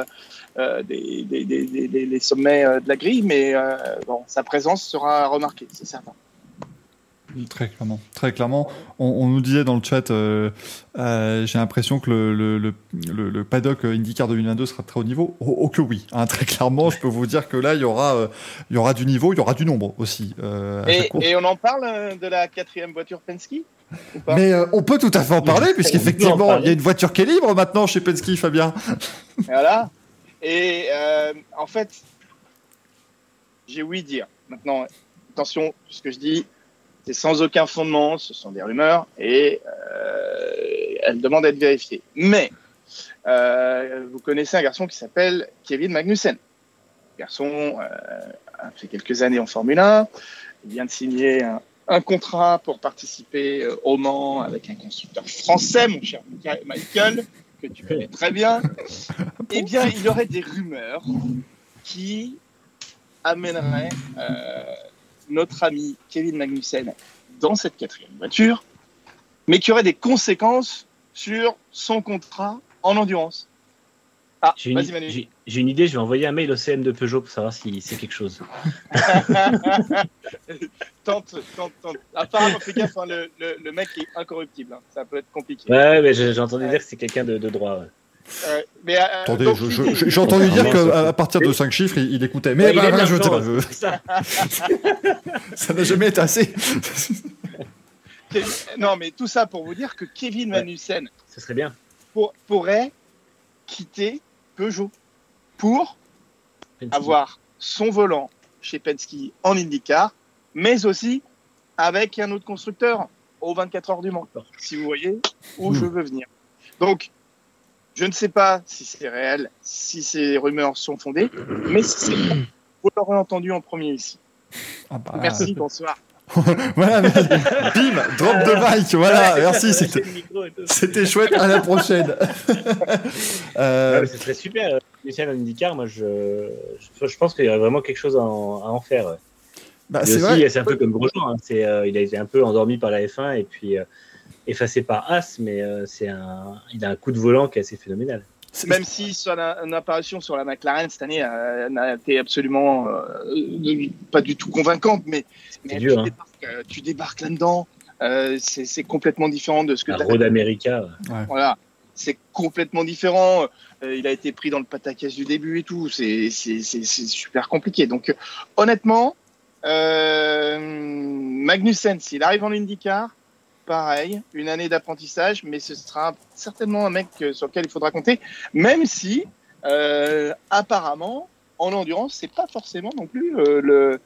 des, des, des, des- des- les sommets euh, de la grille, mais euh, bon, sa présence sera remarquée, c'est certain. Très clairement. Très clairement. On, on nous disait dans le chat, euh, euh, j'ai l'impression que le, le, le, le- le paddock IndyCar 2022 sera de très haut niveau. Oh, oh que oui. hein, très clairement, je peux vous dire que là, il y aura, euh, il y aura du niveau, il y aura du nombre aussi. euh, Et, et on en parle euh, de la quatrième voiture Penske Mais euh, on peut tout à fait en parler, puisqu'effectivement, il y a une voiture qui est libre maintenant chez Penske, Fabien. Voilà. Et euh, en fait, j'ai ouï dire. Maintenant, attention, ce que je dis, c'est sans aucun fondement, ce sont des rumeurs et euh, elles demandent à être vérifiées. Mais euh, vous connaissez un garçon qui s'appelle Kevin Magnussen. Garçon a fait quelques années en Formule 1. Il vient de signer un, contrat pour participer au Mans avec un constructeur français, mon cher Michael, que tu connais très bien. Eh bien, il y aurait des rumeurs qui amèneraient euh, notre ami Kevin Magnussen dans cette quatrième voiture, mais qui auraient des conséquences sur son contrat en endurance. Ah, J'ai une, idée, je vais envoyer un mail au CM de Peugeot pour savoir si c'est quelque chose. tente, tente, tente. Apparemment, fais gaffe, hein, le, le, le mec est incorruptible. hein. Ça peut être compliqué. Ouais, mais j'ai j'ai entendu dire que c'est quelqu'un de, de droit. ouais. Euh, mais, euh, Attendez, donc, je- je- l'idée- je- j'ai entendu Ah, dire qu'à à partir de 5 chiffres, il, il écoutait. Mais Ouais, il bah, aime voilà, je, c'est ça. ça n'a jamais été assez. Kevin- Non, mais tout ça pour vous dire que Kevin Magnussen Ce serait bien. pour- pourrait quitter Peugeot pour Penske. avoir son volant chez Penske en IndyCar, mais aussi avec un autre constructeur aux 24 heures du Mans, si vous voyez où je veux venir. Donc, je ne sais pas si c'est réel, si ces rumeurs sont fondées, mais si c'est vrai, vous l'aurez entendu en premier ici. Ah bah, Merci, bonsoir. Voilà, mais- bim, drop de mic, voilà, merci, c'était. Chouette, à la prochaine. Euh, ce serait super. euh, Michel en IndyCar, moi, je, je, je pense qu'il y aurait vraiment quelque chose à en, à en faire. bah, c'est aussi, vrai. c'est un peu comme Grosjean. hein, euh, il a été un peu endormi par la F1 et puis euh, effacé par As, mais euh, c'est un, il a un coup de volant qui est assez phénoménal. Même si son apparition sur la McLaren cette année euh, n'a été absolument euh, pas du tout convaincante, mais, mais dur, tu, hein. débarques, euh, tu débarques là-dedans, euh, c'est complètement différent de ce que Un tu Road America. ouais. Voilà, c'est complètement différent. Euh, il a été pris dans le pataquès du début et tout. C'est super compliqué. Donc, euh, honnêtement, euh, Magnussen, s'il arrive en IndyCar, pareil, une année d'apprentissage, mais ce sera certainement un mec sur lequel il faudra compter, même si, euh, apparemment, en endurance, c'est pas forcément non plus euh,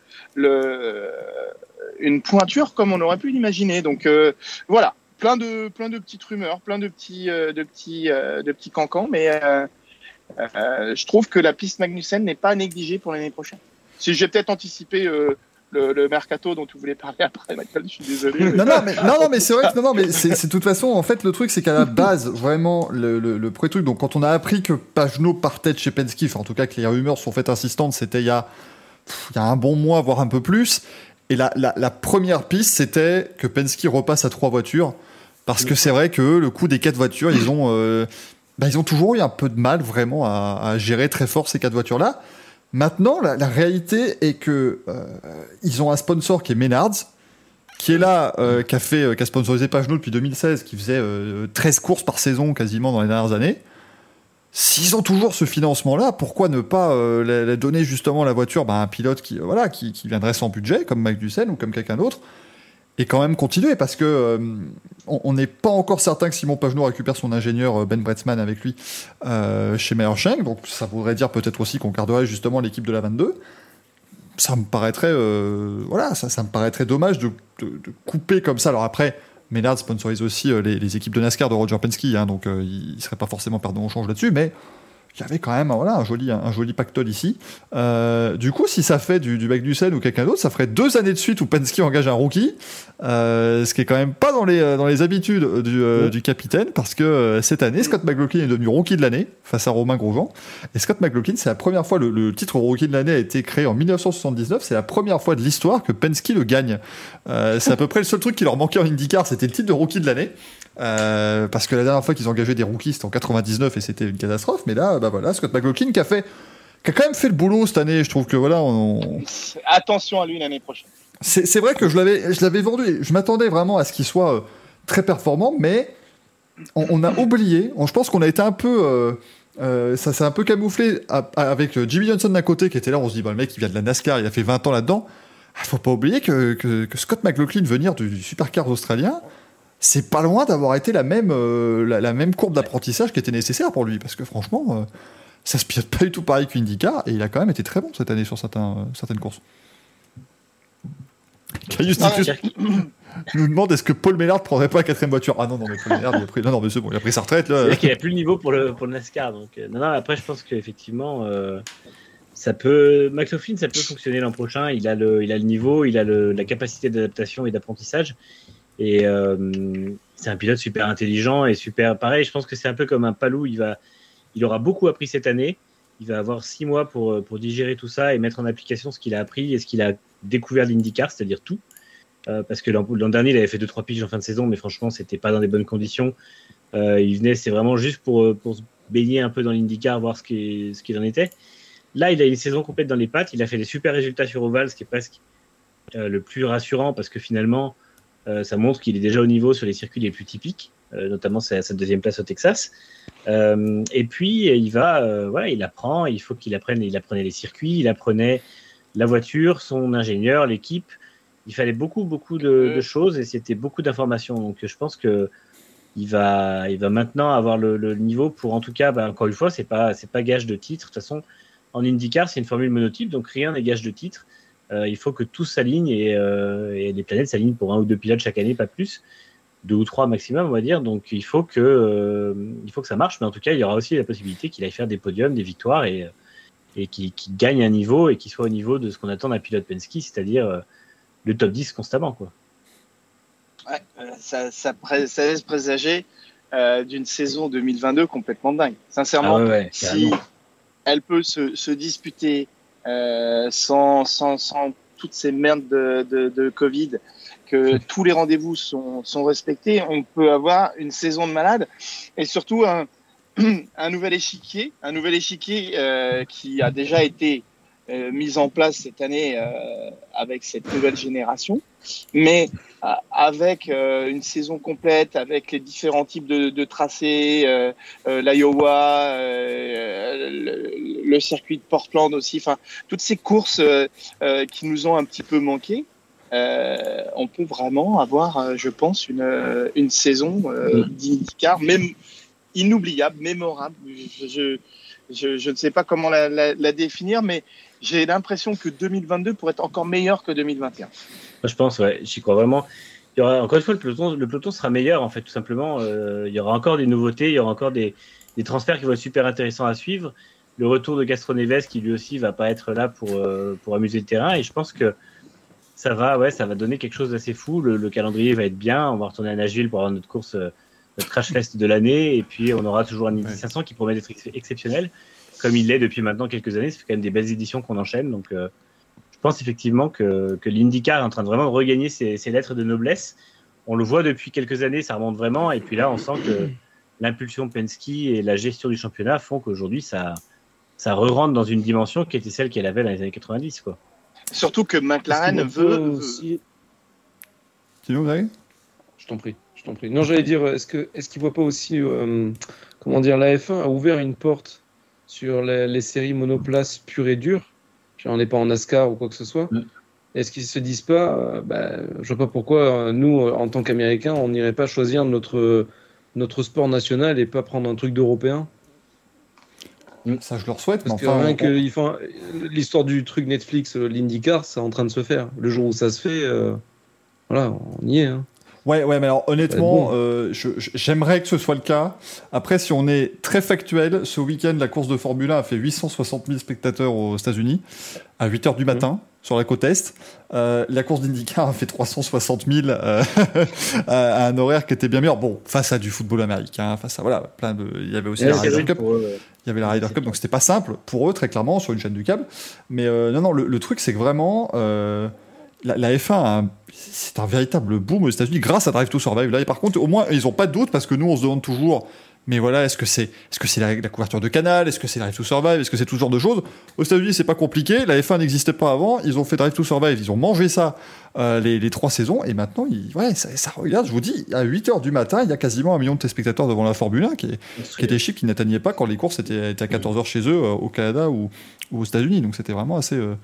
une pointure comme on aurait pu l'imaginer. Donc, euh, voilà plein de plein petites rumeurs, plein de petits de de petits cancans, mais je trouve que la piste Magnussen n'est pas négligée pour l'année prochaine. Si j'ai peut-être anticipé le, le mercato dont tu voulais parler après, Michael, je suis désolé. Non, non, mais, non, non, mais c'est vrai que non, non, mais c'est de toute façon, en fait, le truc, c'est qu'à la base, vraiment, le, le, le premier truc, donc quand on a appris que Pagno partait de chez Penske, enfin, en tout cas que les rumeurs sont faites insistantes, c'était il y a, pff, il y a un bon mois, voire un peu plus. Et la, la, la première piste, c'était que Penske repasse à trois voitures. Parce que c'est vrai que le coup des quatre voitures, ils ont, euh, bah, ils ont toujours eu un peu de mal vraiment à, à gérer très fort ces quatre voitures-là. Maintenant, la, réalité est que euh, ils ont un sponsor qui est Menards, qui est là, euh, qui a fait, euh, qui a sponsorisé Pagano depuis 2016, qui faisait euh, 13 courses par saison quasiment dans les dernières années. S'ils ont toujours ce financement-là, pourquoi ne pas la, donner justement la voiture bah, à un pilote qui, viendrait sans budget, comme Magnussen ou comme quelqu'un d'autre, et quand même continuer parce que euh, on n'est pas encore certain que Simon Pagenaud récupère son ingénieur euh, Ben Bretzman avec lui euh, chez Meyershank, donc ça voudrait dire peut-être aussi qu'on garderait justement l'équipe de la 22. Ça me paraîtrait, euh, voilà, ça, me paraîtrait dommage de, couper comme ça. Alors après, Ménard sponsorise aussi les, équipes de NASCAR de Roger Penske, hein, donc il, il serait pas forcément perdant au change là-dessus, mais il y avait quand même voilà, un, joli, un, joli pactole ici. Euh, du coup, si ça fait du, du Magnussen ou quelqu'un d'autre, ça ferait deux années de suite où Penske engage un rookie, euh, ce qui est quand même pas dans les, euh, dans les habitudes du, euh, du capitaine, parce que cette année, Scott McLaughlin est devenu rookie de l'année face à Romain Grosjean. Et Scott McLaughlin, c'est la première fois, le, le titre rookie de l'année a été créé en 1979, c'est la première fois de l'histoire que Penske le gagne. C'est à peu près le seul truc qui leur manquait en IndyCar, c'était le titre de rookie de l'année. Parce que la dernière fois qu'ils engagé des rookies, c'était en 99 et c'était une catastrophe. Mais là, bah voilà, Scott McLaughlin qui a fait, qui a quand même fait le boulot cette année. Je trouve que voilà, on, Attention à lui l'année prochaine. c'est vrai que je l'avais, je l'avais vendu. Je m'attendais vraiment à ce qu'il soit euh, très performant, mais on, on a oublié. on- je pense qu'on a été un peu, euh, euh, ça s'est un peu camouflé à- à- avec Jimmy Johnson d'un côté qui était là. On se dit, bah, le mec, il vient de la NASCAR, il a fait 20 ans là-dedans. Il faut pas oublier que, que, que Scott McLaughlin venir du, du supercar australien, c'est pas loin d'avoir été la même, euh, la, la même courbe d'apprentissage qui était nécessaire pour lui, parce que franchement. euh, ça se pilote pas du tout pareil qu'IndyCar et il a quand même été très bon cette année sur certains, euh, certaines courses. Caius nous demande est-ce que Paul Mellard prendrait pas la quatrième voiture? Ah non, non, mais Paul Mellard, il a pris, non, non, mais c'est bon, il a pris sa retraite là. C'est-à-dire qu'il a plus le niveau pour le, pour le NASCAR. Donc, euh, non, non, après, je pense qu'effectivement, euh, ça peut. McLaughlin, ça peut fonctionner l'an prochain. Il a le, il a le niveau, il a le, la capacité d'adaptation et d'apprentissage. Et euh, c'est un pilote super intelligent et super. Pareil, je pense que c'est un peu comme un palou. Il, va, il aura beaucoup appris cette année. Il va avoir six mois pour, pour digérer tout ça et mettre en application ce qu'il a appris et ce qu'il a découvert de l'IndyCar, c'est-à-dire tout. Euh, parce que l'an dernier, il avait fait deux trois piges en fin de saison, mais franchement, c'était pas dans des bonnes conditions. Euh, il venait, c'est vraiment juste pour, euh, pour se baigner un peu dans l'IndyCar, voir ce qu'il ce qu'il en était. Là, il a une saison complète dans les pattes. Il a fait des super résultats sur Oval, ce qui est presque euh, le plus rassurant parce que finalement, euh, ça montre qu'il est déjà au niveau sur les circuits les plus typiques, euh, notamment sa, sa deuxième place au Texas. Euh, et puis, il va, euh, voilà, il apprend. Il faut qu'il apprenne. Il apprenait les circuits, il apprenait la voiture, son ingénieur, l'équipe. Il fallait beaucoup, beaucoup de, de choses et c'était beaucoup d'informations. Donc, je pense que il va, il va maintenant avoir le, le niveau pour, en tout cas, bah, encore une fois, c'est pas, c'est pas gage de titre. De toute façon, en IndyCar, c'est une formule monotype, donc rien n'est gage de titre. Euh, il faut que tout s'aligne et, euh, et les planètes s'alignent pour un ou deux pilotes chaque année, pas plus, deux ou trois maximum, on va dire. Donc il faut que, euh, il faut que ça marche, mais en tout cas, il y aura aussi la possibilité qu'il aille faire des podiums, des victoires et, et qu'il gagne un niveau et qu'il soit au niveau de ce qu'on attend d'un pilote Penske, c'est-à-dire euh, le top 10 constamment, quoi. Ouais, euh, ça, ça, pré- ça laisse présager euh, d'une saison 2022 complètement dingue. Sincèrement, Ah ouais, ouais, si elle peut se, se disputer euh, sans, sans, sans toutes ces merdes de, de, de Covid, que tous les rendez-vous sont, sont respectés, on peut avoir une saison de malade. Et surtout un, un nouvel échiquier, un nouvel échiquier euh, qui a déjà été euh, mis en place cette année euh, avec cette nouvelle génération, mais euh, avec euh, une saison complète, avec les différents types de, de tracés, euh, euh, l'Iowa, le, le circuit de Portland aussi, enfin toutes ces courses qui nous ont un petit peu manqué. On peut vraiment avoir, je pense, une, une saison euh, d'IndyCar, même inoubliable, mémorable. Je, je, je, je ne sais pas comment la, la, la définir, mais j'ai l'impression que 2022 pourrait être encore meilleur que 2021. Moi, je pense, ouais, j'y crois vraiment. Il y aura, encore une fois, le peloton, le peloton sera meilleur, en fait, tout simplement. Euh, il y aura encore des nouveautés, il y aura encore des, des transferts qui vont être super intéressants à suivre. Le retour de Castro Neves, qui lui aussi va pas être là pour, euh, pour amuser le terrain. Et je pense que ça va, ouais, ça va donner quelque chose d'assez fou. Le, le calendrier va être bien. On va retourner à Nashville pour avoir notre course, euh, notre crash fest de l'année. Et puis, on aura toujours un Indy Ouais. 500 qui promet d'être ex- exceptionnel, comme il l'est depuis maintenant quelques années. Ça fait quand même des belles éditions qu'on enchaîne. Donc, euh, je pense effectivement que, que l'IndyCar est en train de vraiment regagner ses, ses lettres de noblesse. On le voit depuis quelques années, ça remonte vraiment. Et puis là, on sent que l'impulsion Penske et la gestion du championnat font qu'aujourd'hui, ça, ça re-rentre dans une dimension qui était celle qu'elle avait dans les années 90. Quoi. Surtout que McLaren veut, aussi- vous avez Je t'en prie, je t'en prie. Non, j'allais dire, est-ce que est-ce qu'il voit pas aussi, euh, comment dire, la F1 a ouvert une porte sur les, les séries monoplaces pures et dures. Genre, on n'est pas en NASCAR ou quoi que ce soit. Mm. Est-ce qu'ils se disent pas, euh, bah, je vois pas pourquoi euh, nous, euh, en tant qu'Américains, on n'irait pas choisir notre notre sport national et pas prendre un truc d'européen? Ça, je leur souhaite, mais Parce que enfin. rien on- que ils font- l'histoire du truc Netflix, euh, l'IndyCar, c'est en train de se faire. Le jour où ça se fait, euh, voilà, on y est. hein. Ouais, ouais, mais alors honnêtement, bon. euh, j'aimerais que ce soit le cas. Après, si on est très factuel, ce week-end, la course de Formule 1 a fait 860 000 spectateurs aux États-Unis à 8 heures du matin sur la côte Est. Euh, la course d'IndyCar a fait 360 000 euh, à, un horaire qui était bien meilleur. Bon, face à du football américain, face à voilà, plein de. Il y avait aussi la Ryder Cup. eux, Il y avait la Ryder Cup, donc c'était pas simple pour eux, très clairement, sur une chaîne du câble. Mais euh, non, non, le, le truc, c'est que vraiment, euh, la, la F1, a un- c'est un véritable boom aux États-Unis grâce à Drive to Survive. Là, et par contre, au moins, ils ont pas de doute parce que nous, on se demande toujours. Mais voilà, est-ce que c'est est-ce que c'est la, la couverture de canal? Est-ce que c'est Drive to Survive? Est-ce que c'est tout ce genre de choses? Aux États-Unis, c'est pas compliqué. La F1 n'existait pas avant. Ils ont fait Drive to Survive. Ils ont mangé ça euh, les, les trois saisons. Et maintenant, ils, ouais, ça, ça regarde. Je vous dis, à 8 h du matin, il y a quasiment un million de téléspectateurs devant la Formule 1 qui est, qui chiffres qui n'atteignaient pas quand les courses étaient, étaient à 14h chez eux euh, au Canada ou, ou aux États-Unis. Donc c'était vraiment assez, euh,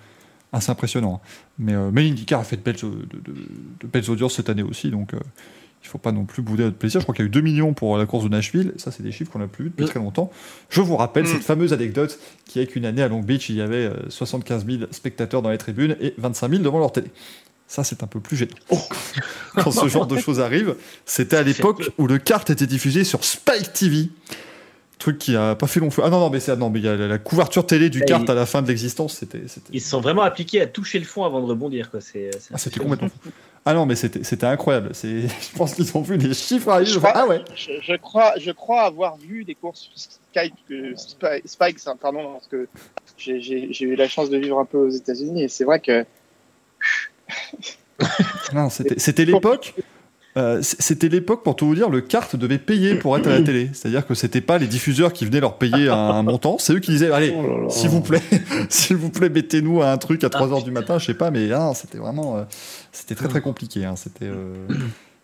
assez impressionnant. Mais, euh, mais l'IndyCar a fait de belles, de, de- de belles audiences cette année aussi. Donc euh, il ne faut pas non plus bouder notre plaisir. Je crois qu'il y a eu 2 millions pour la course de Nashville. Ça, c'est des chiffres qu'on n'a plus vus depuis Mm. très longtemps. Je vous rappelle Mm. cette fameuse anecdote qui est qu'une année à Long Beach, il y avait euh, 75 000 spectateurs dans les tribunes et 25 000 devant leur télé. Ça, c'est un peu plus gênant. Quand ce genre de choses arrive, c'était à l'époque où le kart était diffusé sur Spike TV. Truc qui a pas fait long feu. Ah non, non, mais c'est, ah non, mais il y a la, la couverture télé du kart à la fin de l'existence, c'était, Ils se sont vraiment appliqués à toucher le fond avant de rebondir. Quoi. C'est, ah, c'était complètement fou. Ah non, mais c'était, c'était incroyable. C'est, je pense qu'ils ont vu les chiffres arriver. Je crois- ah ouais. Je, je crois, je crois avoir vu des courses Skype, euh, hein, pardon, parce que j'ai- eu la chance de vivre un peu aux États-Unis et c'est vrai que Non, c'était, c'était l'époque. Euh, c'était l'époque, pour tout vous dire, le kart devait payer pour être à la télé. C'est-à-dire que c'était pas les diffuseurs qui venaient leur payer un, montant, c'est eux qui disaient Allez, Oh. S'il vous plaît, s'il vous plaît, mettez-nous à un truc à 3h du matin, je sais pas, mais c'était vraiment. euh, c'était très très compliqué. hein, C'était. euh,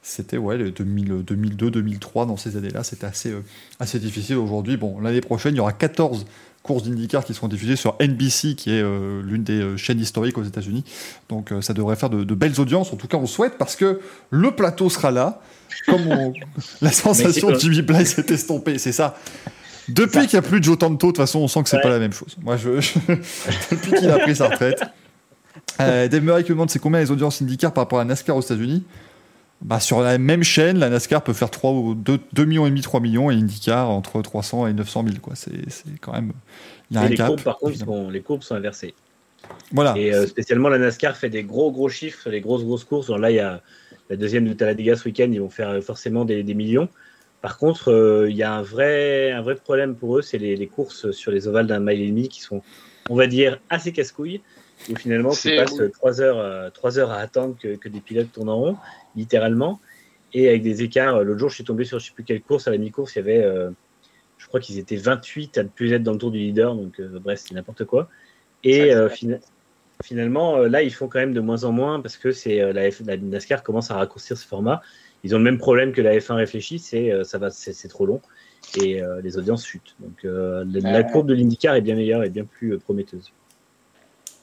c'était ouais, le 2000, 2002, 2003, dans ces années-là, c'était assez, assez difficile. Aujourd'hui, bon, l'année prochaine, il y aura 14 courses d'IndyCar qui seront diffusées sur NBC, qui est euh, l'une des euh, chaînes historiques aux États-Unis. Donc euh, ça devrait faire de, de belles audiences. En tout cas, on souhaite parce que le plateau sera là. Comme on- la sensation de Jimmy Bly s'est estompée, c'est ça. Depuis qu'il n'y a plus de Joe Tanto, de toute façon, on sent que c'est Ouais. pas la même chose. Moi, je, je- depuis qu'il a pris sa retraite. Euh, Dave Murray qui me demande c'est combien les audiences IndyCar par rapport à NASCAR aux États-Unis? Bah, Sur la même chaîne, la NASCAR peut faire 3 ou 2, 2 millions et demi, 3 millions et IndyCar entre 300 et 900 000. Quoi. C'est, c'est quand même. Il y a Et un les gap. courbes, par contre, sont, les courbes sont inversées. Voilà. Et euh, spécialement, la NASCAR fait des gros, gros chiffres, les grosses, grosses courses. Alors là, il y a la deuxième de Talladega ce week-end, ils vont faire euh, forcément des, des millions. Par contre, euh, il y a un vrai, un vrai problème pour eux, c'est les, les courses sur les ovales d'un mile et demi qui sont, on va dire, assez casse-couilles. Où finalement, tu passes trois heures, euh, trois heures à attendre que, que des pilotes tournent en rond, littéralement. Et avec des écarts, euh, l'autre jour, je suis tombé sur je sais plus quelle course, à la mi-course, il y avait, euh, je crois qu'ils étaient 28 à ne plus être dans le tour du leader, donc euh, bref, c'est n'importe quoi. Et euh, fina- finalement, là, ils font quand même de moins en moins parce que c'est la, NASCAR commence à raccourcir ce format. Ils ont le même problème que la F1 réfléchit, c'est ça va, c'est trop long et les audiences chutent. Donc la, la courbe de l'IndyCar est bien meilleure et bien plus prometteuse.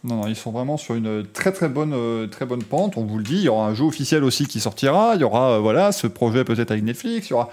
Non, non, ils sont vraiment sur une très très bonne, euh, très bonne pente. On vous le dit, il y aura un jeu officiel aussi qui sortira. Il y aura euh, voilà ce projet peut-être avec Netflix. Il y aura,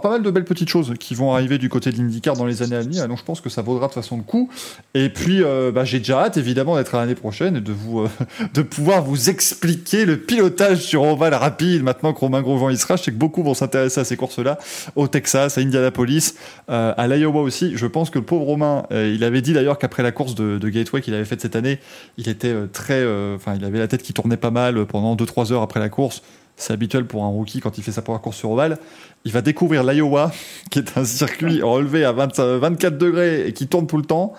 pas mal de belles petites choses qui vont arriver du côté de l'IndyCar dans les années à venir. Donc je pense que ça vaudra de toute façon le coup. Et puis euh, bah, j'ai déjà hâte évidemment d'être à l'année prochaine et de vous, de pouvoir vous expliquer le pilotage sur ovale rapide. Maintenant que Romain Grosjean y sera, je sais que beaucoup vont s'intéresser à ces courses-là, au Texas, à Indianapolis, à l'Iowa aussi. Je pense que le pauvre Romain, il avait dit d'ailleurs qu'après la course de Gateway qu'il avait faite cette année, il était euh, très, euh, enfin, il avait la tête qui tournait pas mal euh, pendant 2-3 heures après la course. C'est habituel pour un rookie quand il fait sa première course sur ovale. Il va découvrir l'Iowa, qui est un circuit relevé à 20 euh, 24 degrés et qui tourne tout le temps.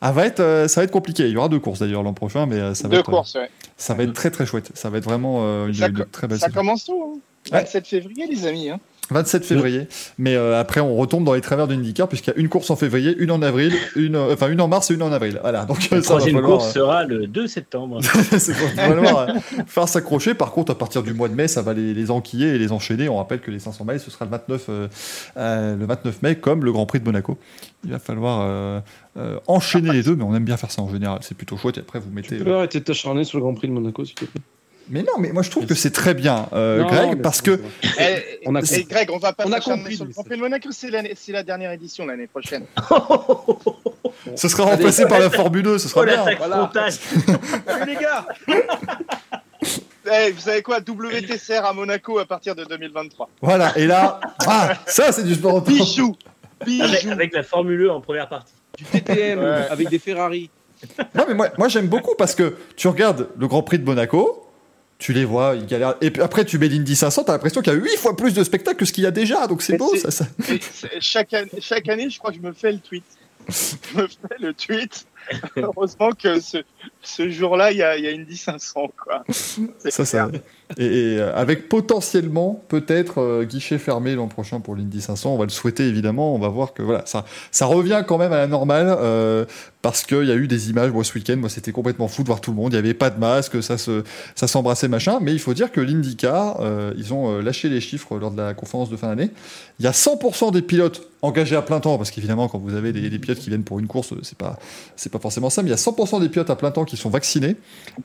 Ah, va être, ça va être compliqué. Il y aura deux courses d'ailleurs l'an prochain, mais ça va deux être, courses, ouais. ça va être très très chouette. Ça va être vraiment une, Ça une co- très belle Ça saison. commence tôt. Hein. Ouais. 27 février, les amis. Hein. 27 février. Mais euh, après, on retombe dans les travers d'une IndyCar puisqu'il y a une course en février, une en avril, une, euh, enfin une en mars et une en avril. Voilà. Donc La troisième falloir, course sera le 2 septembre. c'est falloir euh, faire s'accrocher. Par contre, à partir du mois de mai, ça va les, les enquiller et les enchaîner. On rappelle que les 500 miles, ce sera le 29, euh, euh, le 29 mai, comme le Grand Prix de Monaco. Il va falloir euh, euh, enchaîner les deux, mais on aime bien faire ça en général. C'est plutôt chouette. Et après, vous mettez. Tu peux arrêter de t'acharner sur le Grand Prix de Monaco, s'il te plaît. Mais non, mais moi je trouve que c'est très bien, euh, Non, Greg, parce que. Eh, On a eh. Greg, on va pas On a compris, sur le Grand c'est- Prix de Monaco, c'est la dernière édition l'année prochaine. ce sera remplacé par la Formule 2, ce sera Oh bien. voilà. les gars Eh, vous savez quoi WTCR à Monaco à partir de 2023. Voilà, et là, ah, ça c'est du sport auto. Bijou avec, Bijou avec la Formule E en première partie. Du TTM Ouais. avec des Ferrari. Non, mais moi, moi j'aime beaucoup parce que tu regardes le Grand Prix de Monaco, tu les vois, ils galèrent. Et puis après, tu mets l'Indy 500, t'as l'impression qu'il y a 8 fois plus de spectacles que ce qu'il y a déjà, donc c'est beau ça. ça. Chaque, année, chaque année, je crois que je me fais le tweet. Je me fais le tweet. Heureusement que ce, ce jour-là, il y a, y a une 10 500. Quoi. Ça, ça. Et, et, euh, avec potentiellement, peut-être, euh, guichet fermé l'an prochain pour l'Indy 500, on va le souhaiter évidemment. On va voir que voilà, ça, ça revient quand même à la normale euh, parce qu'il y a eu des images. Moi, ce week-end, moi, c'était complètement fou de voir tout le monde. Il n'y avait pas de masque, ça se, ça s'embrassait machin. Mais il faut dire que l'IndyCar, euh, ils ont lâché les chiffres lors de la conférence de fin d'année. Il y a 100% des pilotes engagés à plein temps parce qu'évidemment, quand vous avez des, des pilotes qui viennent pour une course, c'est pas, c'est pas forcément ça. Mais il y a 100% des pilotes à plein temps qui sont vaccinés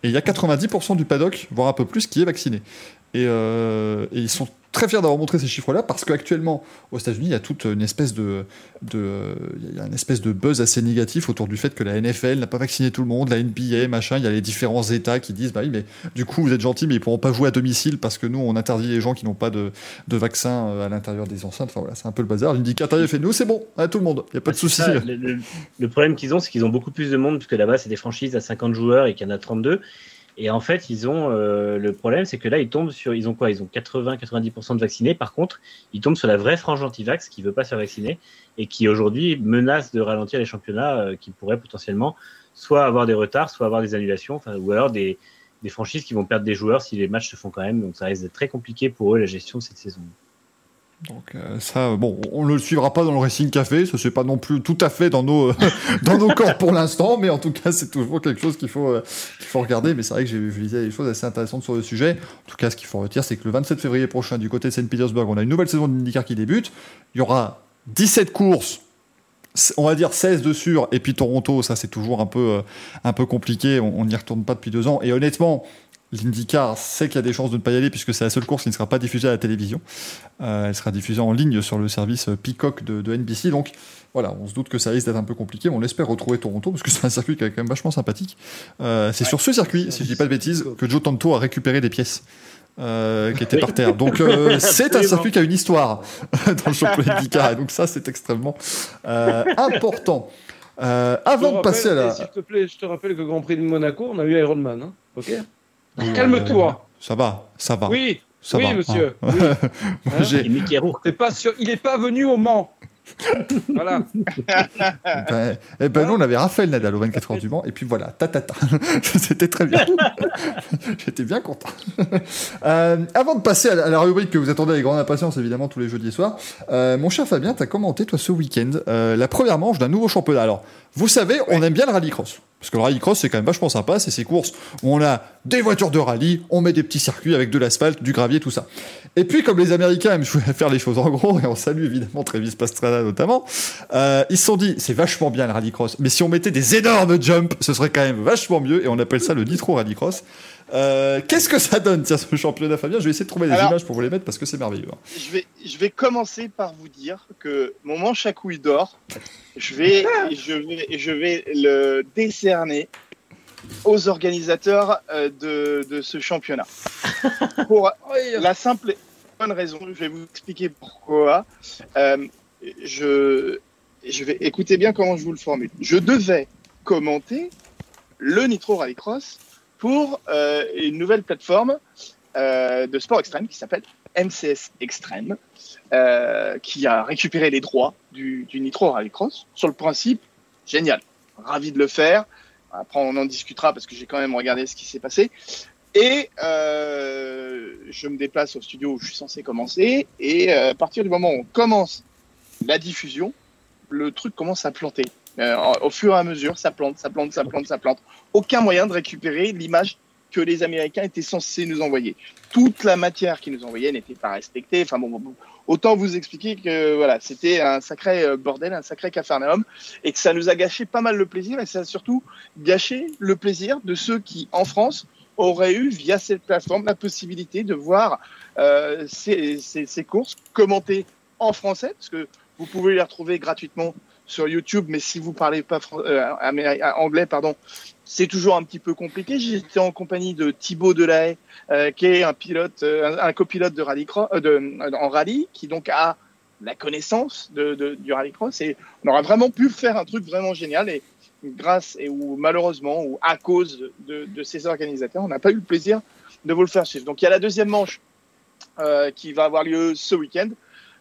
et il y a 90% du paddock, voire un peu plus, qui est vacciné. Et, euh, ils sont très fiers d'avoir montré ces chiffres-là parce qu'actuellement, aux États-Unis, il y a toute une espèce de, de, il y a une espèce de buzz assez négatif autour du fait que la NFL n'a pas vacciné tout le monde, la NBA, machin. Il y a les différents États qui disent, bah oui, mais du coup, vous êtes gentils, mais ils pourront pas jouer à domicile parce que nous, on interdit les gens qui n'ont pas de, de vaccin euh, à l'intérieur des enceintes. Enfin voilà, c'est un peu le bazar. L'indicateur, il fait, nous, c'est bon, à tout le monde, il n'y a pas de Ah, souci. ça, le, le- le problème qu'ils ont, c'est qu'ils ont beaucoup plus de monde, puisque là-bas, c'est des franchises à 50 joueurs et qu'il y en a 32. Et en fait, ils ont euh, le problème, c'est que là, ils tombent sur. Ils ont quoi? Ils ont 80-90% de vaccinés. Par contre, ils tombent sur la vraie frange anti-vax qui veut pas se faire vacciner et qui aujourd'hui menace de ralentir les championnats euh, qui pourraient potentiellement soit avoir des retards, soit avoir des annulations, ou alors des, des franchises qui vont perdre des joueurs si les matchs se font quand même. Donc ça risque très compliqué pour eux la gestion de cette saison. Donc euh, ça, bon, on ne le suivra pas dans le Racing Café, ça c'est pas non plus tout à fait dans nos dans nos corps pour l'instant, mais en tout cas c'est toujours quelque chose qu'il faut euh, faut regarder. Mais c'est vrai que j'ai lisais des choses assez intéressantes sur le sujet. En tout cas, ce qu'il faut retenir, c'est que le 27 février prochain, du côté de Saint Petersburg, on a une nouvelle saison d'IndyCar qui débute. Il y aura 17 courses. On va dire 16 de sûr, et puis Toronto, ça c'est toujours un peu, euh, un peu compliqué, on n'y retourne pas depuis deux ans. Et honnêtement, l'IndyCar sait qu'il y a des chances de ne pas y aller puisque c'est la seule course qui ne sera pas diffusée à la télévision. Euh, elle sera diffusée en ligne sur le service Peacock de, de NBC. Donc voilà, on se doute que ça risque d'être un peu compliqué. mais On espère retrouver Toronto parce que c'est un circuit qui est quand même vachement sympathique. Euh, c'est sur ce circuit, si je dis pas de bêtises, que Joe Tanto a récupéré des pièces. euh, qui étaient par terre. Donc euh, c'est un circuit qui a une histoire dans le championnat IndyCar. Et donc ça c'est extrêmement euh, important. Avant de passer à la... S'il te plaît, je te rappelle que Grand Prix de Monaco, on a eu Ironman. Hein ok Calme-toi. Ça va, ça va. Oui, ça oui, va. monsieur. hein. Oui. Moi, Hein j'ai- Et Mickey Rourke. T'es pas sûr, il est pas venu au Mans. voilà. Ben, eh ben, nous, on avait Raphaël Nadal au 24 heures du Mans, et puis voilà, ta ta ta. C'était très bien. J'étais bien content. Euh, avant de passer à la, à la rubrique que vous attendez avec grande impatience, évidemment, tous les jeudis et soirs, euh, mon cher Fabien, tu as commenté, toi, ce week-end, euh, la première manche d'un nouveau championnat. Alors, vous savez, on aime bien le rallycross. Parce que le rallycross, c'est quand même vachement sympa. C'est ces courses où on a des voitures de rallye, on met des petits circuits avec de l'asphalte, du gravier, tout ça. Et puis, comme les Américains aiment faire les choses en gros, et on salue évidemment Travis Pastrana notamment, euh, ils se sont dit, c'est vachement bien le rallycross, mais si on mettait des énormes jumps, ce serait quand même vachement mieux, et on appelle ça le Nitro Rallycross. Euh, Qu'est-ce que ça donne, tiens, ce championnat, Fabien? Je vais essayer de trouver des Alors- images pour vous les mettre parce que c'est merveilleux. hein. je vais, je vais commencer par vous dire que mon manche à couilles d'or, je vais, je vais, je vais le décerner aux organisateurs euh, de, de ce championnat. Pour la simple et bonne raison, je vais vous expliquer pourquoi. Euh, je, je vais écouter bien comment je vous le formule. Je devais commenter le Nitro Rallycross pour euh, une nouvelle plateforme euh, de sport extrême qui s'appelle MCS Extreme, euh, qui a récupéré les droits du, du Nitro Rallycross. Sur le principe, génial, ravi de le faire. Après, on en discutera parce que j'ai quand même regardé ce qui s'est passé. Et je me déplace au studio où je suis censé commencer. Et à partir du moment où on commence la diffusion, le truc commence à planter. Euh, au fur et à mesure, ça plante, ça plante, ça plante, ça plante. Aucun moyen de récupérer l'image que les Américains étaient censés nous envoyer. Toute la matière qu'ils nous envoyaient n'était pas respectée. Enfin bon, autant vous expliquer que voilà, c'était un sacré euh, bordel, un sacré cafarnaum, et que ça nous a gâché pas mal le plaisir, et ça a surtout gâché le plaisir de ceux qui, en France, auraient eu via cette plateforme la possibilité de voir euh, ces, ces, ces courses commentées en français, parce que vous pouvez les retrouver gratuitement sur YouTube, mais si vous parlez pas euh, anglais, pardon, c'est toujours un petit peu compliqué. J'étais en compagnie de Thibaut Delahaye, euh, qui est un pilote, euh, un, copilote de rallye euh, en rallye, qui donc a la connaissance du rallycross et on aura vraiment pu faire un truc vraiment génial et grâce et ou malheureusement ou à cause de, de ces organisateurs, on n'a pas eu le plaisir de vous le faire suivre. Donc il y a la deuxième manche euh, qui va avoir lieu ce week-end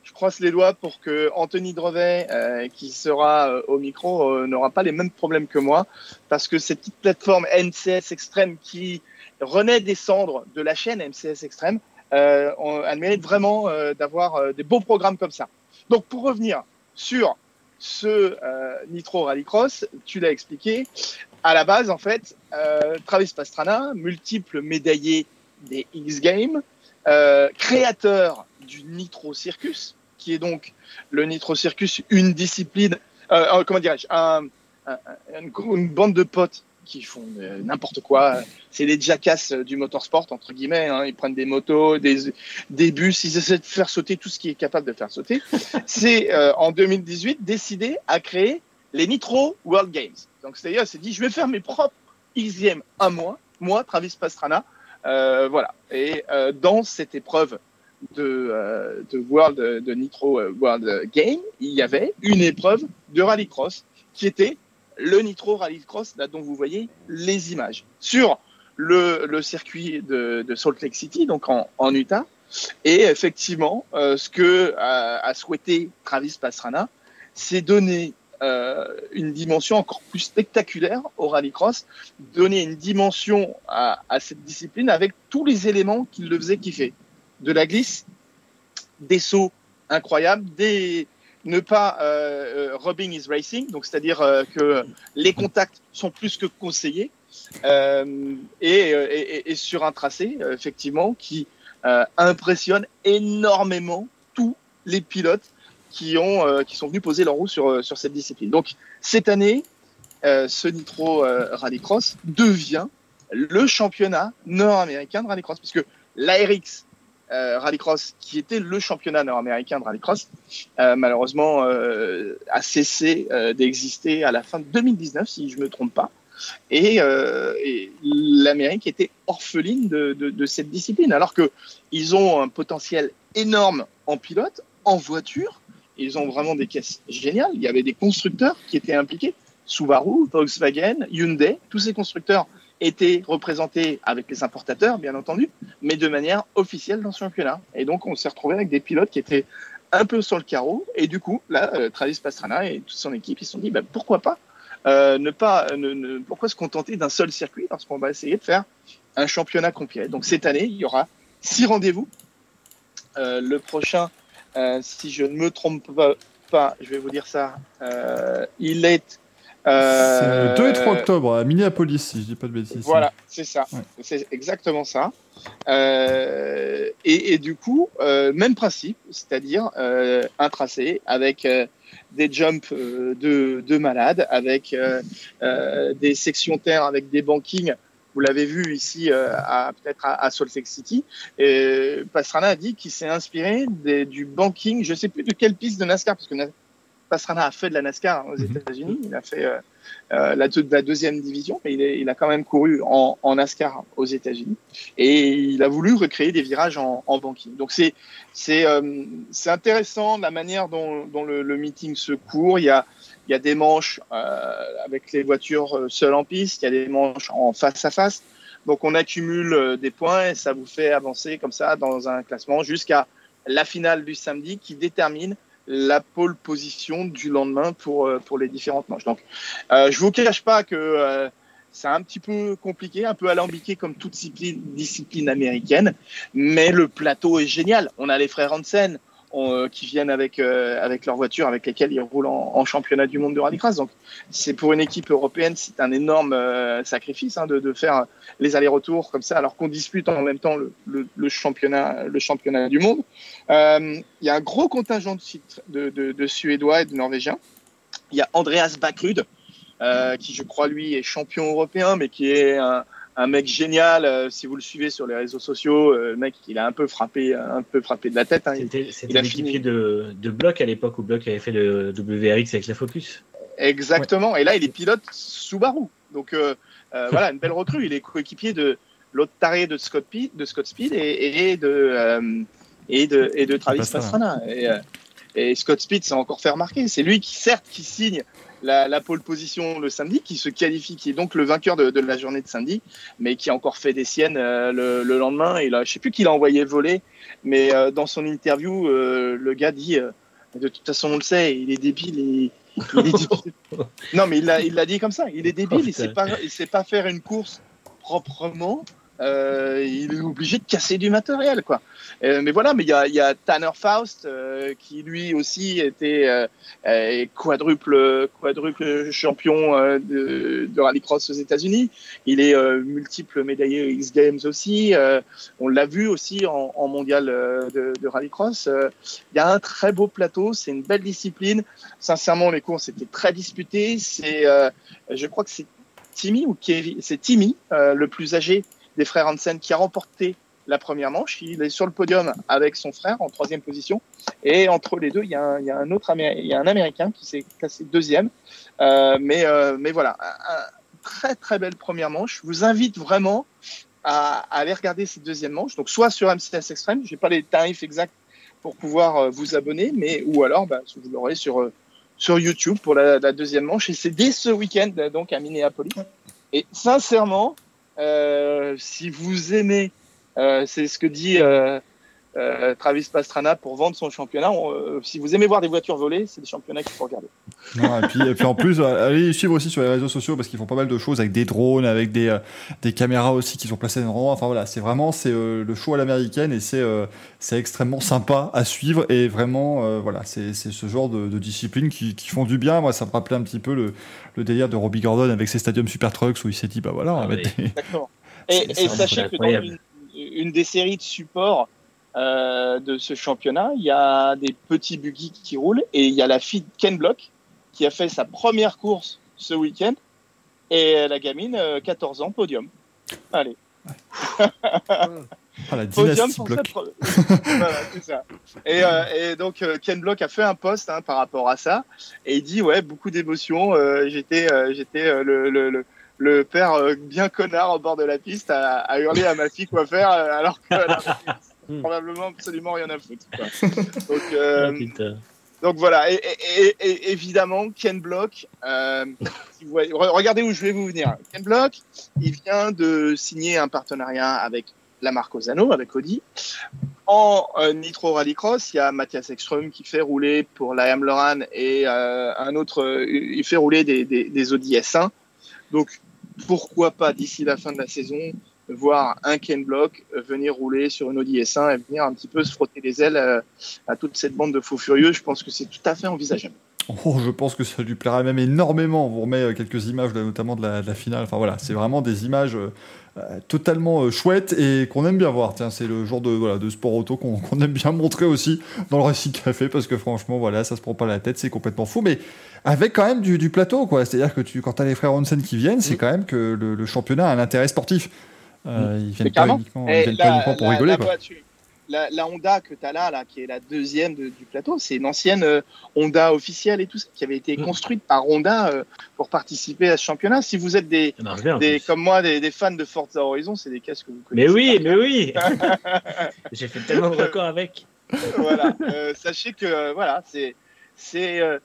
je croise les doigts pour que Anthony Drevet, euh, qui sera euh, au micro, euh, n'aura pas les mêmes problèmes que moi, parce que cette petite plateforme NCS Extrême qui renaît des cendres de la chaîne MCS Extrême, on, elle mérite vraiment d'avoir des beaux programmes comme ça. Donc pour revenir sur ce Nitro Rallycross, tu l'as expliqué, à la base en fait, Travis Pastrana, multiple médaillé des X Games, créateur du Nitro Circus, qui est donc le Nitro Circus, une discipline, euh, euh comment dirais-je, un, un, une, bande de potes qui font euh, n'importe quoi. C'est les jackass du motorsport, entre guillemets. Hein. Ils prennent des motos, des, des bus, ils essaient de faire sauter tout ce qui est capable de faire sauter. C'est euh, en 2018 décidé à créer les Nitro World Games. Donc c'est-à-dire, c'est dit, je vais faire mes propres Xm à moi, moi, Travis Pastrana. Euh, voilà. Et euh, dans cette épreuve de, euh, de World de Nitro euh, World Game, il y avait une épreuve de rallycross qui était le Nitro Rallycross, là dont vous voyez les images, sur le, le circuit de, de, Salt Lake City, donc en, en Utah. Et effectivement, euh, ce que a, a, souhaité Travis Pastrana, c'est donner euh, une dimension encore plus spectaculaire au rallycross, donner une dimension à, à cette discipline avec tous les éléments qui le faisaient kiffer de la glisse, des sauts incroyables, des ne pas euh, rubbing is racing, donc c'est-à-dire euh, que les contacts sont plus que conseillés euh, et, sur un tracé effectivement qui euh, impressionne énormément tous les pilotes qui ont euh, qui sont venus poser leur roue sur sur cette discipline. Donc cette année, ce Nitro Rallycross devient le championnat nord-américain de rallycross parce que l'ARX euh, rallycross, qui était le championnat nord-américain de rallycross, euh, malheureusement euh, a cessé euh, d'exister à la fin de 2019, si je me trompe pas. Et, euh, l'Amérique était orpheline de, cette discipline, alors que ils ont un potentiel énorme en pilote, en voiture. Ils ont vraiment des caisses géniales. Il y avait des constructeurs qui étaient impliqués. Subaru, Volkswagen, Hyundai, tous ces constructeurs étaient représentés avec les importateurs, bien entendu, mais de manière officielle dans ce championnat. Et donc, on s'est retrouvé avec des pilotes qui étaient un peu sur le carreau. Et du coup, là, euh, Travis Pastrana et toute son équipe, ils se sont dit, bah, pourquoi pas euh, ne pas, ne, ne, pourquoi se contenter d'un seul circuit lorsqu'on va essayer de faire un championnat complet. Donc cette année, il y aura six rendez-vous. Euh, le prochain, euh, si je ne me trompe pas, pas, je vais vous dire ça, euh, il est euh, c'est le 2 et 3 octobre à Minneapolis, si je dis pas de bêtises. Voilà, c'est ça. Ouais. C'est exactement ça. Euh, et, et, du coup, euh, même principe, c'est-à-dire euh, un tracé avec euh, des jumps euh, de, de malades, avec des sections terre, avec des bankings. Vous l'avez vu ici, peut-être à, à, Salt Lake City. Et Pastrana a dit qu'il s'est inspiré des, du banking. Je sais plus de quelle piste de NASCAR, parce que Pastrana a fait de la NASCAR aux mm-hmm. États-Unis. Il a fait euh, euh, la, la, deuxième division, mais il, est, il, a quand même couru en, en NASCAR aux États-Unis. Et il a voulu recréer des virages en, en banking. Donc c'est c'est euh, c'est intéressant la manière dont, dont le, le, meeting se court. Il y a il y a des manches euh, avec les voitures seules en piste. Il y a des manches en face à face. Donc on accumule des points et ça vous fait avancer comme ça dans un classement jusqu'à la finale du samedi qui détermine la pole position du lendemain pour, euh, pour les différentes manches. Donc, euh, je vous cache pas que euh, c'est un petit peu compliqué, un peu alambiqué comme toute discipline, discipline américaine, mais le plateau est génial. On a les frères Hansen on, euh, qui viennent avec, euh, avec leur voiture avec lesquelles ils roulent en, en championnat du monde de rallycross. Donc, c'est pour une équipe européenne, c'est un énorme euh, sacrifice hein, de, de faire les allers-retours comme ça, alors qu'on dispute en même temps le, le, le championnat, le championnat du monde. Il y a un gros contingent de, de, de Suédois et de Norvégiens. Il y a Andreas Backrud, euh, qui je crois lui est champion européen, mais qui est un, un mec génial. Euh, si vous le suivez sur les réseaux sociaux, euh, le mec il a un peu frappé, un peu frappé de la tête. Hein. C'était l'équipier de, de Block à l'époque où Block avait fait le WRX avec la Focus. Exactement. Et là il est pilote Subaru. Donc euh, euh, voilà, une belle recrue. Il est coéquipier de l'autre taré de Scott, Speed, de Scott Speed et, et de euh, et de et de Travis Pastrana. Pastrana. Et, euh, et Scott Speed s'est encore fait remarquer. C'est lui qui certes qui signe la, la pole position le samedi, qui se qualifie, qui est donc le vainqueur de, de la journée de samedi, mais qui a encore fait des siennes euh, le, le lendemain. Et là, je sais plus qui l'a envoyé voler, mais euh, dans son interview, euh, le gars dit de toute façon on le sait, il est débile. Et, il est débile. non, mais il l'a il dit comme ça. Il est débile. Oh, il sait putain. pas il sait pas faire une course proprement. Euh, il est obligé de casser du matériel, quoi. Euh, mais voilà, mais il y a, Tanner Faust euh, qui lui aussi était quadruple quadruple champion de, rallycross aux États-Unis. Il est multiple médaillé X Games aussi. On l'a vu aussi en, mondial de, rallycross. Il y a un très beau plateau, c'est une belle discipline. Sincèrement, les courses étaient très disputées. C'est, je crois que c'est Timmy ou Kevin, c'est Timmy, le plus âgé des frères Hansen, qui a remporté la première manche. Il est sur le podium avec son frère en troisième position. Et entre les deux, il y a un, autre il y a un Américain qui s'est classé deuxième. Euh, mais, euh, mais voilà, très très belle première manche. Je vous invite vraiment à, aller regarder cette deuxième manche. Donc soit sur MCS Extreme, j'ai pas les tarifs exacts pour pouvoir euh, vous abonner, mais ou alors bah, vous l'aurez sur sur YouTube pour la, la deuxième manche. Et c'est dès ce week-end donc à Minneapolis. Et sincèrement, si vous aimez, euh, c'est ce que dit euh, Travis Pastrana pour vendre son championnat. on- euh, si vous aimez voir des voitures voler, c'est des championnats qu'il faut regarder. Et, puis, et puis en plus, euh, allez les suivre aussi sur les réseaux sociaux parce qu'ils font pas mal de choses avec des drones, avec des, euh, des caméras aussi qui sont placées dans. Enfin voilà, c'est vraiment c'est euh, le show à l'américaine et c'est euh, c'est extrêmement sympa à suivre et vraiment euh, voilà, c'est c'est ce genre de, de discipline qui, qui font du bien. Moi, ça me rappelait un petit peu le, le délire de Robbie Gordon avec ses stadiums Super Trucks où il s'est dit bah voilà, on va Ah mettre des- Et, sachez que dans une, une des séries de supports euh, de ce championnat, il y a des petits buggy qui roulent et il y a la fille de Ken Block qui a fait sa première course ce week-end et la gamine, euh, 14 ans, podium. Allez, ah, la podium pour cette voilà, ça. Et, euh, et donc euh, Ken Block a fait un post hein, par rapport à ça et il dit ouais beaucoup d'émotions. euh, j'étais euh, j'étais euh, le, le, le le père euh, bien connard au bord de la piste à, à hurler à ma fille quoi faire euh, alors qu'elle a probablement absolument rien à foutre. quoi. Donc, euh, Ah, donc voilà, et, et- et- et évidemment, Ken Block, euh, si vous voyez- re- regardez où je vais vous venir. Ken Block, il vient de signer un partenariat avec la marque Ozano, avec Audi. En euh, Nitro Rallycross, il y a Mathias Ekström qui fait rouler pour la Lorraine et euh, un autre, euh, il fait rouler des, des, des Audi S1. Donc pourquoi pas d'ici la fin de la saison voir un Ken Block venir rouler sur une Audi S1 et venir un petit peu se frotter les ailes euh, à toute cette bande de faux furieux, je pense que c'est tout à fait envisageable. Oh, je pense que ça lui plairait même énormément. On vous remet euh, quelques images, notamment de la, de la finale. Enfin voilà, c'est vraiment des images euh, totalement euh, chouettes et qu'on aime bien voir. Tiens, c'est le genre de, voilà, de sport auto qu'on aime bien montrer aussi dans le Racing Café parce que franchement, voilà, ça se prend pas la tête, c'est complètement fou. Mais avec quand même du, du plateau, quoi. C'est-à-dire que tu, quand t'as les frères Hansen qui viennent, c'est Mm. quand même que le, le championnat a un intérêt sportif. Euh, Ils viennent pas uniquement, ils viennent pas uniquement pour la, rigoler, la quoi. la- la Honda que tu as là, là, qui est la deuxième de- du plateau, c'est une ancienne euh, Honda officielle et tout ça, qui avait été Mm. construite par Honda euh, pour participer à ce championnat. Si vous êtes des, comme moi, des, des fans de Forza Horizon, c'est des casques que vous Mais connaissez. oui, mais oui. J'ai fait tellement de records avec. voilà. Euh, sachez que euh, voilà, c'est c'est euh,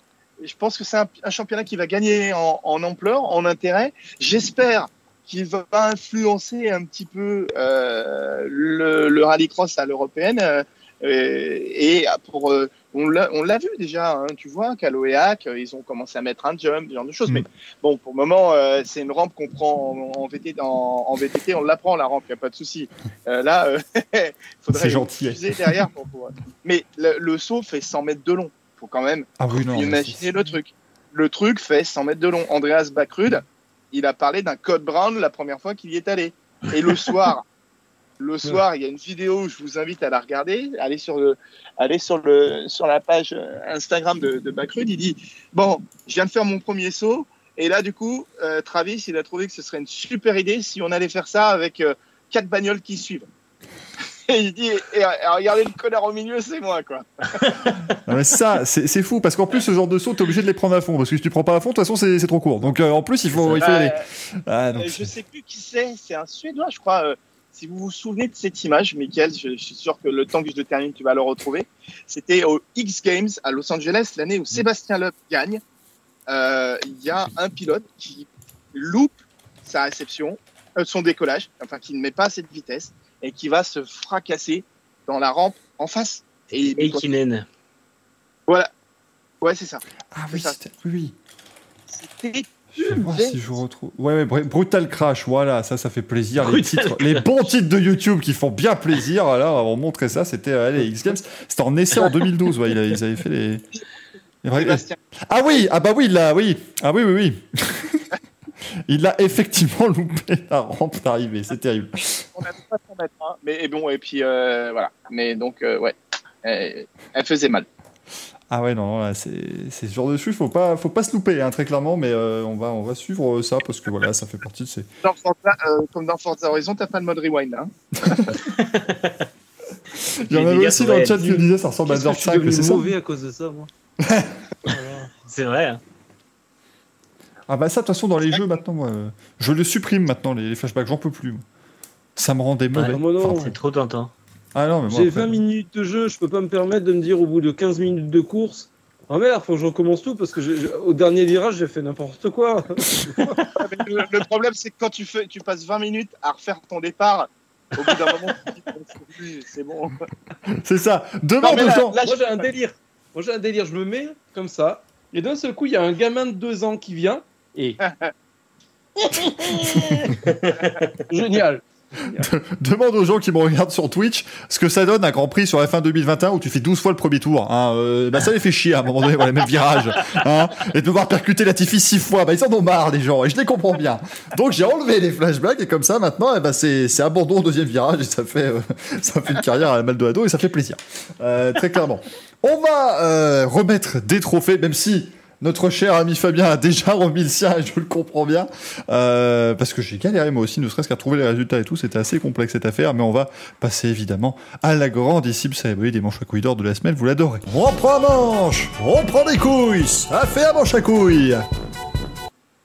je pense que c'est un, un championnat qui va gagner en, en ampleur, en intérêt. J'espère qu'il va influencer un petit peu euh, le, le rallycross à l'européenne. Euh, et pour, euh, on l'a l'a vu déjà, hein, tu vois, et Hack, euh, ils ont commencé à mettre un jump, ce genre de choses. Mm. Mais bon, pour le moment, euh, c'est une rampe qu'on prend en, en VTT, en, en VTT, on l'apprend la rampe, il n'y a pas de souci. Euh, là, euh, faudrait C'est gentil. derrière pour. Mais le, le saut fait 100 mètres de long. Faut quand même Ah oui, non. c'est- le truc. Le truc fait 100 mètres de long. Andreas Backrud, il a parlé d'un code Brown la première fois qu'il y est allé. Et le soir, le soir, il y a une vidéo, je vous invite à la regarder. Allez sur le, allez sur le, sur la page euh, Instagram de, de Backrud. Il dit bon, je viens de faire mon premier saut. Et là, du coup, euh, Travis, il a trouvé que ce serait une super idée si on allait faire ça avec euh, quatre bagnoles qui suivent. Il dit, et, et regardez le connard au milieu, c'est moi, quoi. Non, mais ça, c'est fou parce qu'en plus, ce genre de saut, t'es obligé de les prendre à fond parce que si tu prends pas à fond, de toute façon, c'est trop court. Donc euh, en plus, il faut, il faut y aller. Ah, donc, je sais plus qui c'est, c'est un Suédois, je crois. euh, si vous vous souvenez de cette image, Michael, je, je suis sûr que le temps que je le termine, tu vas le retrouver. C'était au X Games à Los Angeles, l'année où Sébastien Loeb gagne. Euh, Il y a un pilote qui loupe sa réception, son décollage, enfin qui ne met pas de vitesse et qui va se fracasser dans la rampe en face. Et, Et Kinen. voilà. Ouais, c'est ça. ah oui, ça. c'était- oui, oui. C'était Je vais voir si je retrouve. Ouais, ouais, Br- Brutal Crash, voilà, ça, ça fait plaisir. Les, titres, les bons titres de YouTube qui font bien plaisir. Voilà, on montrer ça. C'était euh, les X Games. C'était en essai en 2012. Ouais, ils avaient fait les. les. Ah oui, ah bah oui, là, oui. Ah oui, oui, oui. Il a effectivement loupé la rampe d'arrivée. C'est terrible. on n'avait pas 100 mètres, hein. mais et bon, et puis euh, voilà. Mais donc, euh, ouais, elle, elle faisait mal. Ah ouais, non, c'est c'est ce genre de chute, faut pas, faut pas se louper, hein, très clairement, mais euh, on, va, on va suivre ça parce que voilà, ça fait partie de ces. Dans Forza, euh, comme dans Forza Horizon, t'as pas de mode rewind. Hein. Il y en avait aussi dans le chat qui me disait ça ressemble à Dirt je suis 5, devenu c'est ça mauvais à cause de ça, moi? C'est vrai. hein. Ah bah ça, de toute façon, dans les jeux maintenant, moi, euh, je le supprime maintenant, les, les flashbacks, j'en peux plus. moi. Ça me rendait mauvais. moi non. Enfin, C'est trop tentant. ah non, mais moi, J'ai après- 20 minutes de jeu, je peux pas me permettre de me dire au bout de 15 minutes de course Oh merde, faut que je recommence tout parce que au dernier virage j'ai fait n'importe quoi. le, le problème, c'est que quand tu, fais, tu passes 20 minutes à refaire ton départ, au bout d'un moment, tu te dis, Bon, c'est bon. C'est ça. Demande là- Moi j'ai un délire. Moi j'ai un délire, je me mets comme ça et d'un seul coup il y a un gamin de 2 ans qui vient et. Génial. Demande aux gens qui me regardent sur Twitch ce que ça donne un Grand Prix sur F1 2021 où tu fais 12 fois le premier tour. Hein. Euh, bah ça les fait chier à un moment donné, voilà, même virage. Hein. Et de devoir percuter la Tiffy 6 fois, bah ils en ont marre les gens, et je les comprends bien. Donc j'ai enlevé les flashbacks et comme ça maintenant, eh ben, c'est c'est abandon au deuxième virage et ça fait, euh, ça fait une carrière à la Maldonado et ça fait plaisir. Euh, très clairement. On va euh, remettre des trophées, même si notre cher ami Fabien a déjà remis le sien je le comprends bien. Euh, parce que j'ai galéré moi aussi, ne serait-ce qu'à trouver les résultats et tout, c'était assez complexe cette affaire, mais on va passer évidemment à la grandissime cérémonie des manches à couilles d'or de la semaine, vous l'adorez. On prend manche, on prend des couilles, ça fait un manche à couilles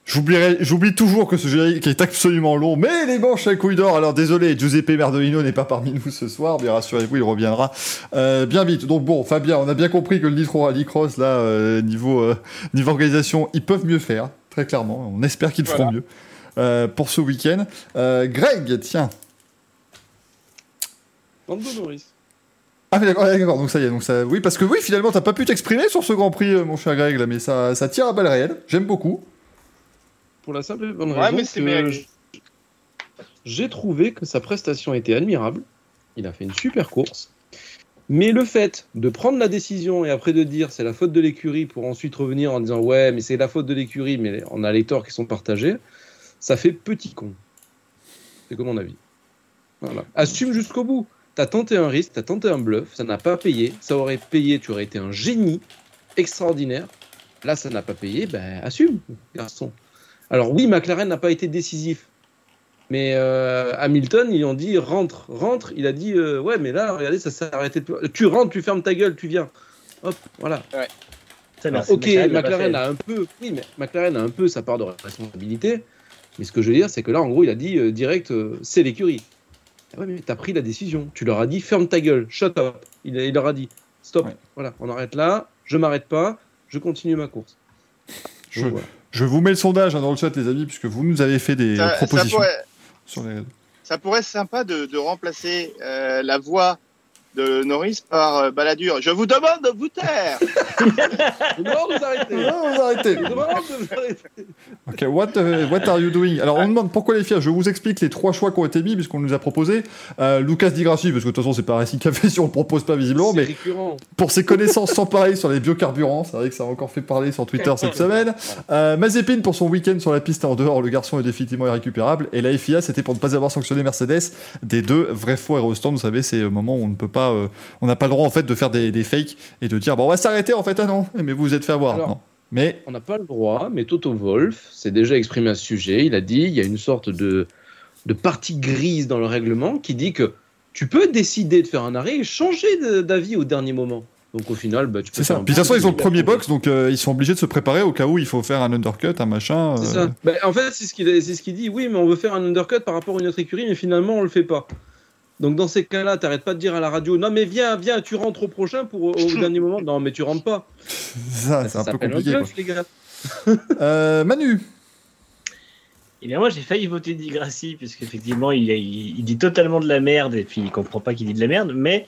j'oublie toujours que ce générique est absolument long, mais les manches à couilles d'or, alors désolé, Giuseppe Merdolino n'est pas parmi nous ce soir, mais rassurez-vous, il reviendra euh, bien vite. Donc bon, Fabien, on a bien compris que le Nitro Rallycross, là, euh, niveau, euh, niveau organisation, ils peuvent mieux faire, très clairement. On espère qu'ils feront Voilà. mieux euh, pour ce week-end. Euh, Greg, tiens. Lando Norris. Ah mais d'accord, donc ça y est, donc ça, oui, parce que oui, finalement, t'as pas pu t'exprimer sur ce Grand Prix, mon cher Greg, là, mais ça, ça tire à balles réelles. J'aime beaucoup. Pour la simple et bonne Ouais, raison mais que j'ai trouvé que sa prestation était admirable. Il a fait une super course. Mais le fait de prendre la décision et après de dire c'est la faute de l'écurie pour ensuite revenir en disant ouais mais c'est la faute de l'écurie mais on a les torts qui sont partagés, ça fait petit con. C'est comme mon avis. Voilà. Assume jusqu'au bout. T'as tenté un risque, t'as tenté un bluff, ça n'a pas payé. Ça aurait payé, tu aurais été un génie extraordinaire. Là, ça n'a pas payé, ben assume, garçon. Alors oui, McLaren n'a pas été décisif. Mais euh, Hamilton, ils ont dit rentre, rentre. Il a dit euh, ouais, mais là, regardez, ça s'est arrêté. de- Tu rentres, tu fermes ta gueule, tu viens. Hop, voilà. Alors, ok, McLaren a un peu, oui, mais McLaren a un peu sa part de responsabilité. Mais ce que je veux dire, c'est que là, en gros, il a dit euh, direct, euh, c'est l'écurie. Ah Ouais, mais t'as pris la décision. Tu leur as dit ferme ta gueule, shut up. Il, il leur a dit stop. Ouais. Voilà, on arrête là. Je m'arrête pas. Je continue ma course. Je, Donc, voilà. Je vous mets le sondage hein, dans le chat, les amis, puisque vous nous avez fait des Ça, ça propositions pourrait, sur les réseaux. ça pourrait être sympa de, de remplacer euh, la voix de Norris par euh, Balladur. Je vous demande de vous taire. Je demande de vous arrêter. Ah, vous arrêtez. Je demande de vous arrêter. Ok, what, uh, what are you doing? Alors, on demande pourquoi les fiers? Je vous explique les trois choix qui ont été mis, puisqu'on nous a proposé. Euh, Lucas Di Grassi, parce que de toute façon, c'est pas Racing Café si on le propose pas visiblement, C'est mais récurrent. pour ses connaissances sans pareil sur les biocarburants, c'est vrai que ça a encore fait parler sur Twitter cette semaine. Euh, Mazepin pour son week-end sur la piste et en dehors, le garçon est définitivement irrécupérable. Et la FIA, c'était pour ne pas avoir sanctionné Mercedes des deux vrais faux aérostands. Vous savez, c'est le moment où on ne peut pas, euh, on n'a pas le droit en fait de faire des, des fakes et de dire bon, on va s'arrêter en fait. Ah non, mais vous vous êtes fait avoir. Alors, Non. Mais On n'a pas le droit, mais Toto Wolf s'est déjà exprimé à ce sujet. Il a dit il y a une sorte de, de partie grise dans le règlement qui dit que tu peux décider de faire un arrêt et changer d'avis au dernier moment. Donc au final, bah, tu peux c'est ça. Puis de toute façon, ils ont le premier box, donc euh, ils sont obligés de se préparer au cas où il faut faire un undercut, un machin. C'est euh, ça. Bah, en fait, c'est ce qu'il c'est ce qu'il dit. Oui, mais on veut faire un undercut par rapport à une autre écurie, mais finalement, on le fait pas. Donc dans ces cas-là, t'arrêtes pas de dire à la radio, non mais viens, viens, tu rentres au prochain pour au dernier moment. Non, mais tu rentres pas. ça, c'est un peu compliqué. bluff, les gars. Euh, Manu, Et bien moi j'ai failli voter Di Grassi puisqu'effectivement il, il, il dit totalement de la merde et puis il comprend pas qu'il dit de la merde, mais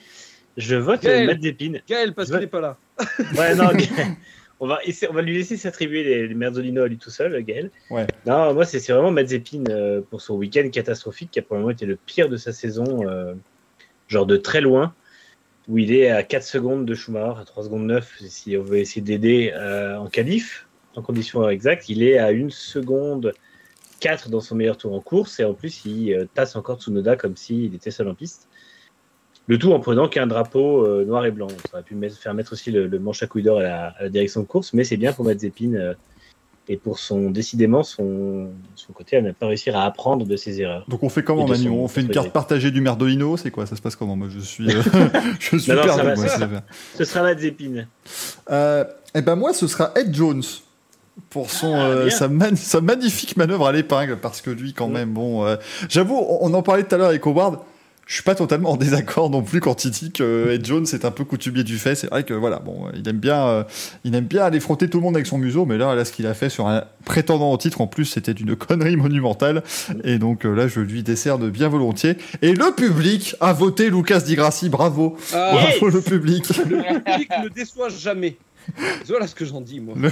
je vote Gaël. Matt Zepin. Gaël, parce qu'il est pas là. Ouais non, Gaël, on va, essayer- on va lui laisser s'attribuer les, les merdolino à lui tout seul, Gaël. Ouais. Non, moi c'est vraiment Matt Zepin euh, pour son week-end catastrophique qui a probablement été le pire de sa saison, euh, genre de très loin, où il est à 4 secondes de Schumacher, à 3 secondes 9 si on veut essayer d'aider euh, en qualif, en conditions exactes, il est à 1 seconde 4 dans son meilleur tour en course et en plus il tasse encore Tsunoda comme s'il était seul en piste. Le tout en prenant qu'un drapeau euh, noir et blanc. Ça aurait pu mettre- faire mettre aussi le, le manche à couille d'or à la, à la direction de course, mais c'est bien pour Mazepin euh, et pour son décidément son, son côté à ne pas réussir à apprendre de ses erreurs. donc on fait comment Manu On fait une carte partagée du Merdolino C'est quoi? Ça se passe comment? Moi, je suis, euh, je suis Non, non, ça perdu. va, moi, ça c'est- Ce sera Mazepin. Euh, et ben moi, ce sera Ed Jones pour son Ah, euh, sa, man- sa magnifique manœuvre à l'épingle parce que lui quand Mm. même bon euh, j'avoue on, on en parlait tout à l'heure avec Howard je suis pas totalement en désaccord non plus quand il dit que Ed Jones est un peu coutumier du fait. C'est vrai que voilà bon il aime bien euh, il aime bien aller frotter tout le monde avec son museau mais là là ce qu'il a fait sur un prétendant au titre en plus c'était d'une connerie monumentale. Et donc euh, là je lui décerne bien volontiers. Et le public a voté Lucas Di Grassi. Bravo. Ah, bravo le public. Le public ne déçoit jamais. Voilà ce que j'en dis, moi. Le,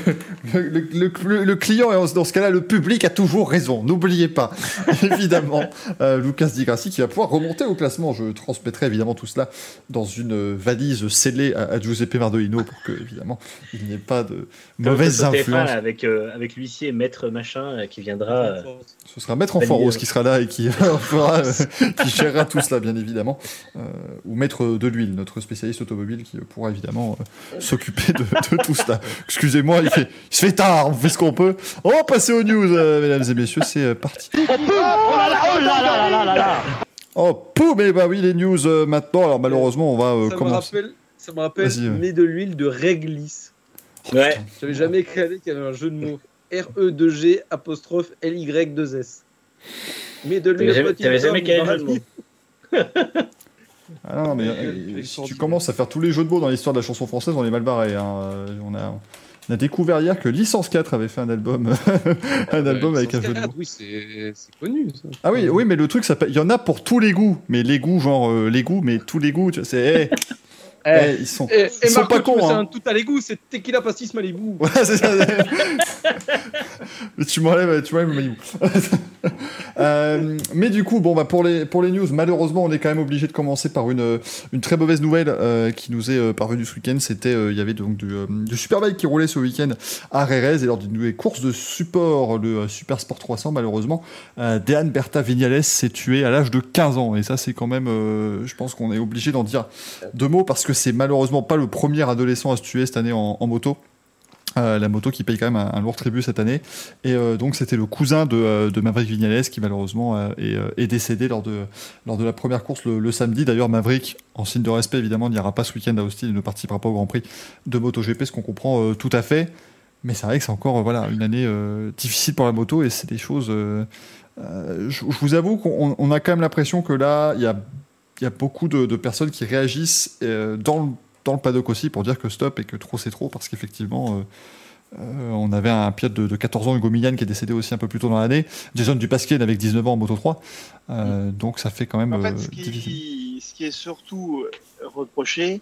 le- le- le- le client, et dans ce cas-là, le public a toujours raison. N'oubliez pas, évidemment, euh, Lucas Di Grassi qui va pouvoir remonter au classement. Je transmettrai évidemment tout cela dans une valise scellée à, à Giuseppe Mardolino pour que, évidemment, il n'y ait pas de mauvaises Comme sur TF1, influences. là, avec, euh, avec l'huissier maître machin euh, qui viendra. euh, Ce sera Maître ouais. qui sera là et qui, fera, euh, qui gérera tout cela, bien évidemment. Euh, ou Maître de l'huile, notre spécialiste automobile qui pourra évidemment euh, s'occuper de, de tout cela. Excusez-moi, il, fait- il se fait tard, on fait ce qu'on peut. On va passer aux news, euh, mesdames et messieurs, c'est euh, parti. Oh, poum, mais bah oui, les news euh, maintenant. Alors malheureusement, on va euh, ça, me commencer. rappelle, ça me rappelle mais de l'huile de réglisse. Ouais. J'avais jamais créé qu'il y avait un jeu de mots. R-E-2-G apostrophe L-Y-2-S. Mais de l'huile T'avais jamais- créé jeu de mots. Ah non, non, mais euh, si tu commences à faire tous les jeux de mots dans l'histoire de la chanson française, on est mal barré. hein. Euh, On, a, on a découvert hier que Licence 4 avait fait un album, un album avec un jeu de mots. Oui, c'est c'est connu. Ça. Ah oui, oui, mais le truc, il y en a pour tous les goûts. Mais les goûts, genre euh, les goûts, mais tous les goûts, tu vois, c'est. eh, eh, ils sont. Et, Ils et sont Marco, pas cons, fais hein. un tout à l'égout, c'est Tequila Pastis Malibu. Ouais, c'est ça. mais tu m'enlèves, tu m'enlèves maillot. Euh, mais du coup, bon, bah, pour les, pour les news, malheureusement, on est quand même obligé de commencer par une, une très mauvaise nouvelle euh, qui nous est euh, parvenue ce week-end. C'était, euh, il y avait donc du, euh, du Superbike qui roulait ce week-end à Rérez et lors d'une course de support, le euh, Super Sport 300, malheureusement, Dean Berta Vignales s'est tué à l'âge de 15 ans. Et ça, c'est quand même, je pense qu'on est obligé d'en dire deux mots parce que c'est malheureusement pas le premier adolescent à se tuer cette année en, moto. Euh, la moto qui paye quand même un, lourd tribut cette année. Et euh, donc c'était le cousin de, euh, Maverick Vignales qui malheureusement est, décédé lors de, lors de la première course le, samedi. D'ailleurs Maverick, en signe de respect évidemment, n'ira pas ce week-end à Austin, il ne participera pas au Grand Prix de MotoGP, ce qu'on comprend tout à fait. Mais c'est vrai que c'est encore voilà, une année difficile pour la moto et c'est des choses... je, vous avoue qu'on on a quand même l'impression que là, il y a, y a beaucoup de, de personnes qui réagissent euh, dans le dans le paddock aussi pour dire que stop et que trop c'est trop parce qu'effectivement euh, euh, on avait un pilote de, de 14 ans Hugo Millan qui est décédé aussi un peu plus tôt dans l'année Jason Dupasquier avec 19 ans en Moto 3 Euh, donc ça fait quand même En fait, ce difficile qui, ce qui est surtout reproché,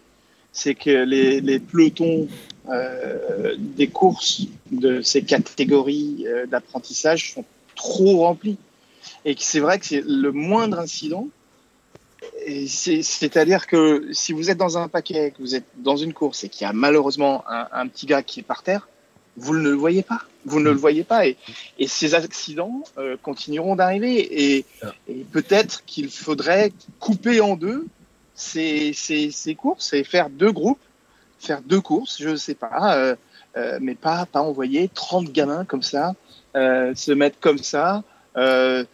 c'est que les, les pelotons euh, des courses de ces catégories euh, d'apprentissage sont trop remplis. Et que c'est vrai que c'est le moindre incident. C'est-à-dire que si vous êtes dans un paquet, que vous êtes dans une course et qu'il y a malheureusement un, un petit gars qui est par terre, vous ne le voyez pas. Vous ne le voyez pas. Et, et ces accidents euh, continueront d'arriver. Et, Ah. et peut-être qu'il faudrait couper en deux ces, ces, ces courses et faire deux groupes, faire deux courses, je ne sais pas, euh, euh, mais pas, pas envoyer 30 gamins comme ça, euh, se mettre comme ça, euh,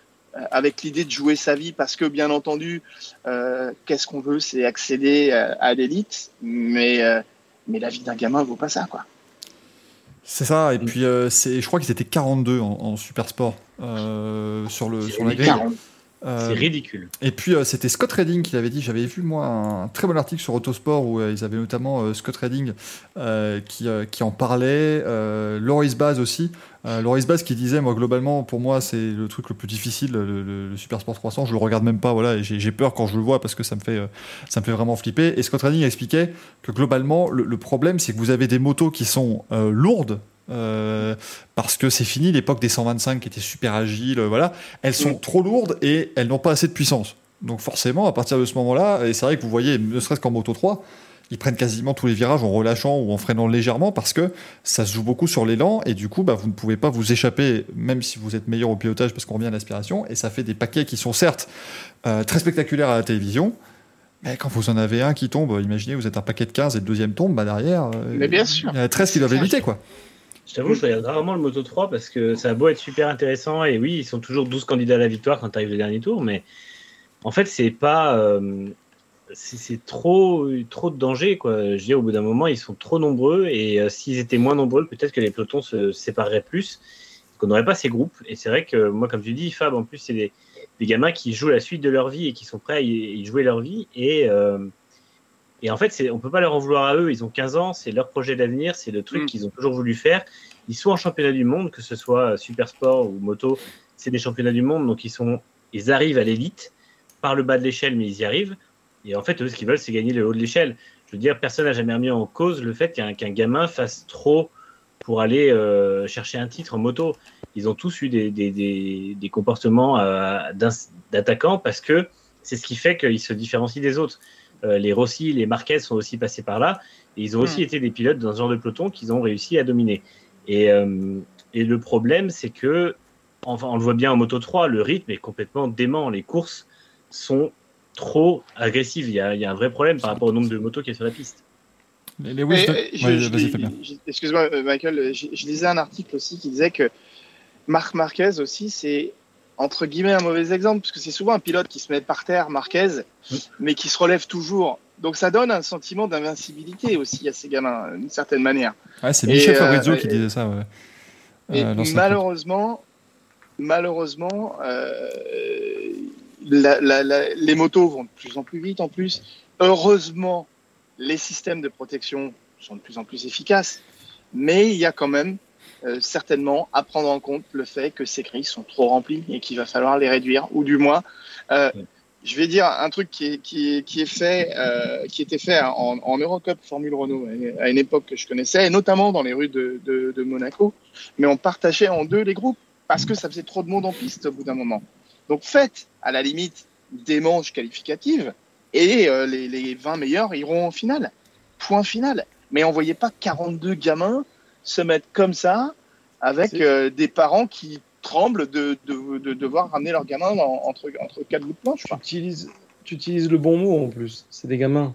avec l'idée de jouer sa vie, parce que bien entendu, euh, qu'est-ce qu'on veut, c'est accéder à, à l'élite, mais, euh, mais la vie d'un gamin vaut pas ça, quoi. C'est ça, et puis euh, c'est, je crois qu'ils étaient 42 en, en super sport euh, sur, le, sur la grille. 40. Euh, C'est ridicule. Et puis euh, c'était Scott Redding qui l'avait dit. J'avais vu moi un très bon article sur Autosport où euh, ils avaient notamment euh, Scott Redding euh, qui, euh, qui en parlait. Euh, Loris Baz aussi. Euh, Loris Baz qui disait moi globalement pour moi c'est le truc le plus difficile le, le- le Super Sport 300. Je le regarde même pas voilà et j'ai j'ai peur quand je le vois parce que ça me fait euh, ça me fait vraiment flipper. Et Scott Redding expliquait que globalement le, le problème c'est que vous avez des motos qui sont euh, lourdes. Euh, parce que c'est fini l'époque des 125 qui étaient super agiles, euh, voilà. Elles sont Mm. trop lourdes et elles n'ont pas assez de puissance. Donc forcément, à partir de ce moment-là, et c'est vrai que vous voyez, ne serait-ce qu'en Moto 3, ils prennent quasiment tous les virages en relâchant ou en freinant légèrement parce que ça se joue beaucoup sur l'élan et du coup, bah, vous ne pouvez pas vous échapper, même si vous êtes meilleur au pilotage parce qu'on revient à l'aspiration. Et ça fait des paquets qui sont certes euh, très spectaculaires à la télévision. Mais quand vous en avez un qui tombe, imaginez, vous êtes un paquet de 15 et le deuxième tombe, bah derrière, euh, Mais bien sûr. il y en a 13 qui doivent éviter, quoi. Je t'avoue, je regarde rarement le Moto 3 parce que ça a beau être super intéressant et oui, ils sont toujours 12 candidats à la victoire quand tu arrives le dernier tour, mais en fait, c'est pas. euh, c'est trop, trop de danger, quoi. Je dis, au bout d'un moment, ils sont trop nombreux et euh, s'ils étaient moins nombreux, peut-être que les pelotons se sépareraient plus, qu'on n'aurait pas ces groupes. Et c'est vrai que moi, comme tu dis, Fab, en plus, c'est des, gamins qui jouent la suite de leur vie et qui sont prêts à y, y jouer leur vie. Et, euh, et en fait, c'est- on peut pas leur en vouloir à eux. Ils ont 15 ans, c'est leur projet d'avenir, c'est le truc Mm. qu'ils ont toujours voulu faire. Ils sont en championnat du monde, que ce soit super sport ou moto, c'est des championnats du monde, donc ils sont, ils arrivent à l'élite par le bas de l'échelle, mais ils y arrivent. Et en fait, eux, ce qu'ils veulent, c'est gagner le haut de l'échelle. Je veux dire, personne n'a jamais remis en cause le fait qu'un qu'un gamin fasse trop pour aller euh, chercher un titre en moto. Ils ont tous eu des, des, des, des comportements euh, d'attaquants parce que c'est ce qui fait qu'ils se différencient des autres. Euh, les Rossi, les Marquez sont aussi passés par là. Et ils ont aussi Mm. été des pilotes dans ce genre de peloton qu'ils ont réussi à dominer. Et, euh, et le problème, c'est que, enfin, on le voit bien en Moto 3, le rythme est complètement dément. Les courses sont trop agressives. Il y a, il y a un vrai problème par rapport au nombre de motos qui est sur la piste. Les, les Ouais, Excuse-moi, Michael, je, je lisais un article aussi qui disait que Marc Marquez aussi, c'est entre guillemets un mauvais exemple, parce que c'est souvent un pilote qui se met par terre, Marquez, mais qui se relève toujours. Donc ça donne un sentiment d'invincibilité aussi à ces gamins, d'une certaine manière. Ouais, c'est Michel euh, Fabrizio qui disait ça. Ouais. Et Euh, malheureusement, malheureusement, euh, la- la- la- les motos vont de plus en plus vite en plus. Heureusement, les systèmes de protection sont de plus en plus efficaces, mais il y a quand même euh, certainement à prendre en compte le fait que ces grilles sont trop remplies et qu'il va falloir les réduire, ou du moins, euh, je vais dire un truc qui est, qui est, qui est fait, euh, qui était fait en, en Eurocup Formule Renault à une époque que je connaissais, et notamment dans les rues de, de, de Monaco mais on partageait en deux les groupes parce que ça faisait trop de monde en piste au bout d'un moment. Donc faites à la limite des manches qualificatives et les, les 20 meilleurs iront en finale. Point final. Mais envoyez pas 42 gamins se mettre comme ça avec euh, des parents qui tremblent de, de, de devoir ramener leurs gamins dans- entre, entre quatre bouts de planche. Tu utilises, tu utilises le bon mot en plus. C'est des gamins.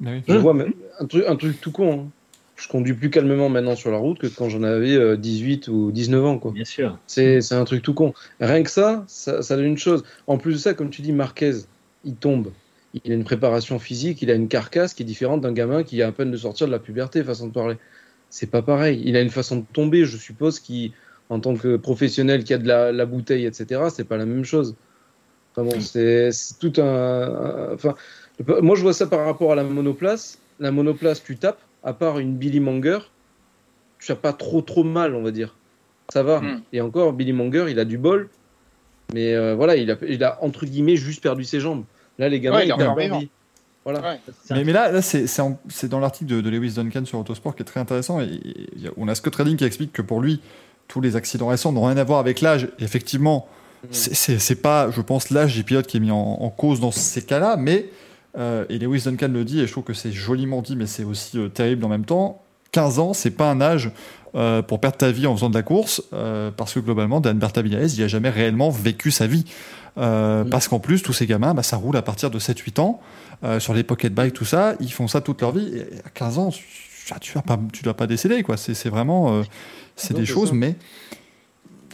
Oui. Je Mmh. vois même un truc, un truc tout con. hein. Je conduis plus calmement maintenant sur la route que quand j'en avais euh, 18 ou 19 ans. Quoi. Bien sûr. C'est c'est un truc tout con. Rien que ça, ça, ça donne une chose. En plus de ça, comme tu dis, Marquez, il tombe. Il a une préparation physique, il a une carcasse qui est différente d'un gamin qui a à peine de sortir de la puberté, façon de parler. C'est pas pareil. Il a une façon de tomber, je suppose, qui, en tant que professionnel qui a de la, la bouteille, etc., c'est pas la même chose. Enfin bon, c'est tout un, un- Enfin, moi, je vois ça par rapport à la monoplace. La monoplace, tu tapes, à part une Billy Manger, tu as pas trop trop mal, on va dire. Ça va. Mm. Et encore, Billy Manger, il a du bol, mais euh, voilà, il a, il a entre guillemets juste perdu ses jambes. Là, les gamins, Ouais, il encore vie. Voilà. Ouais. Mais, mais là, là c'est dans l'article de, de Lewis Duncan sur Autosport qui est très intéressant. Et, et on a Scott Redding qui explique que pour lui, tous les accidents récents n'ont rien à voir avec l'âge. Effectivement, Mhm. c'est- c'est pas, je pense, l'âge des pilotes qui est mis en, en cause dans ces cas-là. Mais, euh, et Lewis Duncan le dit, et je trouve que c'est joliment dit, mais c'est aussi euh, terrible en même temps. 15 ans, c'est pas un âge euh, pour perdre ta vie en faisant de la course, euh, parce que globalement, Dan Berta Vinales, il a jamais réellement vécu sa vie. Mhm. Parce qu'en plus, tous ces gamins, bah, ça roule à partir de 7-8 ans. Euh, sur les pocket bikes, tout ça, ils font ça toute leur vie. Et à 15 ans, tu, pas, tu dois pas décéder, quoi. C'est vraiment, euh, c'est des choses, ça. mais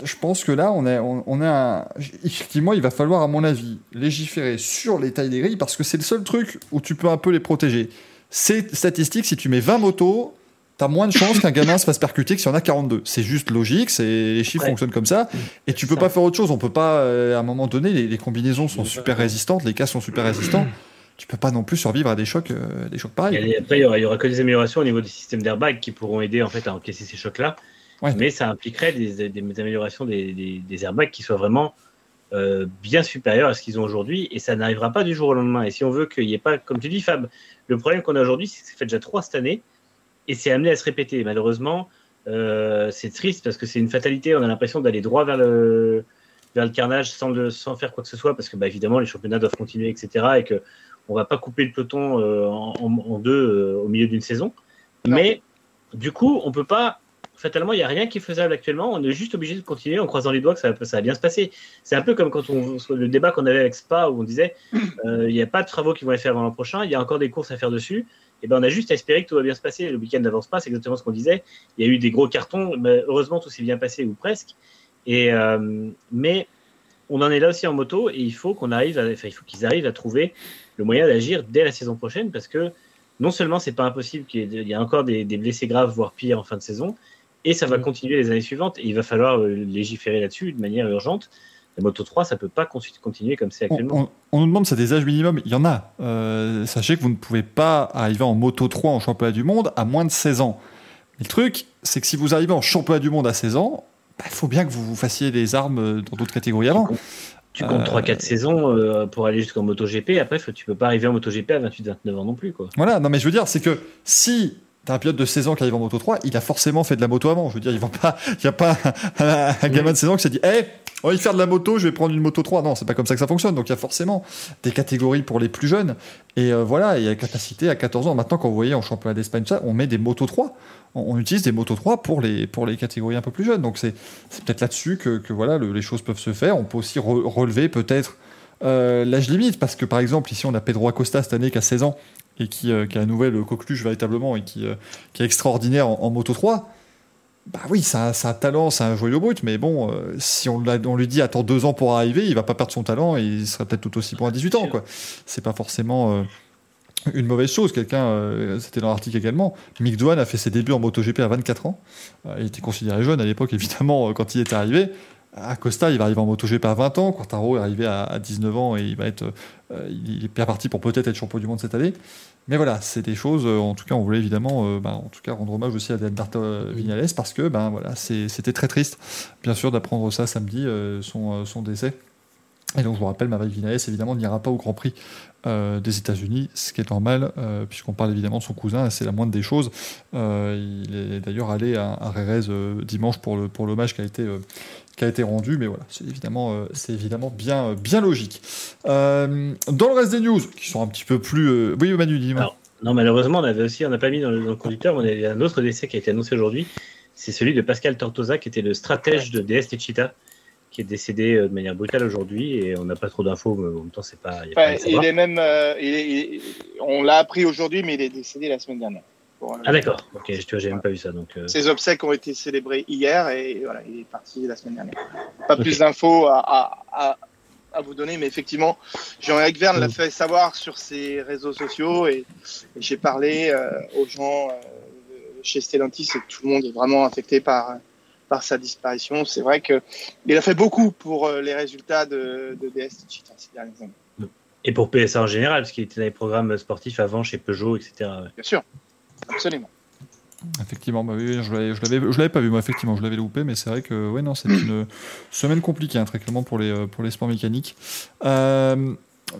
je pense que là, on est, on, on est un- effectivement, il va falloir, à mon avis, légiférer sur les tailles des grilles parce que c'est le seul truc où tu peux un peu les protéger. C'est statistique, si tu mets 20 motos, t'as moins de chances qu'un gamin se fasse percuter que s'il y en a 42. C'est juste logique, c'est les chiffres Ouais. fonctionnent comme ça, et tu peux Ça. pas faire autre chose. On peut pas, euh, à un moment donné, les, les combinaisons sont super résistantes, les casques sont super résistants. Tu peux pas non plus survivre à des chocs, euh, des chocs pareils. Et après, il y, aura, il y aura que des améliorations au niveau du système d'airbag qui pourront aider en fait à encaisser ces chocs-là. Ouais. Mais ça impliquerait des, des améliorations des, des- airbags qui soient vraiment euh, bien supérieurs à ce qu'ils ont aujourd'hui. Et ça n'arrivera pas du jour au lendemain. Et si on veut qu'il n'y ait pas, comme tu dis, Fab, le problème qu'on a aujourd'hui, c'est que ça fait déjà trois cette année et c'est amené à se répéter. Malheureusement, euh, c'est triste parce que c'est une fatalité. On a l'impression d'aller droit vers le, vers le carnage sans, le, sans faire quoi que ce soit parce que, bah, évidemment, les championnats doivent continuer, etc. Et que on va pas couper le peloton euh, en, en- deux euh, au milieu d'une saison. Non. Mais du coup, on peut pas. Fatalement, il n'y a rien qui est faisable actuellement. On est juste obligé de continuer en croisant les doigts que ça, va- ça va bien se passer. C'est un peu comme quand on le débat qu'on avait avec Spa où on disait euh, il n'y a pas de travaux qui vont être faits avant l'an prochain. Il y a encore des courses à faire dessus. Et ben, on a juste à espérer que tout va bien se passer. Le week-end n'avance pas, c'est exactement ce qu'on disait. Il y a eu des gros cartons, mais heureusement tout s'est bien passé ou presque. Et euh, mais on en est là aussi en moto et il faut qu'on arrive, à, enfin, il faut qu'ils arrivent à trouver le moyen d'agir dès la saison prochaine parce que non seulement c'est pas impossible qu'il y, ait- il y a encore des, des blessés graves voire pire en fin de saison et ça va Mm. continuer les années suivantes et il va falloir euh, légiférer là-dessus de manière urgente. La moto 3 ça peut pas con- continuer comme c'est actuellement. on- on nous demande c'est des âges minimums. Il y en a. Euh, sachez que vous ne pouvez pas arriver en moto 3 en championnat du monde à moins de 16 ans. Mais le truc, c'est que si vous arrivez en championnat du monde à 16 ans, il faut bien que vous vous fassiez les armes euh, dans d'autres catégories avant. Tu comptes Euh, 3-4 saisons euh, pour aller jusqu'en MotoGP. Après, tu peux pas arriver en MotoGP à 28-29 ans non plus. Quoi. Voilà, non mais je veux dire, c'est que si t'as un pilote de 16 ans qui arrive en moto 3, il a forcément fait de la moto avant. Je veux dire, il va pas, il y a pas un, un gamin de 16 ans qui s'est dit, hé, on va y faire de la moto, je vais prendre une moto 3. Non, c'est pas comme ça que ça fonctionne. Donc il y a forcément des catégories pour les plus jeunes. Et euh, voilà, il y a capacité à 14 ans. Maintenant, quand vous voyez en championnat d'Espagne, ça, on met des motos 3. On, on utilise des motos 3 pour les, pour les catégories un peu plus jeunes. Donc c'est c'est peut-être là-dessus que, que voilà, le- les choses peuvent se faire. On peut aussi re- relever peut-être euh, l'âge limite. Parce que par exemple, ici, on a Pedro Acosta cette année qui a 16 ans et qui, euh, qui a la nouvelle coqueluche véritablement et qui, euh, qui est extraordinaire en, en Moto 3, bah oui, c'est un, c'est un talent, c'est un joyau brut, mais bon, si on, lui dit attends deux ans pour arriver, il va pas perdre son talent et il sera peut-être tout aussi bon à 18 ans, quoi. C'est pas forcément une mauvaise chose. Quelqu'un, euh, c'était dans l'article également, Mick Doohan a fait ses débuts en MotoGP à 24 ans. Euh, il était considéré jeune à l'époque, évidemment, euh, quand il est arrivé. Acosta, il va arriver en MotoGP à 20 ans. Quartaro est arrivé à, à 19 ans et il va être, il est bien parti pour peut-être être champion du monde cette année. Mais voilà, c'est des choses. en tout cas, on voulait évidemment, bah, en tout cas, rendre hommage aussi à Alberto Vignales parce que, ben voilà, c'était très triste, bien sûr, d'apprendre ça samedi, son, son décès. Et donc, je vous rappelle, Maverick Vignales, évidemment, n'ira pas au Grand Prix euh, des États-Unis, ce qui est normal, euh, puisqu'on parle évidemment de son cousin, c'est la moindre des choses. Euh, il est d'ailleurs allé à, à Rérez euh, dimanche pour le pour l'hommage qui a été euh, qui a été rendu, mais voilà, c'est évidemment euh, c'est évidemment bien euh, bien logique. Euh, dans le reste des news, qui sont un petit peu plus, euh, oui, Manu, dis-moi. Non, malheureusement, on avait aussi, on n'a pas mis dans le, dans le conducteur, mais on avait un autre décès qui a été annoncé aujourd'hui. C'est celui de Pascal Tortosa, qui était le stratège de DS Techita, qui est décédé euh, de manière brutale aujourd'hui. Et on n'a pas trop d'infos, mais en même temps, c'est pas. il y a pas Enfin, il est même, euh, il est- il est- on l'a appris aujourd'hui, mais il est décédé la semaine dernière. Bon, Ah, d'accord. Ok, tu vois, j'ai même pas vu ça. Donc, euh, Ses obsèques ont été célébrées hier et voilà, il est parti la semaine dernière. Pas plus d'infos à, à, à, à vous donner, mais effectivement, Jean-Éric Verne l'a Mm. fait savoir sur ses réseaux sociaux et, et j'ai parlé euh, aux gens euh, chez Stellantis et tout le monde est vraiment affecté par, par sa disparition. C'est vrai que il a fait beaucoup pour euh, les résultats de, de DS Cheetah ces dernières années. Et pour PSA en général, parce qu'il était dans les programmes sportifs avant chez Peugeot, etc. ouais. Bien sûr, absolument. Effectivement, bah oui, je l'avais, je l'avais, je l'avais pas vu moi. Effectivement, je l'avais loupé, mais c'est vrai que ouais, non, c'est une semaine compliquée, hein, très clairement pour les euh, pour les sports mécaniques. Euh,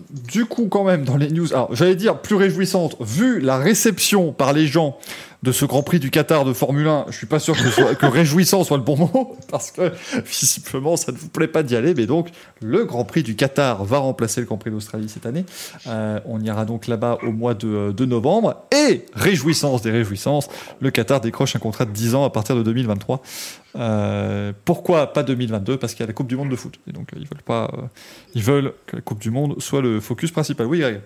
du coup, quand même, dans les news, alors j'allais dire plus réjouissante, vu la réception par les gens de ce Grand Prix du Qatar de Formule 1, je suis pas sûr que, réjouissant soit le bon mot, parce que visiblement ça ne vous plaît pas d'y aller, mais donc le Grand Prix du Qatar va remplacer le Grand Prix d'Australie cette année. Euh, on ira donc là-bas au mois de, novembre, et réjouissance des réjouissances, le Qatar décroche un contrat de 10 ans à partir de 2023. Euh, pourquoi pas 2022 Parce qu'il y a la Coupe du Monde de foot, et donc euh, ils veulent pas, ils veulent que la Coupe du Monde soit le focus principal. Oui, Greg.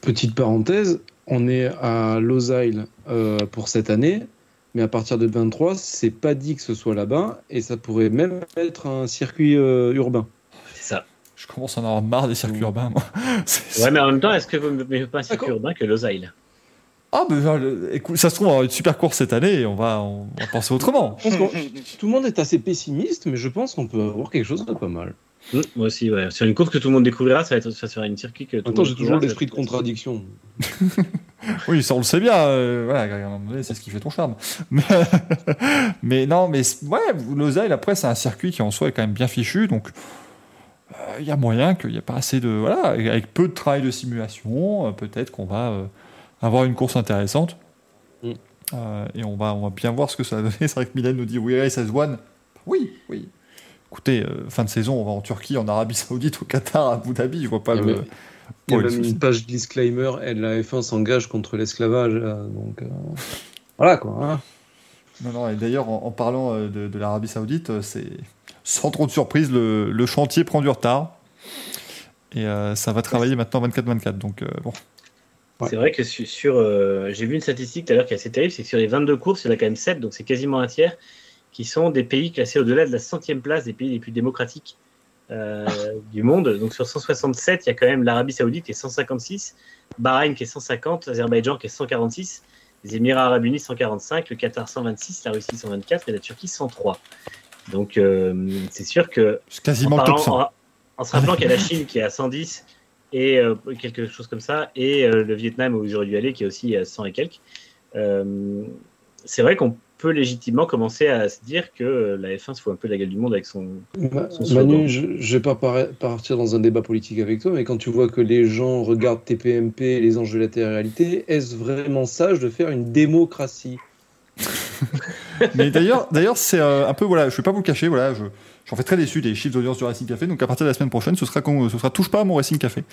Petite parenthèse, on est à Losail euh, pour cette année, mais à partir de 23, c'est pas dit que ce soit là-bas, et ça pourrait même être un circuit euh, urbain. C'est ça. Je commence à en avoir marre des circuits Mmh. urbains, moi. C'est- Ouais, mais en même temps, est-ce que vous ne mettez pas un circuit urbain que Losail Ah, écoute, ça se trouve, on va avoir une super course cette année et on va, on va penser autrement. Je pense qu'on- Tout le monde est assez pessimiste, mais je pense qu'on peut avoir quelque chose de pas mal. Hum, Moi aussi, ouais. Sur une course que tout le monde découvrira, ça va être ça sera une circuit que tout le Attends, j'ai toujours l'esprit de contradiction. Oui, ça on le sait bien. euh, voilà, Greg, à un moment donné, c'est ce qui fait ton charme. Mais, mais non, mais ouais, Lausanne, après, c'est un circuit qui en soi est quand même bien fichu, donc euh, il y a moyen qu'il n'y ait pas assez de. Voilà, avec peu de travail de simulation, euh, peut-être qu'on va euh, avoir une course intéressante. Mm. Euh, et on va, on va bien voir ce que ça va donner. C'est vrai que Mylène nous dit oui, Race has won. Oui, oui. Écoutez, euh, fin de saison, on va en Turquie, en Arabie Saoudite, au Qatar, à Abu Dhabi. Je vois pas Il y a le. même- Il y a même une page disclaimer, et la F1 s'engage contre l'esclavage. donc euh, voilà quoi. hein. Non, non, et d'ailleurs, en, en parlant euh, de, de l'Arabie Saoudite, c'est sans trop de surprise, le, le chantier prend du retard. Et euh, ça va travailler maintenant 24-24. Donc, euh, bon. Ouais. C'est vrai que sur, sur, euh, j'ai vu une statistique tout à l'heure qui est assez terrible, c'est que sur les 22 courses, il y en a quand même 7, donc c'est quasiment un tiers, qui sont des pays classés au-delà de la centième place des pays les plus démocratiques euh, du monde. Donc sur 167, il y a quand même l'Arabie Saoudite qui est 156, Bahreïn qui est 150, l'Azerbaïdjan qui est 146, les Émirats Arabes Unis 145, le Qatar 126, la Russie 124 et la Turquie 103. Donc euh, c'est sûr que C'est quasiment en, le top parlant- 100. en- en se rappelant qu'il y a la Chine qui est à 110 et euh, quelque chose comme ça, et le Vietnam où j'aurais dû aller qui est aussi à 100 et quelques. C'est vrai qu'on peut légitimement commencer à se dire que euh, la F1 se fout un peu de la gueule du monde avec son. Ma- Son slogan. Manu, je ne vais pas partir dans un débat politique avec toi, mais quand tu vois que les gens regardent TPMP et les enjeux de la télé-réalité, est-ce vraiment sage de faire une démocratie? Mais d'ailleurs, d'ailleurs, c'est euh, un peu, voilà, je vais pas vous le cacher, voilà, je, j'en fais très déçu des chiffres d'audience du Racing Café. Donc, à partir de la semaine prochaine, ce sera, ce sera touche pas à mon Racing Café.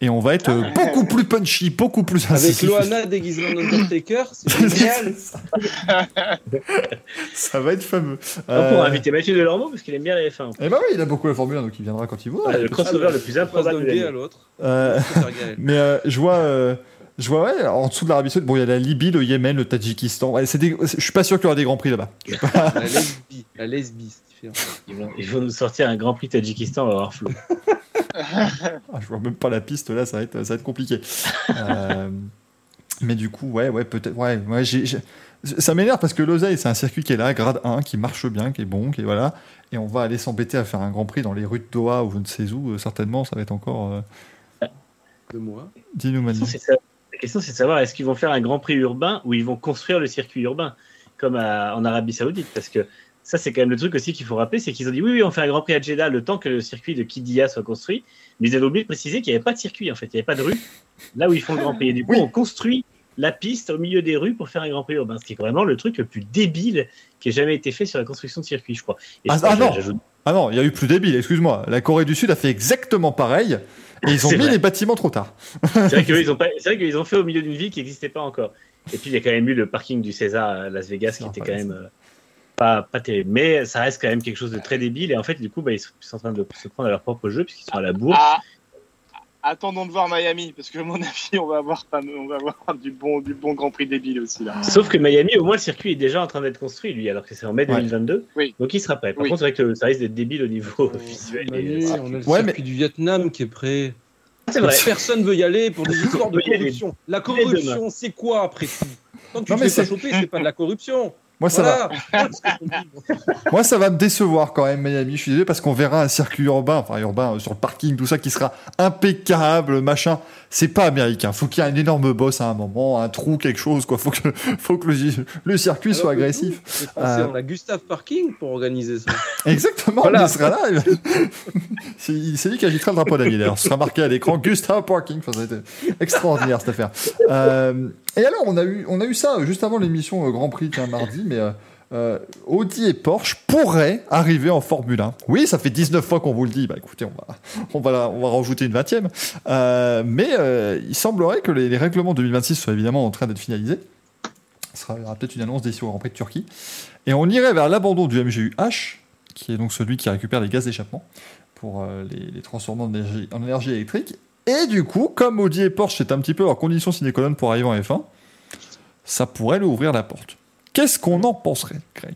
Et on va être euh, beaucoup plus punchy, beaucoup plus Avec. Loana déguisée en Undertaker, c'est génial Ça va être fameux. On Euh, pourra inviter Mathieu Delormeau parce qu'il aime bien la F1. Eh ben oui, il a beaucoup la Formule 1, donc il viendra quand il voudra. Ah, le crossover le plus improbable de à l'autre. Euh. Mais euh, je vois, euh, je vois ouais, en dessous de l'Arabie Saoudite, bon, il y a la Libye, le Yémen, le Tadjikistan. Ouais, des- je suis pas sûr qu'il y aura des grands prix là-bas. Je suis pas- La lesbie, la lesbie, Ils vont, ils vont nous sortir un Grand Prix Tadjikistan, on va avoir flou. Ah, je vois même pas la piste là, ça va être, ça va être compliqué. Euh, mais du coup, ouais, ouais, peut-être, ouais, ouais, ça m'énerve parce que l'Oseille, c'est un circuit qui est là, grade 1, qui marche bien, qui est bon, qui est voilà. Et on va aller s'embêter à faire un grand prix dans les rues de Doha ou je ne sais où, euh, certainement, ça va être encore. euh, De moi. Dis-nous, Manu. la question, c'est de savoir est-ce qu'ils vont faire un Grand Prix urbain ou ils vont construire le circuit urbain, comme à- en Arabie Saoudite? Parce que ça, c'est quand même le truc aussi qu'il faut rappeler c'est qu'ils ont dit oui, oui, on fait un Grand Prix à Jeddah le temps que le circuit de Kidia soit construit. Mais ils avaient oublié de préciser qu'il n'y avait pas de circuit, en fait, il n'y avait pas de rue là où ils font le Grand Prix. Et du coup, Oui. on construit la piste au milieu des rues pour faire un Grand Prix urbain, ce qui est vraiment le truc le plus débile qui ait jamais été fait sur la construction de circuit, je crois. Et Ah, ah non. Ah non, il y a eu plus débile, excuse-moi. La Corée du Sud a fait exactement pareil. Et ils ont mis vrai. les bâtiments trop tard. C'est vrai qu'eux, ils ont pas- qu'ils ont fait au milieu d'une ville qui n'existait pas encore. Et puis il y a quand même eu le parking du César à Las Vegas qui était quand même pas, pas terrible. Mais ça reste quand même quelque chose de très débile. Et en fait, du coup, bah, ils sont ils sont en train de se prendre à leur propre jeu puisqu'ils sont à la bourre. Ah, attendons de voir Miami, parce que à mon avis, on va avoir, on va avoir du, bon, du bon Grand Prix débile aussi là. Sauf que Miami, au moins, le circuit est déjà en train d'être construit, lui, alors que c'est en mai Ouais. 2022. Oui. Donc il sera prêt. Par Oui. contre, c'est vrai que ça risque d'être débile au niveau visuel. Manu, Et- on a le Ouais, circuit du Vietnam qui est prêt. C'est vrai. Personne veut y aller pour des histoires de corruption. La corruption, c'est quoi après tout? Tant que tu Non, mais fais pas choper, c'est pas de la corruption. Moi, ça va. Moi, ça va me décevoir quand même, Miami. Je suis désolé parce qu'on verra un circuit urbain, enfin urbain euh, sur le parking, tout ça qui sera impeccable, machin. C'est pas américain. Faut qu'il y ait un énorme boss à un moment, un trou, quelque chose, quoi. Faut que, faut que le, le circuit soit Alors agressif. pensé, Euh, On a Gustave Parking pour organiser ça. Exactement, Voilà. il sera là. il C'est lui qui agitera le drapeau d'ailleurs. Ce sera marqué à l'écran Gustav Parking. Enfin, ça va être extraordinaire cette affaire. Euh, et alors, on a, eu, on a eu ça euh, juste avant l'émission euh, Grand Prix, tiens, mardi, mais euh, Audi et Porsche pourraient arriver en Formule 1. Oui, ça fait 19 fois qu'on vous le dit. Bah écoutez, on va, on va, rajouter une 20 e mais il semblerait que les, les règlements 2026 soient évidemment en train d'être finalisés. Ce sera peut-être une annonce d'ici au Grand Prix de Turquie. Et on irait vers l'abandon du MGU-H, qui est donc celui qui récupère les gaz d'échappement pour les, transformants en énergie électrique. Et du coup, comme Audi et Porsche, c'est un petit peu leur condition sine qua pour arriver en F1, ça pourrait leur ouvrir la porte. Qu'est-ce qu'on en penserait, Greg?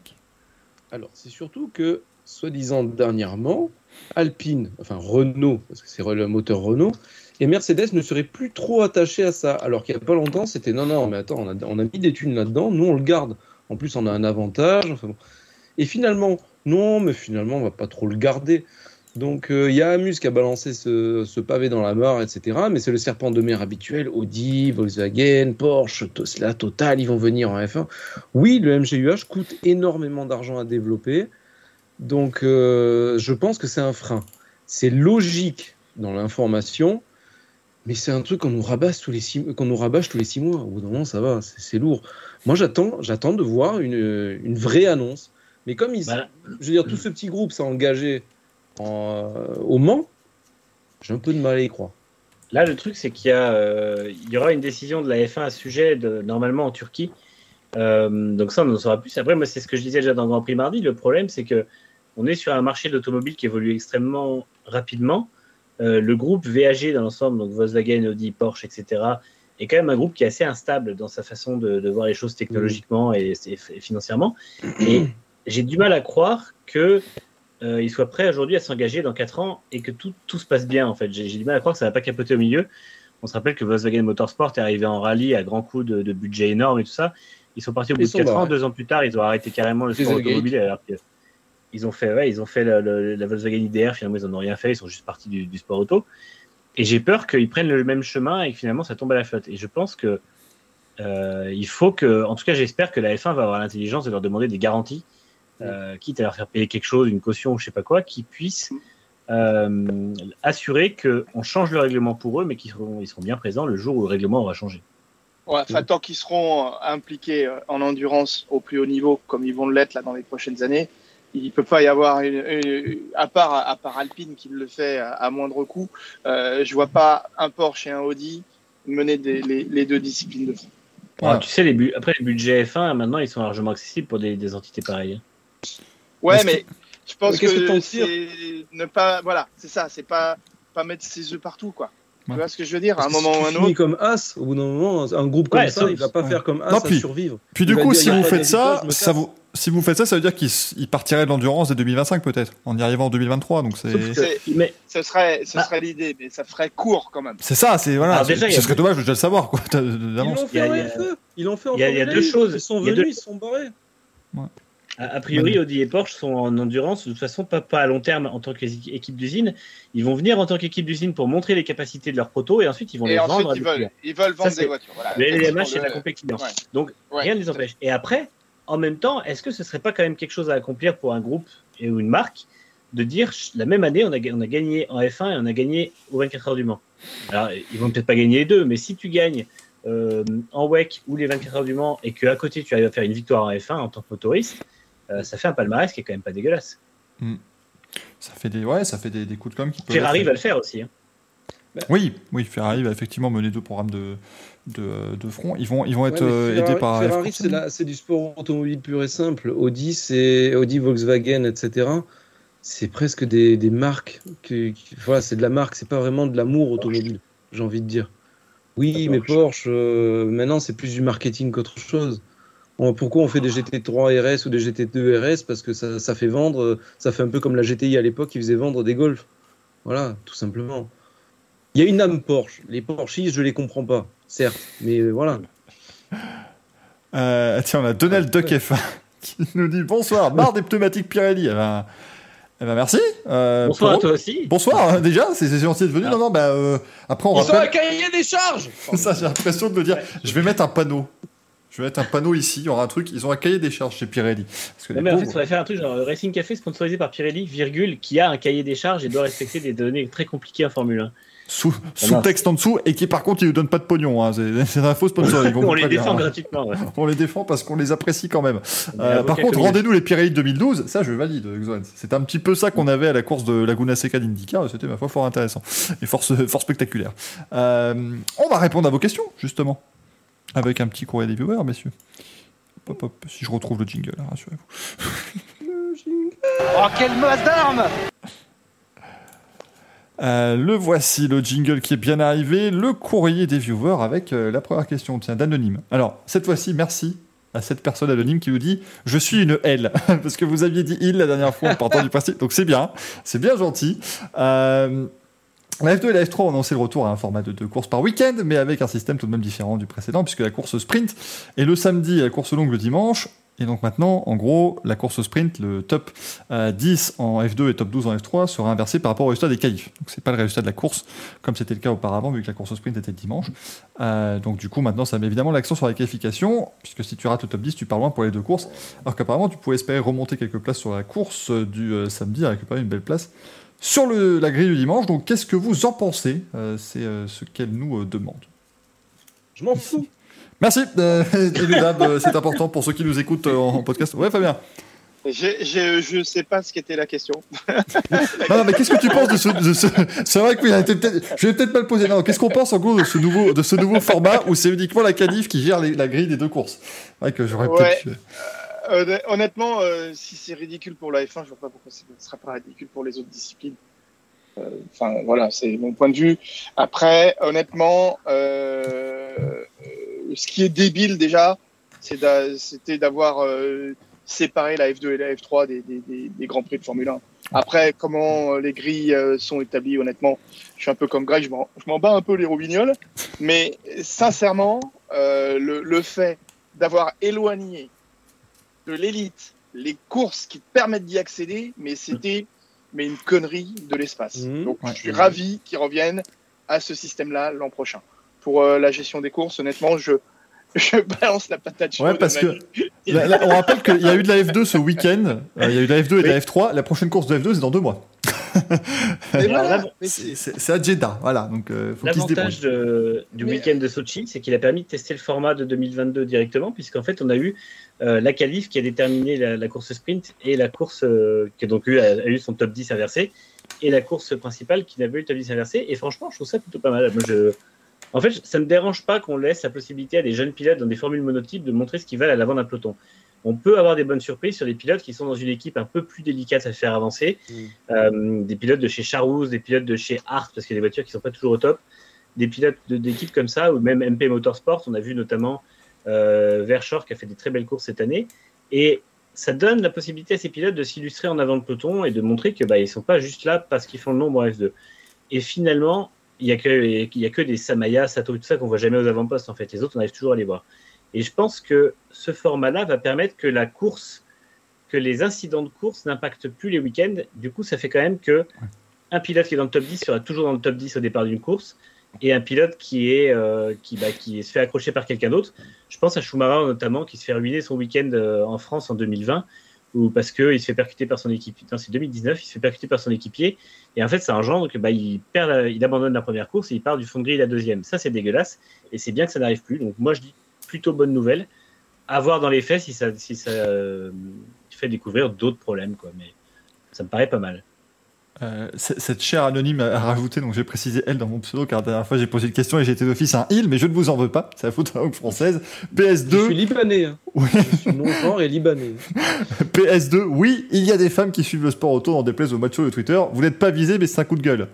Alors, c'est surtout que, soi-disant dernièrement, Alpine, enfin Renault, parce que c'est le moteur Renault, et Mercedes ne seraient plus trop attachés à ça. Alors qu'il n'y a pas longtemps, c'était non, non, mais attends, on a, on a mis des thunes là-dedans, nous on le garde. En plus, on a un avantage. Et finalement, non, mais finalement, on va pas trop le garder. Donc, euh, il y a Amus qui a balancé ce, ce pavé dans la mare, etc. Mais c'est le serpent de mer habituel. Audi, Volkswagen, Porsche, Tesla, Total, ils vont venir en F1. Oui, le MGUH coûte énormément d'argent à développer. Donc, euh, je pense que c'est un frein. C'est logique dans l'information, mais c'est un truc qu'on nous rabâche tous les six, qu'on nous rabâche tous les six mois. Au bout d'un moment, ça va, c'est c'est lourd. Moi, j'attends, j'attends de voir une, une vraie annonce. Mais comme ils, Voilà. je veux dire, tout ce petit groupe s'est engagé euh, au Mans, j'ai un peu de mal à y croire. Là, le truc, c'est qu'il y, euh, aura une décision de la F1 à ce sujet, de, normalement en Turquie. Euh, donc ça, on en saura plus. Après, moi, c'est ce que je disais déjà dans Grand Prix mardi. Le problème, c'est que on est sur un marché d'automobile qui évolue extrêmement rapidement. Le groupe VAG dans l'ensemble, donc Volkswagen, Audi, Porsche, etc., est quand même un groupe qui est assez instable dans sa façon de, de voir les choses technologiquement et financièrement. Et j'ai du mal à croire que euh, il soit prêt aujourd'hui à s'engager dans 4 ans et que tout, tout se passe bien en fait. J'ai du mal à croire que ça va pas capoter au milieu. On se rappelle que Volkswagen Motorsport est arrivé en rallye à grands coups de, de budget énorme et tout ça. Ils sont partis au bout de sont 4 ans, barrés. deux ans plus tard, ils ont arrêté carrément le sport automobile alors que ils ont fait, ouais, ils ont fait la Volkswagen IDR, finalement ils en ont rien fait, ils sont juste partis du, du sport auto. Et j'ai peur qu'ils prennent le même chemin et que finalement ça tombe à la flotte. Et je pense que euh, il faut que, en tout cas j'espère que la F1 va avoir l'intelligence de leur demander des garanties euh, quitte à leur faire payer quelque chose, une caution ou je sais pas quoi, qui puissent euh, assurer qu'on change le règlement pour eux, mais qu'ils seront, ils seront bien présents le jour où le règlement aura changé. Ouais, enfin, tant qu'ils seront euh, impliqués en endurance au plus haut niveau, comme ils vont l'être là dans les prochaines années, il peut pas y avoir une, une- à part à part Alpine qui le fait à, à moindre coût. Euh, je vois pas un Porsche et un Audi mener des- les, les deux disciplines de. Voilà. Alors, tu sais, les bu- après les budgets F1, maintenant, ils sont largement accessibles pour des, des entités pareilles. Ouais, mais je pense que c'est ne pas, voilà, c'est ça, c'est pas pas mettre ses œufs partout, quoi. Ouais. Tu vois ce que je veux dire À un moment ou un autre. comme As, au bout d'un moment, un groupe comme Ouais, ça, il va pas ouais. faire comme As Non, à survivre. Puis du coup, dire, si vous faites ça, ça vous, si vous faites ça, ça veut dire qu'il partirait de l'endurance dès 2025 peut-être, en y arrivant en 2023. Donc c'est mais Ce serait, ce Bah. serait l'idée, mais ça ferait court quand même. c'est ça, c'est voilà. Déjà, y ce serait dommage de déjà le savoir quoi. Ils l'ont Il y fait a- en il y a- FE. Ils l'ont fait en il y a- il y a Formule deux 1, choses. Ils sont venus, deux- ils sont barrés. A, priori, Audi et Porsche sont en endurance, de toute façon, pas, pas à long terme en tant qu'équipe d'usine. Ils vont venir en tant qu'équipe d'usine pour montrer les capacités de leurs protos et ensuite ils vont Et les ensuite, vendre. ils veulent, clients. ils veulent vendre des voitures. Voilà. Le LMH, c'est la le- compétition. ouais. Donc, Ouais, rien ne les empêche. Et après, en même temps, est-ce que ce serait pas quand même quelque chose à accomplir pour un groupe et ou une marque de dire la même année, on a, on a gagné en F1 et on a gagné aux 24 heures du Mans. Alors, ils vont peut-être pas gagner les deux, mais si tu gagnes euh, en WEC ou les 24 heures du Mans et qu'à côté tu arrives à faire une victoire en F1 en tant que motoriste, euh, ça fait un palmarès qui est quand même pas dégueulasse. Ça fait des ouais, ça fait des, des coups de com qui peuvent. Ferrari être- va le faire aussi. hein. Oui, oui, Ferrari va effectivement mener deux programmes de de, de front. Ils vont ils vont être euh, Ferrari, aidés par Ferrari, F1. c'est la- c'est du sport automobile pur et simple. Audi, c'est Audi, Volkswagen, etc. C'est presque des, des marques. qui- qui- voilà, c'est de la marque. C'est pas vraiment de l'amour automobile. J'ai envie de dire. Oui, mais Porsche, euh, maintenant, c'est plus du marketing qu'autre chose. On- pourquoi on fait des GT3 RS ou des GT2 RS Parce que ça, ça fait vendre. Ça fait un peu comme la GTI à l'époque qui faisait vendre des Golf. Voilà, tout simplement. Il y a une âme Porsche. Les Porsches, je les comprends pas, certes, mais euh, voilà. Euh, tiens, on a Donald Duck F1 qui nous dit bonsoir, marre des pneumatiques Pirelli. Eh ben, eh ben merci. Euh, Bonsoir à toi aussi. Bonsoir, hein, déjà, c'est gentil d'être venu. Non, non, bah, euh, après, on Ils sont à rappelle. cahier des charges Ça, j'ai l'impression de me dire, je vais mettre un panneau. Je vais mettre un panneau ici, il y aura un truc, ils ont un cahier des charges chez Pirelli. Parce que Non, mais en fait, il faudrait faire un truc genre euh, Racing Café sponsorisé par Pirelli, virgule, qui a un cahier des charges et doit respecter des données très compliquées en Formule 1. sous, texte en dessous, et qui par contre, ils nous donnent pas de pognon. Hein. C'est un faux sponsoring. On les défend gratuitement. ouais. On les défend parce qu'on les apprécie quand même. Euh, par contre, rendez-nous les Pirelli de 2012. Ça, je valide. C'est un petit peu ça qu'on avait à la course de Laguna Seca d'IndyCar. C'était, ma foi, fort intéressant. Et fort, fort spectaculaire. Euh, on va répondre à vos questions, justement. Avec un petit courrier des viewers, messieurs. Hop, hop, si je retrouve le jingle, hein, rassurez-vous. Oh, quelle masse d'armes Euh, le voici, le jingle qui est bien arrivé. Le courrier des viewers avec euh, la première question, tiens, d'anonyme. Alors, cette fois-ci, merci à cette personne anonyme qui nous dit Je suis une L. Parce que vous aviez dit il la dernière fois en partant du principe. Donc c'est bien, c'est bien gentil. Euh, la F2 et la F3 ont annoncé le retour à un format de deux courses par week-end, mais avec un système tout de même différent du précédent, puisque la course sprint est le samedi et la course longue le dimanche. Et donc maintenant, en gros, la course sprint, le top euh, 10 en F2 et top 12 en F3 sera inversé par rapport au résultat des qualifs. Donc c'est pas le résultat de la course comme c'était le cas auparavant vu que la course sprint était le dimanche. Euh, donc du coup maintenant ça met évidemment l'accent sur la qualification puisque si tu rates le top 10 tu pars loin pour les deux courses alors qu'apparemment tu pouvais espérer remonter quelques places sur la course euh, du euh, samedi et récupérer une belle place sur le- la grille du dimanche. Donc qu'est-ce que vous en pensez? Euh, C'est euh, ce qu'elle nous euh, demande. Je m'en fous. Merci, c'est important pour ceux qui nous écoutent en, en podcast. Ouais Fabien. Je sais pas ce qu'était la question. Non, non, mais qu'est-ce que tu penses de ce, C'est vrai que oui, je vais peut-être mal poser. Non, qu'est-ce qu'on pense en gros de ce nouveau, de ce nouveau format où c'est uniquement la qualif qui gère les- la grille des deux courses? C'est vrai que j'aurais Ouais. peut-être. Honnêtement, euh, si c'est ridicule pour la F1, je vois pas pourquoi ce ne sera pas ridicule pour les autres disciplines. Euh, Enfin, voilà, c'est mon point de vue. Après, honnêtement, euh, euh, ce qui est débile déjà, c'était d'avoir euh, séparé la F2 et la F3 des, des, des, grands prix de Formule 1. Après, comment les grilles sont établies, honnêtement, je suis un peu comme Greg, je m'en bats un peu les roubignoles. Mais sincèrement, le, le fait d'avoir éloigné de l'élite les courses qui te permettent d'y accéder, mais c'était mais une connerie de l'espace. Mhm. Donc Ouais. je suis ravi qu'ils reviennent à ce système-là l'an prochain. Pour euh, la gestion des courses, honnêtement, je, je balance la patate chaude. Ouais, parce que Manu. là- là, on rappelle qu'il y a eu de la F2 ce week-end. euh, il y a eu de la F2 et de la F3. La prochaine course de F2 c'est dans deux mois. Voilà, C'est à Jeddah, voilà. Donc euh, faut qu'ils se L'avantage du Mais- week-end de Sochi, c'est qu'il a permis de tester le format de 2022 directement, puisqu'en fait, on a eu euh, la qualif qui a déterminé la, la course sprint et la course euh, qui a donc eu, a, a eu son top 10 inversé, et la course principale qui n'avait eu le top 10 inversé. Et franchement, je trouve ça plutôt pas mal. Moi, je... En fait, ça ne me dérange pas qu'on laisse la possibilité à des jeunes pilotes dans des formules monotypes de montrer ce qu'ils valent à l'avant d'un peloton. On peut avoir des bonnes surprises sur des pilotes qui sont dans une équipe un peu plus délicate à faire avancer. Mm. Euh, des pilotes de chez Charouz, des pilotes de chez Art, parce qu'il y a des voitures qui sont pas toujours au top. Des pilotes de- d'équipes comme ça, ou même MP Motorsport, on a vu notamment euh, Verschoor qui a fait des très belles courses cette année. Et ça donne la possibilité à ces pilotes de s'illustrer en avant de peloton et de montrer que bah, ils sont pas juste là parce qu'ils font le nombre en F2. Et finalement, il y a que y a que des Samaya, Sato, tout ça qu'on voit jamais aux avant-postes en fait. Les autres, on arrive toujours à les voir. Et je pense que ce format-là va permettre que la course, que les incidents de course n'impactent plus les week-ends. Du coup, ça fait quand même que un pilote qui est dans le top 10 sera toujours dans le top 10 au départ d'une course et un pilote qui est euh, qui, bah, qui se fait accrocher par quelqu'un d'autre. Je pense à Schumacher notamment qui se fait ruiner son week-end euh, en France en 2020 ou parce que il se fait percuter par son équipier. Non, c'est 2019, il se fait percuter par son équipier et en fait ça engendre que bah, il perd, la- il abandonne la première course et il part du fond de grille la deuxième. Ça c'est dégueulasse et c'est bien que ça n'arrive plus. Donc moi je dis plutôt bonne nouvelle. À voir dans les faits si ça si ça euh, fait découvrir d'autres problèmes quoi. Mais ça me paraît pas mal. Euh, cette chère anonyme a rajouté, donc j'ai précisé elle dans mon pseudo, car la dernière fois j'ai posé une question et j'ai été d'office un il, mais je ne vous en veux pas, c'est la faute de la langue française. Je suis PS2, libanais. hein. Oui. Je suis non-genre et libanais. PS2, oui, il y a des femmes qui suivent le sport auto dans des places au macho de Twitter. Vous n'êtes pas visé, mais c'est un coup de gueule.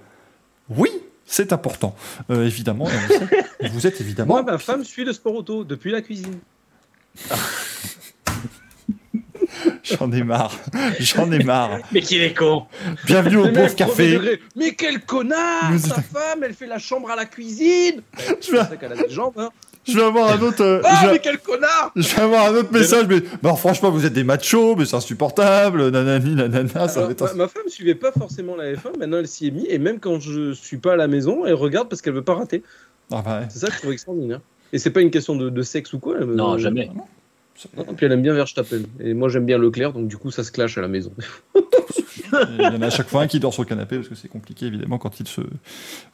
Oui, c'est important. Euh, évidemment, vous êtes évidemment. Moi, ma femme suit le sport auto depuis la cuisine. J'en ai marre. J'en ai marre. Mais qu'il est con Bienvenue au pauvre premier café. Mais quel connard Mais Sa femme, elle fait la chambre à la cuisine Je vais, vrai qu'elle a des jambes, hein. Je vais avoir un autre. euh, Ah, je, mais quel connard je vais avoir un autre message, mais bah, franchement, vous êtes des machos, mais c'est insupportable, nanani, nanana, ça va Alors, être. ma, ma femme suivait pas forcément la F1, maintenant elle s'y est mise, et même quand je suis pas à la maison, elle regarde parce qu'elle veut pas rater. Ah, bah, ouais. C'est ça que je trouve extraordinaire. Et c'est pas une question de, de sexe ou quoi. elle me- Non, jamais. Non, puis elle aime bien Verstappen. Et moi j'aime bien Leclerc, donc du coup ça se clash à la maison. Il y en a à chaque fois un qui dort sur le canapé parce que c'est compliqué évidemment quand ils se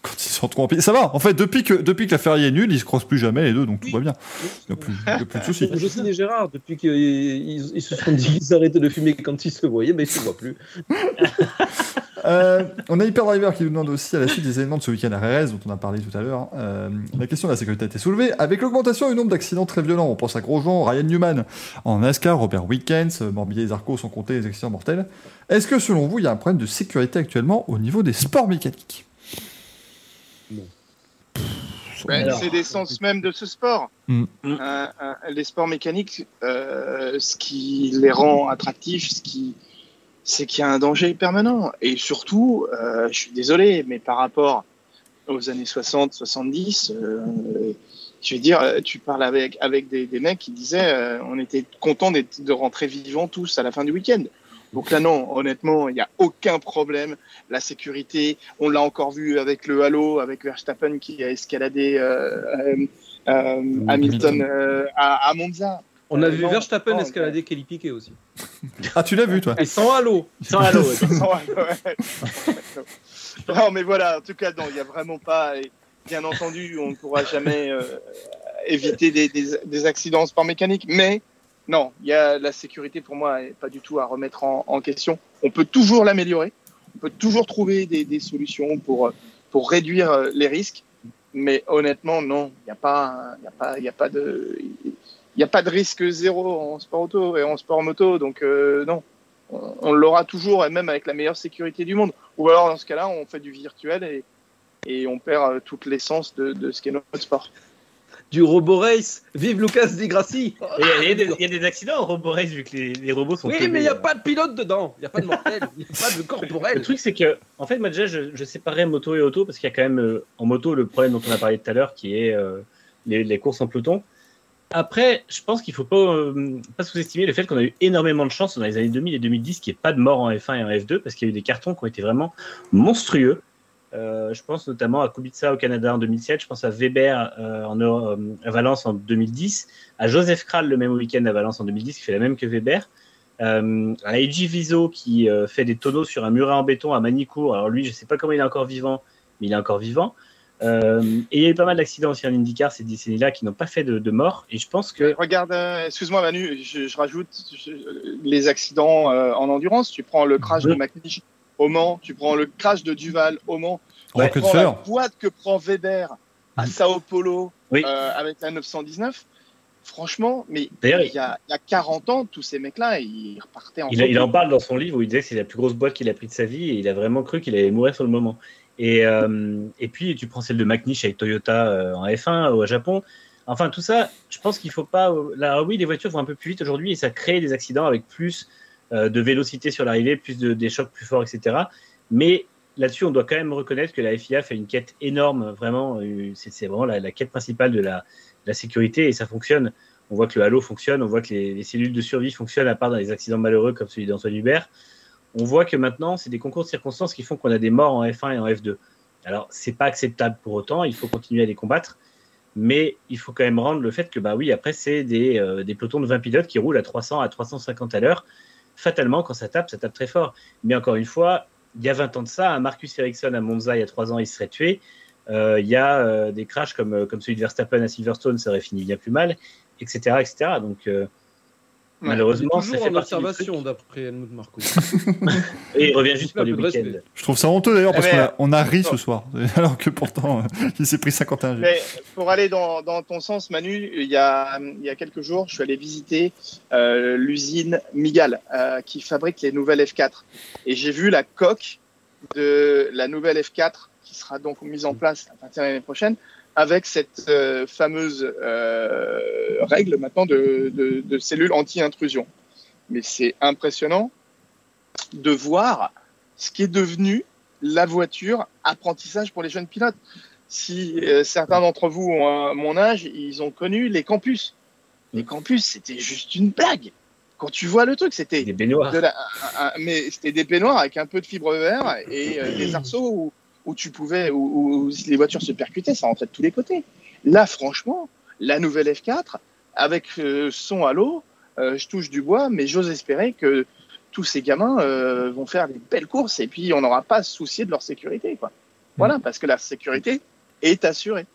quand ils sont trop Ça va. En fait, depuis que depuis que la Ferrari est nulle, ils se croisent plus jamais les deux, donc tout va bien. Il n'y a a plus de soucis. Jocelyne et Gérard, depuis qu'ils ils, ils se sont dit qu'ils arrêtaient de fumer quand ils se voyaient, mais ils se voient plus. Euh, on a Hyperdriver qui nous demande aussi à la suite des événements de ce week-end à RS dont on a parlé tout à l'heure. euh, la question de la sécurité a été soulevée. Avec l'augmentation du nombre d'accidents très violents, on pense à Grosjean, Ryan Newman en NASCAR, Robert Wickens, Morbidelli et Zarco sont comptés les accidents mortels. Est-ce que selon vous, il y a un problème de sécurité actuellement au niveau des sports mécaniques? Non. Alors. c'est l'essence même de ce sport. Mm. Mm. Euh, euh, les sports mécaniques, euh, ce qui les rend attractifs, ce qui, c'est qu'il y a un danger permanent. Et surtout, euh, je suis désolé, mais par rapport aux années 60, 70, euh, je veux dire, tu parles avec, avec des, des mecs qui disaient euh, on était content d'être- de rentrer vivants tous à la fin du week-end. Donc là, non, honnêtement, il n'y a aucun problème. La sécurité, on l'a encore vu avec le Halo, avec Verstappen qui a escaladé euh, euh, euh, Hamilton euh, à, à Monza. On a vu non, Verstappen non, escalader Kelly Piquet aussi. Ah, tu l'as vu toi Et sans halo Sans halo. ouais. Ouais. non, mais voilà, en tout cas, non, il n'y a vraiment pas. et Bien entendu, on ne pourra jamais euh, éviter des, des, des accidents en sport mécanique, mais non, il y a la sécurité pour moi est pas du tout à remettre en, en question. On peut toujours l'améliorer, on peut toujours trouver des, des solutions pour pour réduire euh, les risques, mais honnêtement, non, il n'y a pas, il y a pas, il y a pas de, il y a pas de risque zéro en sport auto et en sport moto, donc euh, non on, on l'aura toujours, et même avec la meilleure sécurité du monde. Ou alors, dans ce cas-là, on fait du virtuel et, et on perd euh, toute l'essence de, de ce qu'est notre sport. Du Robo Race Vive Lucas Di Grassi Et Il y, a- il y a des- il y a des accidents en RoboRace vu que les, les robots sont. Oui, mais il n'y a pas de pilote dedans, il n'y a pas de mortel, il n'y a pas de Le corporel. truc, c'est que, en fait, moi déjà, je, je séparais moto et auto parce qu'il y a quand même euh, en moto le problème dont on a parlé tout à l'heure qui est euh, les, les courses en peloton. Après, je pense qu'il faut pas, euh, pas sous-estimer le fait qu'on a eu énormément de chance dans les années 2000 et 2010 qu'il n'y ait pas de mort en F1 et en F2 parce qu'il y a eu des cartons qui ont été vraiment monstrueux. Euh, je pense notamment à Kubica au Canada en 2007, je pense à Weber euh, en, à Valence en 2010, à Joseph Kral le même week-end à Valence en 2010 qui fait la même que Weber. À Eiji Viso qui fait des tonneaux sur un muret en béton à Manicourt. Alors lui, je sais pas comment il est encore vivant, mais il est encore vivant. Euh, et il y a eu pas mal d'accidents aussi en IndyCar ces décennies-là qui n'ont pas fait de, de mort. Et je pense que Regarde, euh, excuse-moi Manu, je, je rajoute je- les accidents euh, en endurance. Tu prends le crash de. McNish au Mans, tu prends le crash de Duval au Mans, tu Ouais, que de prends la faire. boîte que prend Weber à Sao Paulo Oui. euh, avec la 919. Franchement, mais il D'ailleurs, y, a, il y a 40 ans, tous ces mecs-là, ils repartaient en il, il en parle dans son livre où il disait que c'est la plus grosse boîte qu'il a pris de sa vie et il a vraiment cru qu'il allait mourir sur le moment. Et, euh, et puis tu prends celle de McNish avec Toyota euh, en F1 au Japon. Enfin tout ça, je pense qu'il faut pas. Là oui, les voitures vont un peu plus vite aujourd'hui et ça crée des accidents avec plus euh, de vélocité sur l'arrivée, plus de des chocs plus forts, etc. Mais là-dessus, on doit quand même reconnaître que la FIA fait une quête énorme, vraiment. euh, C'est vraiment la, la quête principale de la, la sécurité et ça fonctionne. On voit que le halo fonctionne, on voit que les, les cellules de survie fonctionnent à part dans les accidents malheureux comme celui d'Antoine Hubert. On voit que maintenant, c'est des concours de circonstances qui font qu'on a des morts en F1 et en F2. Alors, c'est pas acceptable pour autant, il faut continuer à les combattre, mais il faut quand même rendre le fait que, bah oui, après, c'est des, euh, des pelotons de 20 pilotes qui roulent à 300 à 350 à l'heure. Fatalement, quand ça tape, ça tape très fort. Mais encore une fois, il y a 20 ans de ça, un Marcus Ericsson à Monza, il y a 3 ans, il serait tué. Euh, il y a euh, des crashs comme, comme celui de Verstappen à Silverstone, ça aurait fini bien plus mal, etc. etc. Donc, Ouais. malheureusement, fait en observation, d'après Helmut Marko. Et il revient juste pour respect. week-ends. Je trouve ça honteux d'ailleurs parce Eh qu'on ben, a, on a ri ce soir, alors que pourtant euh, il s'est pris 51 G. Mais pour aller dans, dans ton sens, Manu, il y a, il y a quelques jours, je suis allé visiter euh, l'usine Migal euh, qui fabrique les nouvelles F4. Et j'ai vu la coque de la nouvelle F4 qui sera donc mise en place à partir de l'année prochaine avec cette euh, fameuse euh, règle maintenant de, de, de cellules anti-intrusion. Mais c'est impressionnant de voir ce qui est devenu la voiture apprentissage pour les jeunes pilotes si euh, certains d'entre vous ont euh, mon âge, ils ont connu les campus. Les campus, c'était juste une blague. Quand tu vois le truc, c'était Des baignoires. de la- un- un- mais c'était des peignoirs avec un peu de fibre verre et euh, des arceaux où, où tu pouvais, où, les voitures se percutaient, ça rentrait de tous les côtés. Là, franchement, la nouvelle F4 avec euh, son halo, euh, je touche du bois, mais j'ose espérer que tous ces gamins euh, vont faire des belles courses et puis on n'aura pas à se soucier de leur sécurité, quoi. Voilà, parce que la sécurité est assurée.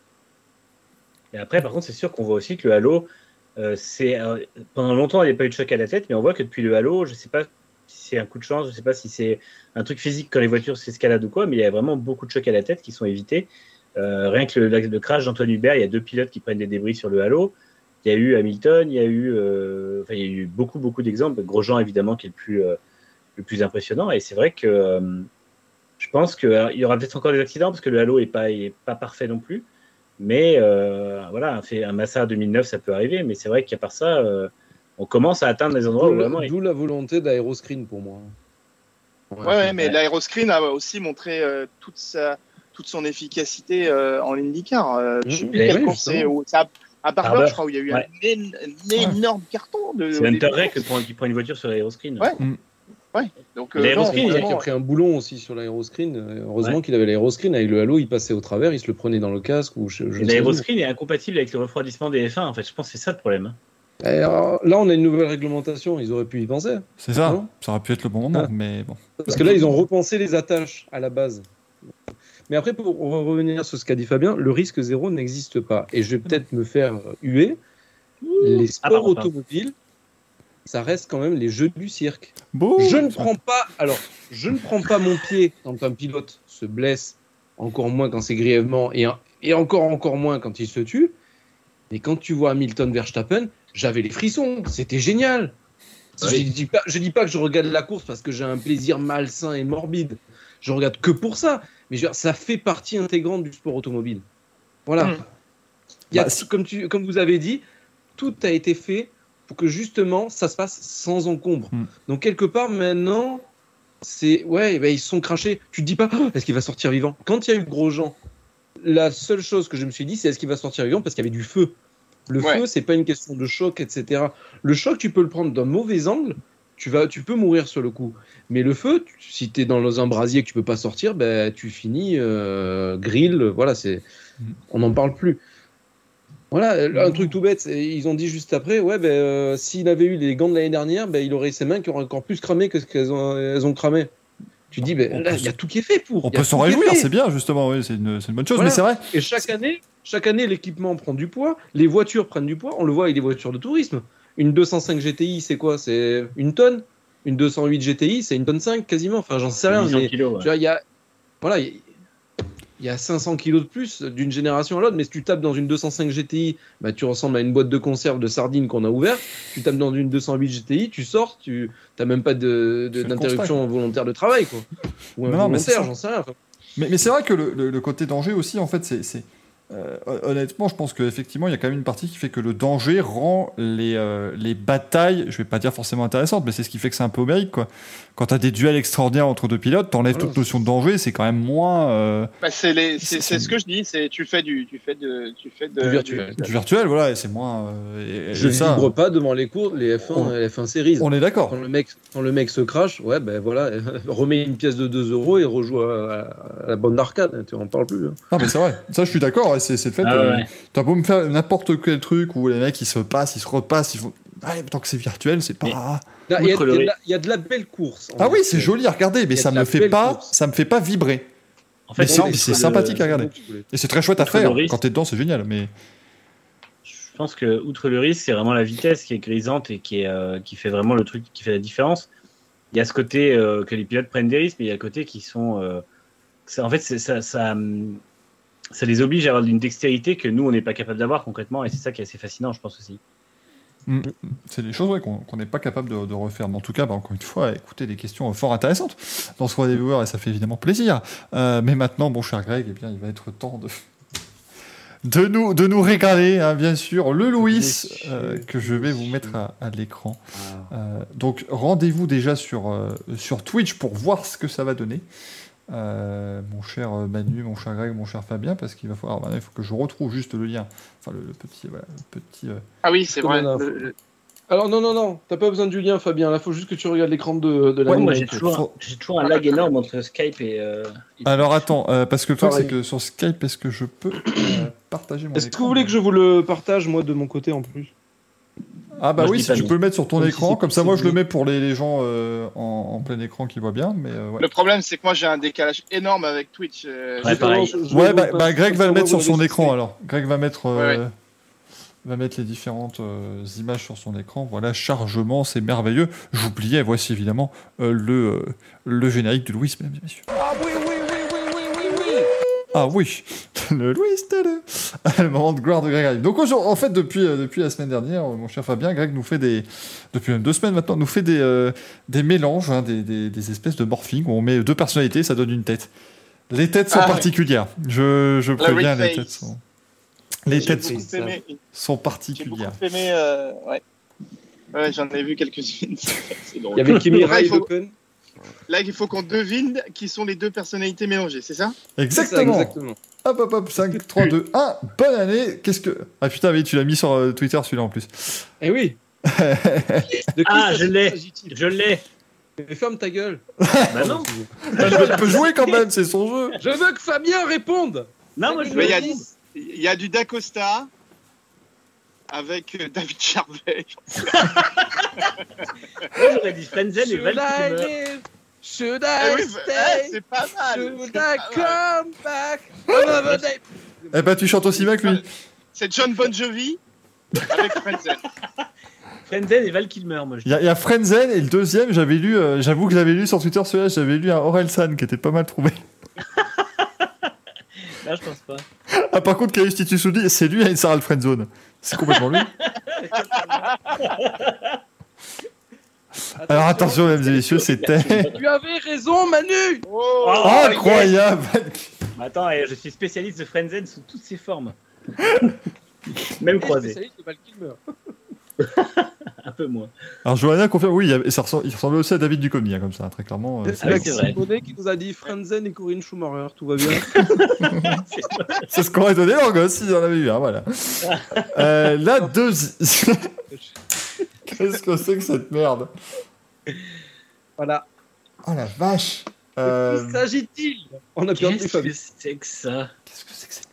Et après, par contre, c'est sûr qu'on voit aussi que le Halo, c'est pendant longtemps, il n'y a pas eu de choc à la tête, mais on voit que depuis le Halo, je sais pas c'est un coup de chance, je sais pas si c'est un truc physique quand les voitures s'escaladent ou quoi, mais il y a vraiment beaucoup de chocs à la tête qui sont évités. Euh, rien que le, crash d'Antoine Hubert, il y a deux pilotes qui prennent des débris sur le Halo. Il y a eu Hamilton, il y a eu, euh, il y a eu beaucoup, beaucoup d'exemples. Grosjean, évidemment, qui est le plus, euh, le plus impressionnant. Et c'est vrai que je pense qu'il y aura peut-être encore des accidents parce que le Halo est pas, est pas parfait non plus. Mais voilà, un, fait, un Massa 2009, ça peut arriver. Mais c'est vrai qu'à part ça, on commence à atteindre des endroits où vraiment. d'où la volonté d'aéroscreen pour moi. Ouais, ouais, mais l'aéroscreen a aussi montré euh, toute sa toute son efficacité euh, en IndyCar. Euh, je sais plus quelle oui, course c'est. à, à Barber, je crois, où il y a eu ouais. un, én- un énorme carton. De, C'est Hunter qui prend, qui prend une voiture sur l'aéroscreen. Ouais. Donc, euh, L'aéroscreen, Il a pris un boulon aussi sur l'aéroscreen. Euh, Heureusement qu'il avait l'aéroscreen. Avec le halo, il passait au travers, il se le prenait dans le casque. Ou je, je L'aéroscreen est incompatible avec le refroidissement des F1. En fait, je pense que c'est ça le problème. Alors, là, on a une nouvelle réglementation. Ils auraient pu y penser. C'est ça. Non Ça aurait pu être le bon moment, Ah. mais bon. Parce que là, ils ont repensé les attaches à la base. Mais après, pour revenir sur ce qu'a dit Fabien, le risque zéro n'existe pas. Et je vais peut-être me faire huer. Les sports automobiles, ça reste quand même les jeux du cirque. Je ne prends pas, alors, je ne prends pas mon pied quand un pilote se blesse, encore moins quand c'est grièvement, et, et encore, encore moins quand il se tue. Mais quand tu vois Hamilton Verstappen, j'avais les frissons, c'était génial. Je Oui. dis pas, je dis pas que je regarde la course parce que j'ai un plaisir malsain et morbide. Je regarde que pour ça. Mais je veux dire, ça fait partie intégrante du sport automobile. Voilà. Mm. Il y a, Bah, comme, tu, comme vous avez dit, tout a été fait pour que justement ça se passe sans encombre. Mm. Donc quelque part maintenant, c'est ouais, ben, ils se sont crachés. Tu te dis pas, Oh, est-ce qu'il va sortir vivant? Quand il y a eu Grosjean, la seule chose que je me suis dit, c'est est-ce qu'il va sortir vivant parce qu'il y avait du feu? Le Ouais. feu, c'est pas une question de choc, etc. Le choc, tu peux le prendre d'un mauvais angle. Tu, vas, tu peux mourir sur le coup. Mais le feu, tu- si tu es dans un brasier que tu peux pas sortir, ben, tu finis euh, grill. Voilà, c'est, Mhm. on n'en parle plus. Voilà, un truc tout bête, ils ont dit juste après, ouais, ben, euh, s'il avait eu les gants de l'année dernière, ben, il aurait ses mains qui auraient encore plus cramé que ce qu'elles ont, elles ont cramé. Tu dis, ben, là, il y a tout qui est fait pour. On peut s'en réjouir, c'est bien, justement, oui, c'est une, c'est une bonne chose, Voilà. mais c'est vrai. Et chaque année, chaque année, l'équipement prend du poids, les voitures prennent du poids. On le voit avec les voitures de tourisme. Une 205 GTI, c'est quoi? C'est une tonne? Une 208 GTI, c'est une tonne 5 quasiment. Enfin, j'en sais rien. 800 Mais, kilos. ouais. tu vois, il y a, voilà, il y a- il y a 500 kilos de plus d'une génération à l'autre. Mais si tu tapes dans une 205 GTI, bah, tu ressembles à une boîte de conserve de sardines qu'on a ouverte. Tu tapes dans une 208 GTI, tu sors, tu n'as même pas de- de- d'interruption volontaire de travail, quoi. Ou Non, non, j'en sais rien. Enfin, Mais, mais c'est vrai que le, le- le côté danger aussi, en fait, c'est. Euh, honnêtement, je pense qu'effectivement, il y a quand même une partie qui fait que le danger rend les, euh, les batailles, je vais pas dire forcément intéressantes, mais c'est ce qui fait que c'est un peu homérique, quoi. Quand tu as des duels extraordinaires entre deux pilotes, t'enlèves Voilà, toute notion de danger, c'est quand même moins euh, Bah, c'est les- c'est- C'est- c'est ce que je dis. C'est tu fais du, tu fais de, tu fais de, Du virtuel. du virtuel, voilà, et c'est moins. euh, et- je ça, vibre pas devant les cours, les F1, On- les F1 Series. on est d'accord. Quand le mec, quand le mec se crache, ouais, ben voilà, remets une pièce de 2 euros et rejoue à, à la bande d'arcade. Tu en parles plus. hein. Non, mais c'est vrai. Ça, je suis d'accord. C'est c'est le fait. Ah euh, ouais. T'as beau me faire n'importe quel truc où les mecs ils se passent, ils se repassent, ils font. Tant que c'est virtuel, c'est pas. Il y, a- y de la- belle course. en Ah oui, c'est joli à regarder, mais ça me fait pas, course. ça me fait pas vibrer. En fait, Mais c'est- sympathique à regarder. Et c'est très chouette à faire. risque. Quand t'es dedans, c'est génial. Mais Je pense que outre le risque, c'est vraiment la vitesse qui est grisante et qui, est, euh, qui fait vraiment le truc qui fait la différence. Il y a ce côté euh, que les pilotes prennent des risques, mais il y a le côté qui sont. euh, ça- en fait, ça, ça, ça les oblige à avoir une dextérité que nous, on n'est pas capable d'avoir concrètement, et c'est ça qui est assez fascinant, je pense aussi. C'est des choses ouais, qu'on n'est pas capable de, de refaire. Mais en tout cas, bah, encore une fois, écoutez des questions fort intéressantes dans ce roi des viewers et ça fait évidemment plaisir. Euh, mais maintenant, mon cher Greg, eh bien, il va être temps de. De nous, de nous régaler, hein, bien sûr, le Louis euh, que je vais vous mettre à, à l'écran. Ah. Euh, donc rendez-vous déjà sur, sur Twitch pour voir ce que ça va donner. Euh, mon cher euh, Manu, mon cher Greg, mon cher Fabien, parce qu'il va falloir, alors, il faut que je retrouve juste le lien, enfin le, le petit, voilà, le petit. euh, Ah oui, c'est vrai. Le- Alors non, non, non, t'as pas besoin du lien, Fabien. Là, faut juste que tu regardes l'écran de, de la Ouais, moi, j'ai toujours, j'ai toujours un lag énorme entre Skype et. euh, et- Alors attends, euh, parce que le truc c'est que sur Skype, est-ce que je peux euh, partager mon Est-ce que vous voulez que je vous le partage, moi, de mon côté, en plus? Ah bah Moi, oui, si tu peux le mettre sur ton écran, comme ça moi je le mets pour les, les gens euh, en, en plein écran qui voient bien, mais euh, ouais. Le problème, c'est que moi, j'ai un décalage énorme avec Twitch. euh, Ouais, pareil. Je- je Ouais, bah, bah, Greg va le mettre sur son écran alors. Greg va mettre, euh, Ouais, ouais. va mettre les différentes euh, images sur son écran. Voilà, chargement, c'est merveilleux. J'oubliais, voici évidemment euh, le, euh, le générique de Louis, mesdames et messieurs. Ah oui Ah oui, le Louis, c'était le... le moment de gloire de Greg arrive. Donc aujourd'hui- en fait, depuis, euh, depuis la semaine dernière, euh, mon cher Fabien, Greg nous fait des, depuis même deux semaines maintenant, nous fait des, euh, des mélanges, hein, des, des, des espèces de morphing où on met deux personnalités, ça donne une tête. Les têtes sont Ah particulières. Je, je préviens, les têtes sont, les J'ai têtes sont, sont J'ai particulières. beaucoup aimé. euh, ouais. Ouais, j'en ai vu quelques-unes. Il y avait Kimi Raikkonen. Là, il faut qu'on devine qui sont les deux personnalités mélangées, c'est ça? Exactement. Hop, hop, hop, 5, 3, 2, 1. Bonne année. Qu'est-ce que. Ah putain, mais tu l'as mis sur euh, Twitter celui-là en plus. Eh oui De Ah, je l'ai. Je l'ai. Mais ferme ta gueule Bah non. Bah, je peux jouer quand même, c'est son jeu. Je veux que Fabien réponde Non, moi je Mais il y a-. Il y a du Dacosta avec euh, David Charvet. Moi j'aurais dit Frenzen et Should Val I Kilmer. live? Should Ah I oui, bah, stay? c'est pas mal. Should I come back another day? Eh bah, tu chantes aussi bien que lui. C'est John Bon Jovi avec Frenzen. Frenzen et Val Kilmer, moi je Il y, a- il y a Frenzen et le deuxième, j'avais lu, euh, j'avoue que j'avais lu sur Twitter celui-là, j'avais lu un Orelsan qui était pas mal trouvé. Là, je pense pas. Ah, par contre, Caius dit, c'est lui à une Sarah Friendzone. C'est complètement lui. Alors attention, mesdames et messieurs, c'était Tu avais raison, Manu Oh, Oh, incroyable. Mais Attends, eh, je suis spécialiste de Frenzen sous toutes ses formes. Même croisé, Spécialiste de Val Kilmer. un peu moins. Alors Johanna confirme, oui, ça ressemble- il ressemblait aussi à David Duchovny, hein, comme ça, très clairement. euh, C'est. Bonnet qui nous a dit Frenzen et Corinne Schumacher, tout va bien. C'est ce qu'aurait donné leur gosse s'ils en avaient eu un, voilà. Euh, la deuxième. Qu'est-ce que c'est que cette merde? Voilà. Oh la vache De Euh, s'agit-il? On a perdu Qu'est-ce Fabien. que c'est que ça? Qu'est-ce que c'est que cette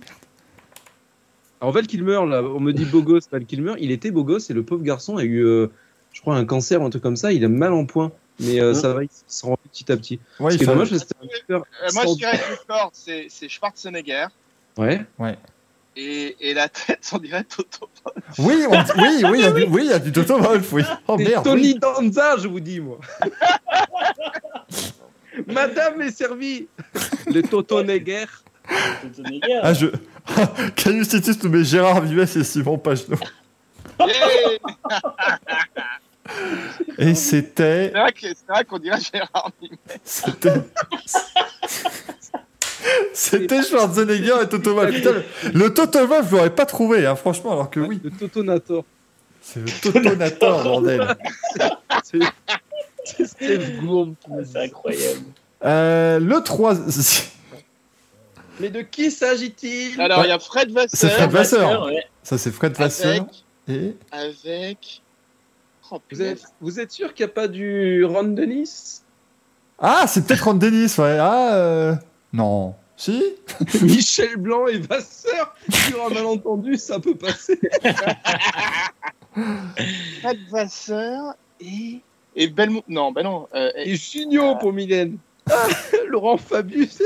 Alors Val Kilmer, là, on me dit beau gosse, Val Kilmer, il était beau gosse et le pauvre garçon a eu, euh, je crois, un cancer, un truc comme ça, il a mal en point. Mais euh, ça va, il s'en remet petit à petit. Ouais, Ce il qui est fait- dommage, parce que c'était un acteur Euh, moi, je dirais que le corps, c'est c'est Schwarzenegger. Ouais. Et, et la tête, on dirait Toto. Oui, on dit- oui, oui, il y a du, oui, il y a du Toto Wolff, oui. Oh merde. Tony oui. Danza, je vous dis, moi. Madame est servie. Le Toto Neger. Ah, je. Caius Titus nous met Gérard Vives et Simon Pagenaud. Et c'était. c'est vrai qu'on dirait Gérard Mime. C'était. C'était Schwarzenegger et Toto Wolff. Le, le Toto Wolff, je l'aurais pas trouvé, hein, franchement, alors que oui. Le Toto Nator. C'est le Totonator, bordel. C'est Steve dit C'est incroyable. Euh, le 3. Mais de qui s'agit-il? Alors, il y a Fred C'est Fred Vasseur Vasseur. ouais. Ça, c'est Fred Vasseur. avec, Et. avec... Oh, vous êtes, vous êtes sûr qu'il n'y a pas du Ron Dennis? Ah, c'est peut-être Ron Dennis, ouais. Ah, euh... non. Si? Michel Blanc et Vasseur Sur un malentendu, ça peut passer. Fred Vasseur et... Et Belmont... Non, ben non. euh, et- Et Junio pour Mylène. Ah, Laurent Fabius.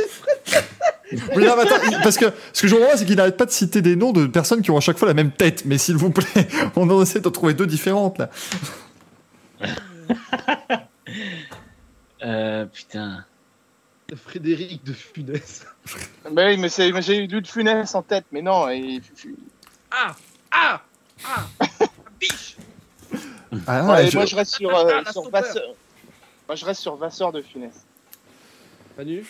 Oui, non, mais attends, parce que ce que je pas, c'est qu'il n'arrête pas de citer des noms de personnes qui ont à chaque fois la même tête. Mais s'il vous plaît, on en essaie de trouver deux différentes, là. Euh, putain. Frédéric de Funès. Ben oui, mais, j'ai eu du de Funès en tête, mais non. Et... Ah Ah Ah Biche Ah, Ouais, je- Moi, je reste sur, euh, Ah, sur stoppeur. Vasseur. Moi, je reste sur Vasseur de Funès. Manu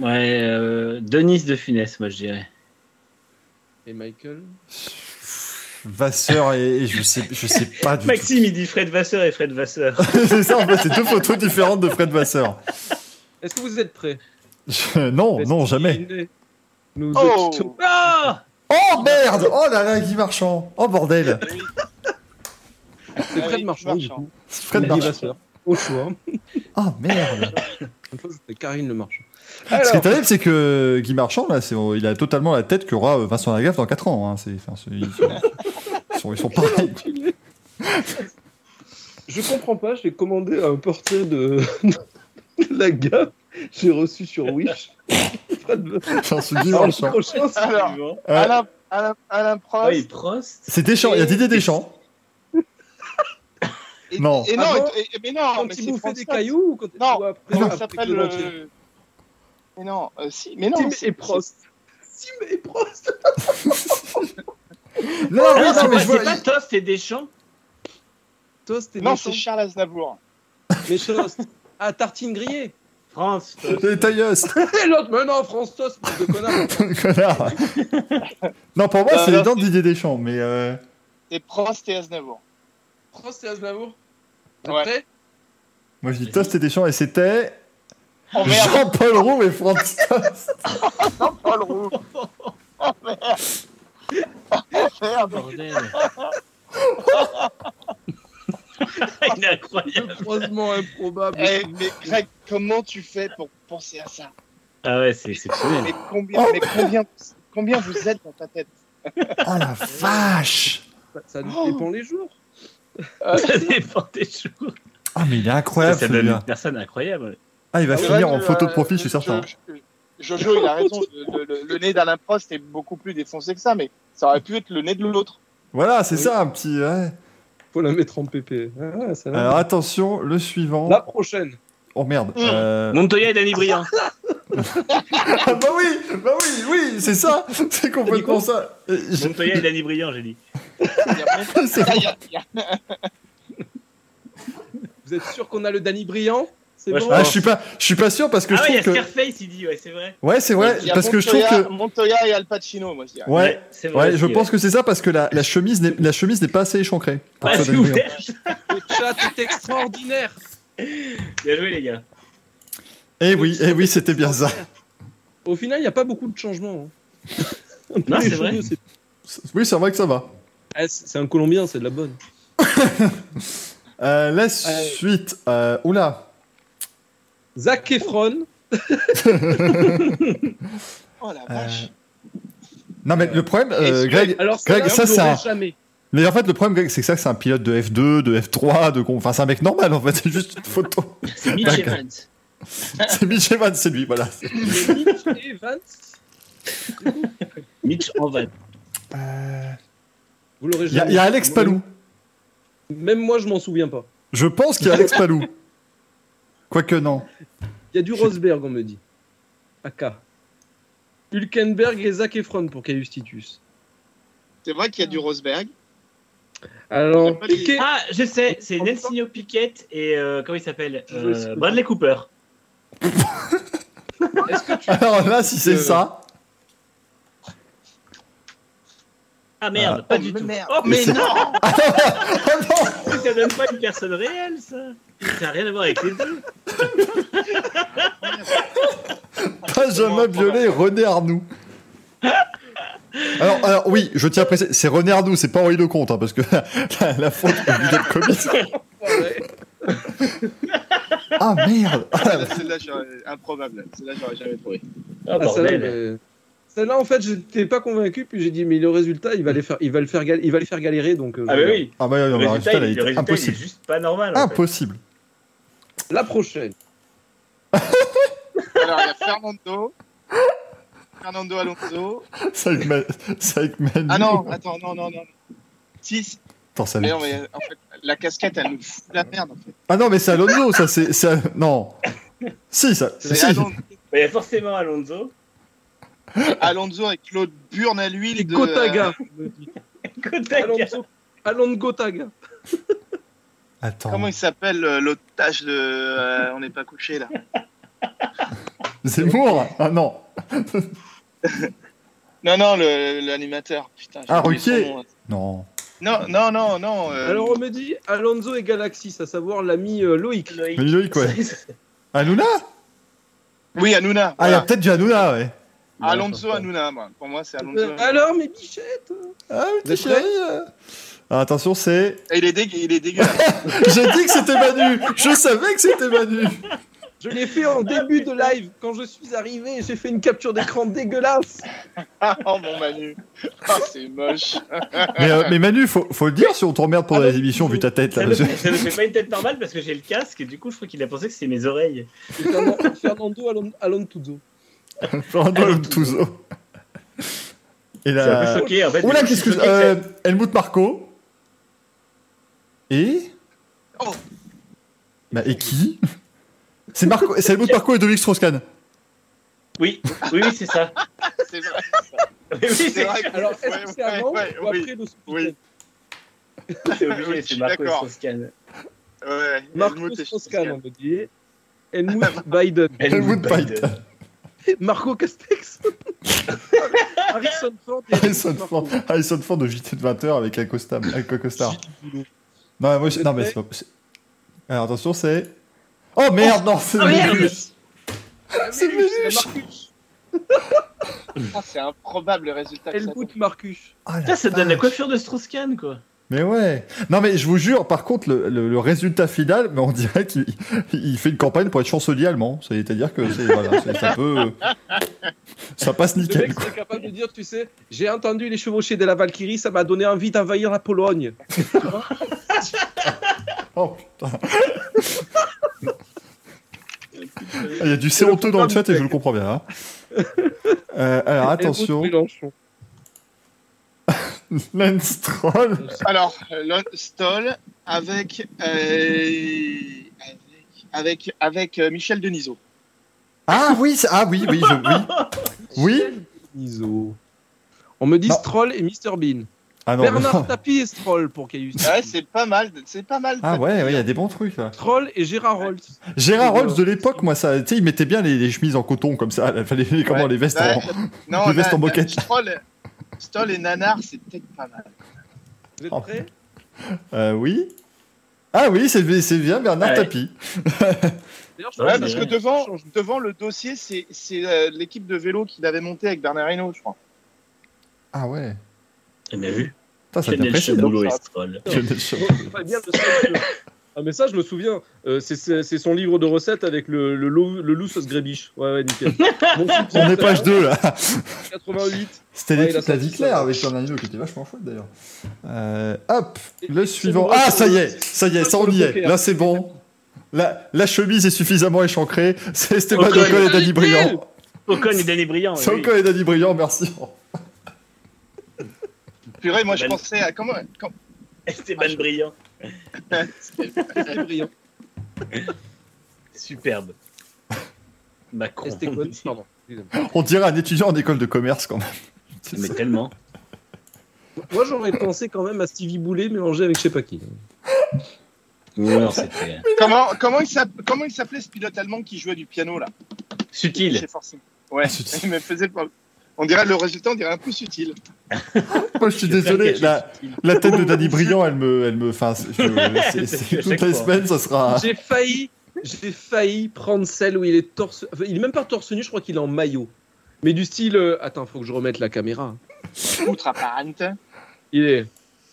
Ouais, euh, Denis de Funès, moi je dirais. Et Michael Vasseur et, et je sais, je sais pas du Maxime, il dit Fred Vasseur et Fred Vasseur. c'est ça, en fait, c'est deux photos différentes de Fred Vasseur. Est-ce que vous êtes prêts? Je- Non, non, jamais. Nous Oh. Ah Oh merde Oh là là, Guy Marchand Oh bordel C'est Fred Marchand, du coup. Fred Fred Marchand. Au choix. Oh merde c'était Karine Le Marchand. Ce qui est terrible, c'est que Guy Marchand, là, c'est- il a totalement la tête qu'aura euh, Vincent Lagaffe dans 4 ans. hein. C'est- enfin, c'est- ils, sont, ils, sont, ils sont pareils. je comprends pas, j'ai commandé un portrait de la gaffe. J'ai reçu sur Wish. J'en suis. Euh, Alain, Alain, Alain Prost. Ah oui, Prost. c'est Deschamps, il y a Didier Deschamps. Et, non. Et non, Ah bon et- et- mais non, quand mais il c'est bouffait des cailloux ou quand Non, ou après, Comment après le... l'entier Mais non, euh, si, mais non. Tim c'est- et Prost. Tim et Prost. Non, Ah oui, non, non, c'est mais je vois. c'est pas Toast et Deschamps Toast et Non, méchant. c'est Charles Aznavour. Mais Toast. Ah, tartine grillée. France. Toast. Les tailleustes Et l'autre, mais non, France Toast, de connard. Connard Non, pour moi, Non, c'est les non, dents de Didier Deschamps, mais. Euh... C'est Prost et Aznavour. Prost et Aznavour. Ouais. Moi, je dis Toast et Deschamps, et c'était. Oh merde, Jean-Paul Roux et Franz Tost. Paul Roux. Oh merde. Oh merde. Bordel. Il est incroyable. Le croisement improbable. Eh, mais Greg, comment tu fais pour penser à ça? Ah ouais, c'est exceptionnel. Mais combien, mais combien, combien vous êtes dans ta tête? Oh la vache Ça, ça Oh. dépend les jours. Ça dépend des jours. Ah, mais il est incroyable, une personne incroyable. Ah, il va C'est finir vrai en photo de euh, profil, je suis certain. Jo- Jojo, il a raison. Le, le- le nez d'Alain Prost est beaucoup plus défoncé que ça, mais ça aurait pu être le nez de l'autre. Voilà, c'est Oui. ça, un petit. ouais. Faut la mettre en PP. Ah, ouais, ça va. Alors attention, le suivant. La prochaine. Oh merde. Mm. Euh... Montoya et Danny Briand. Ah bah oui, bah oui, oui, c'est ça. C'est complètement ça. Je- Montoya et Danny Briand, j'ai dit. Vous êtes sûr qu'on a le Danny Briand? C'est Ouais, bon? Ah, je suis pas, je suis pas sûr parce que Ah ouais, il y je a trouve que. Scarface, il dit, ouais, c'est vrai. Ouais, c'est vrai, il y a parce que je trouve Montoya- que. Montoya et Al Pacino, moi je dirais. Ouais, c'est vrai. ouais, je aussi, pense que c'est ça parce que la, la chemise n'est la chemise n'est pas assez échancrée. pour Ouais, que ça ouvert. Le chat est extraordinaire. Bien joué, les gars. Eh oui, eh oui, c'était bien ça. Au final, il n'y a pas beaucoup de changements. hein. Non, Les c'est vrai. cheveux, c'est- Oui, c'est vrai que ça va. Ah, c'est c'est un Colombien, c'est de la bonne. Euh, la suite. Euh, oula. Zac Efron. Oh la Euh, vache. Non, mais le problème, euh, Greg. Alors, Greg, ça, c'est un- jamais. Mais en fait, le problème, c'est que ça, c'est un pilote de F2, de F3, de. con- Enfin, c'est un mec normal, en fait. C'est juste une photo. C'est Mitch. Evans. C'est Mitch Evans, c'est lui, voilà. Mitch et Vance, Mitch en van. vous l'aurez Il y, a- jamais. il y a Alex Palou. Même moi, je m'en souviens pas. Je pense qu'il y a Alex Palou. Quoique non. Il y a du Rosberg, on me dit. AK. Hülkenberg et Zac Efron pour Caius Titus. C'est vrai qu'il y a du Rosberg. Alors, Piquet. Ah, je sais, c'est Nelsinho Piquet et euh, comment il s'appelle Euh. Bradley Cooper. Est-ce que tu. Alors là, si c'est Euh, ça. Ah merde, Ah. pas Oh, du mais tout. merde. Oh Mais mais non Oh non ça donne pas une personne réelle, ça. Ça n'a rien à voir avec les deux. Benjamin Biolay et René Arnoux. Alors, alors, oui, je tiens à préciser, c'est René Arnoux, c'est pas Henri Lecomte, hein, parce que la, la faute est. Ouais. Ah merde Ah, Celle-là, improbable. Celle-là, j'aurais jamais trouvé. Oh Ah, celle-là, bordel. mais- Celle-là, en fait, j'étais pas convaincu, puis j'ai dit, mais le résultat, il va les faire, il va le faire, gal- il va les faire galérer, donc. euh, Ah bah oui. Ah bah non, Le le résultat, il, est impossible. juste pas normal. en fait. Impossible. La prochaine. Alors, il y a Fernando. Fernando Alonso. Avec Manu. Ah non, attends, non, non, non. Si, si. Attends, ça- mais non, mais en fait, la casquette, elle nous fout la merde, en fait. Ah non, mais c'est Alonso, ça, c'est. c'est- Non. Si, ça. C'est Si. Alonso, Il y a forcément Alonso. Alonso avec Claude Burne à l'huile. Et de- Gotaga. me dit. Kotaga. Alonso. Alonso Gotaga. Attends. Comment il s'appelle euh, l'otage de. euh, on n'est pas couché là? Zemmour? Ah non. Non, non, le- l'animateur. Putain, j'ai Ah, son Ruquier. Non. Non, non, non, non. euh, Alors, on me dit Alonso et Galaxis, à savoir l'ami euh, Loïc. Loïc. Mais Loïc, ouais. Hanouna Oui, Hanouna. Ah, il y a peut-être du Hanouna, ouais. Alonso Hanouna, moi. Pour moi, c'est Alonso. Euh, alors, mes bichettes Ah, Vous petit êtes chéri. euh. Ah, attention, c'est. Il est, il est dégueulasse. J'ai dit que c'était Manu. Je savais que c'était Manu. Je l'ai fait en début de live. Quand je suis arrivé, j'ai fait une capture d'écran dégueulasse. oh mon Manu. Oh, c'est moche. Mais, euh, mais Manu, faut, faut le dire si on t'emmerde pendant Ah, les émissions vu ta tête Ça là. ça ne fait pas une tête normale parce que j'ai le casque et du coup je crois qu'il a pensé que c'était mes oreilles. Fernando, Fernando Alon- Alonso. Fernando Alonso. Et Je suis un là. peu choqué en fait. Oula, coup, qu'est-ce je que. Euh, Helmut Marco. Et. Oh. Bah, et qui? C'est Marco, c'est Helmut Marco et Dominique Strauss-Kahn. Oui, oui, oui, c'est ça. C'est vrai. Oui, C'est c'est vrai. que- Alors, est-ce ouais, que c'est ouais, avant ouais, ou oui, après le oui. c'est obligé, c'est Marco. Strauss-Kahn. Ouais. Marco Strauss-Kahn, on me dit. Helmut Biden. Helmut Biden. Marco Castex. Harrison Ford. et Harrison Ford. Harrison Ford de JT de 20h avec un costard. Avec un costard. Non, moi, je- non, mais c'est pas. c'est- Alors attention, c'est. Oh merde, non, c'est Oh, merde. Méluche. C'est Méluche. Marcus. Ah, c'est improbable le résultat. donne. Helmut Marcus. Ah, la Putain, ça donne la coiffure de Strauss-Kahn quoi. Mais ouais. Non, mais je vous jure, par contre, le, le- le résultat final, mais on dirait qu'il il fait une campagne pour être chancelier allemand. C'est-à-dire que c'est voilà, c'est- ça peut. Ça passe Le nickel, mec quoi. c'est capable de dire, tu sais, j'ai entendu les chevauchés de la Valkyrie, ça m'a donné envie d'envahir la Pologne. Oh putain. Il y a du c'est honteux dans le chat et je le comprends bien. hein. Euh, alors attention, Mélenchon. Lance Troll. Alors, euh, avec, euh, avec, avec, avec euh, Michel Denisot. Ah oui, ah oui, oui, je, oui. Oui. Iso. On me dit Non. Stroll et Mr Bean. Ah non, Bernard non. Tapie et Stroll pour Caius. Ouais, c'est pas mal. C'est pas mal. Ah ouais, ouais, il y a des bons trucs là. Stroll et Gérard Rolls. Gérard Rolls de l'époque, moi, ça, tu sais, il mettait bien les, les chemises en coton comme ça. Il fallait les, comment Ouais. les vestes Ouais. en. Non, Les vestes en moquette. Et Nanar, c'est peut-être pas mal. Vous êtes Oh. prêts? Euh, oui. Ah oui, c'est c'est bien Bernard Ouais. Tapie. D'ailleurs, je Ouais, Ouais, pense parce que ouais. devant, devant le dossier, c'est c'est, euh, l'équipe de vélo qu'il avait monté avec Bernard Hinault, je crois. Ah ouais. Bien vu Putain, ça. Cheboulot ça. et Stroll. Ah mais ça je me souviens, Euh, c'est- son livre de recettes avec le, le, loup, le loup sauce grébiche. Ouais ouais nickel. On est page 2 là. 88. C'était Ouais, vie claire ça. avec Bernard Hinault qui était vachement chouette d'ailleurs. Euh, hop, le suivant. Ah ça y est, ça y est, ça on y est. Là c'est bon. La, la chemise est suffisamment échancrée. C'est Esteban Ocon. Ocon et Danny Briand. Ocon et Danny Briand. C'est. Ocon et Danny Briand, merci. Purée, moi je pensais à comment. quand- Esteban Briand. C'est brillant. Superbe. Macron. Esteban, pardon. On dirait un étudiant en école de commerce quand même. Mais ça. tellement. Moi j'aurais pensé quand même à Stevie Boulet mélangé avec je sais pas qui. Non, Comment, comment il s'app- comment il s'appelait ce pilote allemand qui jouait du piano là? Forcing. Ouais, Ah, subtil. il me faisait le- On dirait le résultat, on dirait un peu subtil. Moi je suis désolé. La, la tête de Danny Briand, elle me, elle me, enfin, toutes les semaines, ça sera. J'ai failli, j'ai failli prendre celle où il est torse. enfin, il est même pas torse nu, je crois qu'il est en maillot. Mais du style, euh, attends, faut que je remette la caméra. Outre apparente. Il est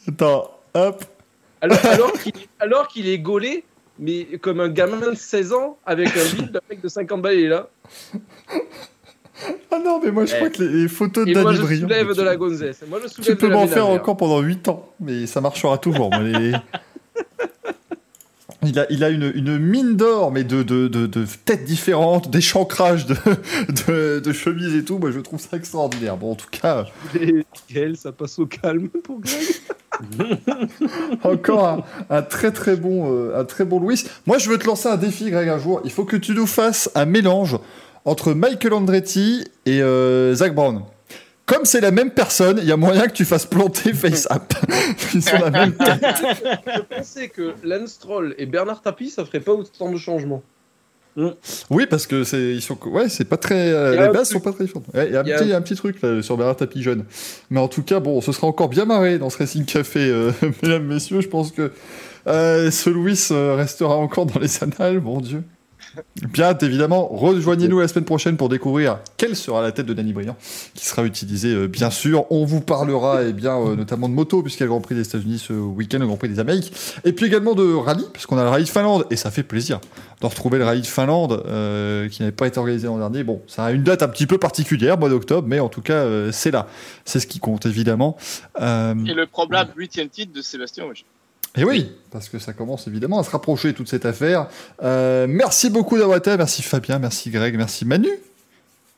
Attends, hop. alors, alors qu'il alors qu'il est gaulé, mais comme un gamin de 16 ans avec un vide, le mec de 50 balles il est là. Ah non, mais moi je Eh. crois que les, les photos de Et moi Danny je soulève de la gonzesse. Moi je Tu peux m'en faire encore pendant 8 ans, mais ça marchera toujours. moi, les- Il a, il a une, une mine d'or, mais de, de, de, de têtes différentes, d'échancrage de, de, de chemises et tout. Moi, je trouve ça extraordinaire. Bon, en tout cas, Gaël, ça passe au calme pour Greg. encore un, un très très bon, euh, un très bon Louis. Moi, je veux te lancer un défi, Greg, un jour. Il faut que tu nous fasses un mélange entre Michael Andretti et euh, Zach Brown. Comme c'est la même personne, il y a moyen que tu fasses planter FaceApp. Ils sont la même tête. Je pensais que Lance Stroll et Bernard Tapie, ça ferait pas autant de changements. Oui, parce que c'est ils sont ouais, c'est pas très euh, les bases sont pas très différentes. Ouais, il y a un Il y a petit un- un petit truc là sur Bernard Tapie jeune. Mais en tout cas, bon, ce sera encore bien marré dans ce Racing Café euh, mesdames messieurs, je pense que euh, ce Louis restera encore dans les annales, mon dieu. Bien évidemment, rejoignez-nous la semaine prochaine pour découvrir quelle sera la tête de Danny Briand, qui sera utilisée euh, bien sûr. On vous parlera eh bien euh, notamment de moto, puisqu'il y a le Grand Prix des États-Unis ce week-end, le Grand Prix des Amériques, et puis également de rallye, puisqu'on a le rallye de Finlande, et ça fait plaisir de retrouver le rallye de Finlande, euh, qui n'avait pas été organisé l'an dernier. Bon, ça a une date un petit peu particulière, mois d'octobre, mais en tout cas, euh, c'est là. C'est ce qui compte, évidemment. Euh, Et le probable huitième titre de Sébastien Ogier. Et oui, parce que ça commence évidemment à se rapprocher toute cette affaire. Euh, merci beaucoup d'avoir été là. Merci Fabien, merci Greg, merci Manu.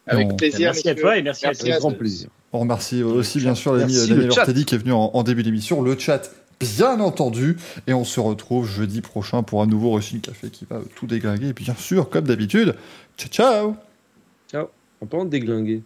Avec on- plaisir. Merci à toi et merci à Merci. Avec grand plaisir. On remercie aussi bien sûr l'ami Daniel. Ortedi qui est venu en, en début d'émission, le chat bien entendu, et on se retrouve jeudi prochain pour un nouveau Rushing Café qui va tout déglinguer, et bien sûr, comme d'habitude, ciao ciao Ciao. En parlant de déglinguer.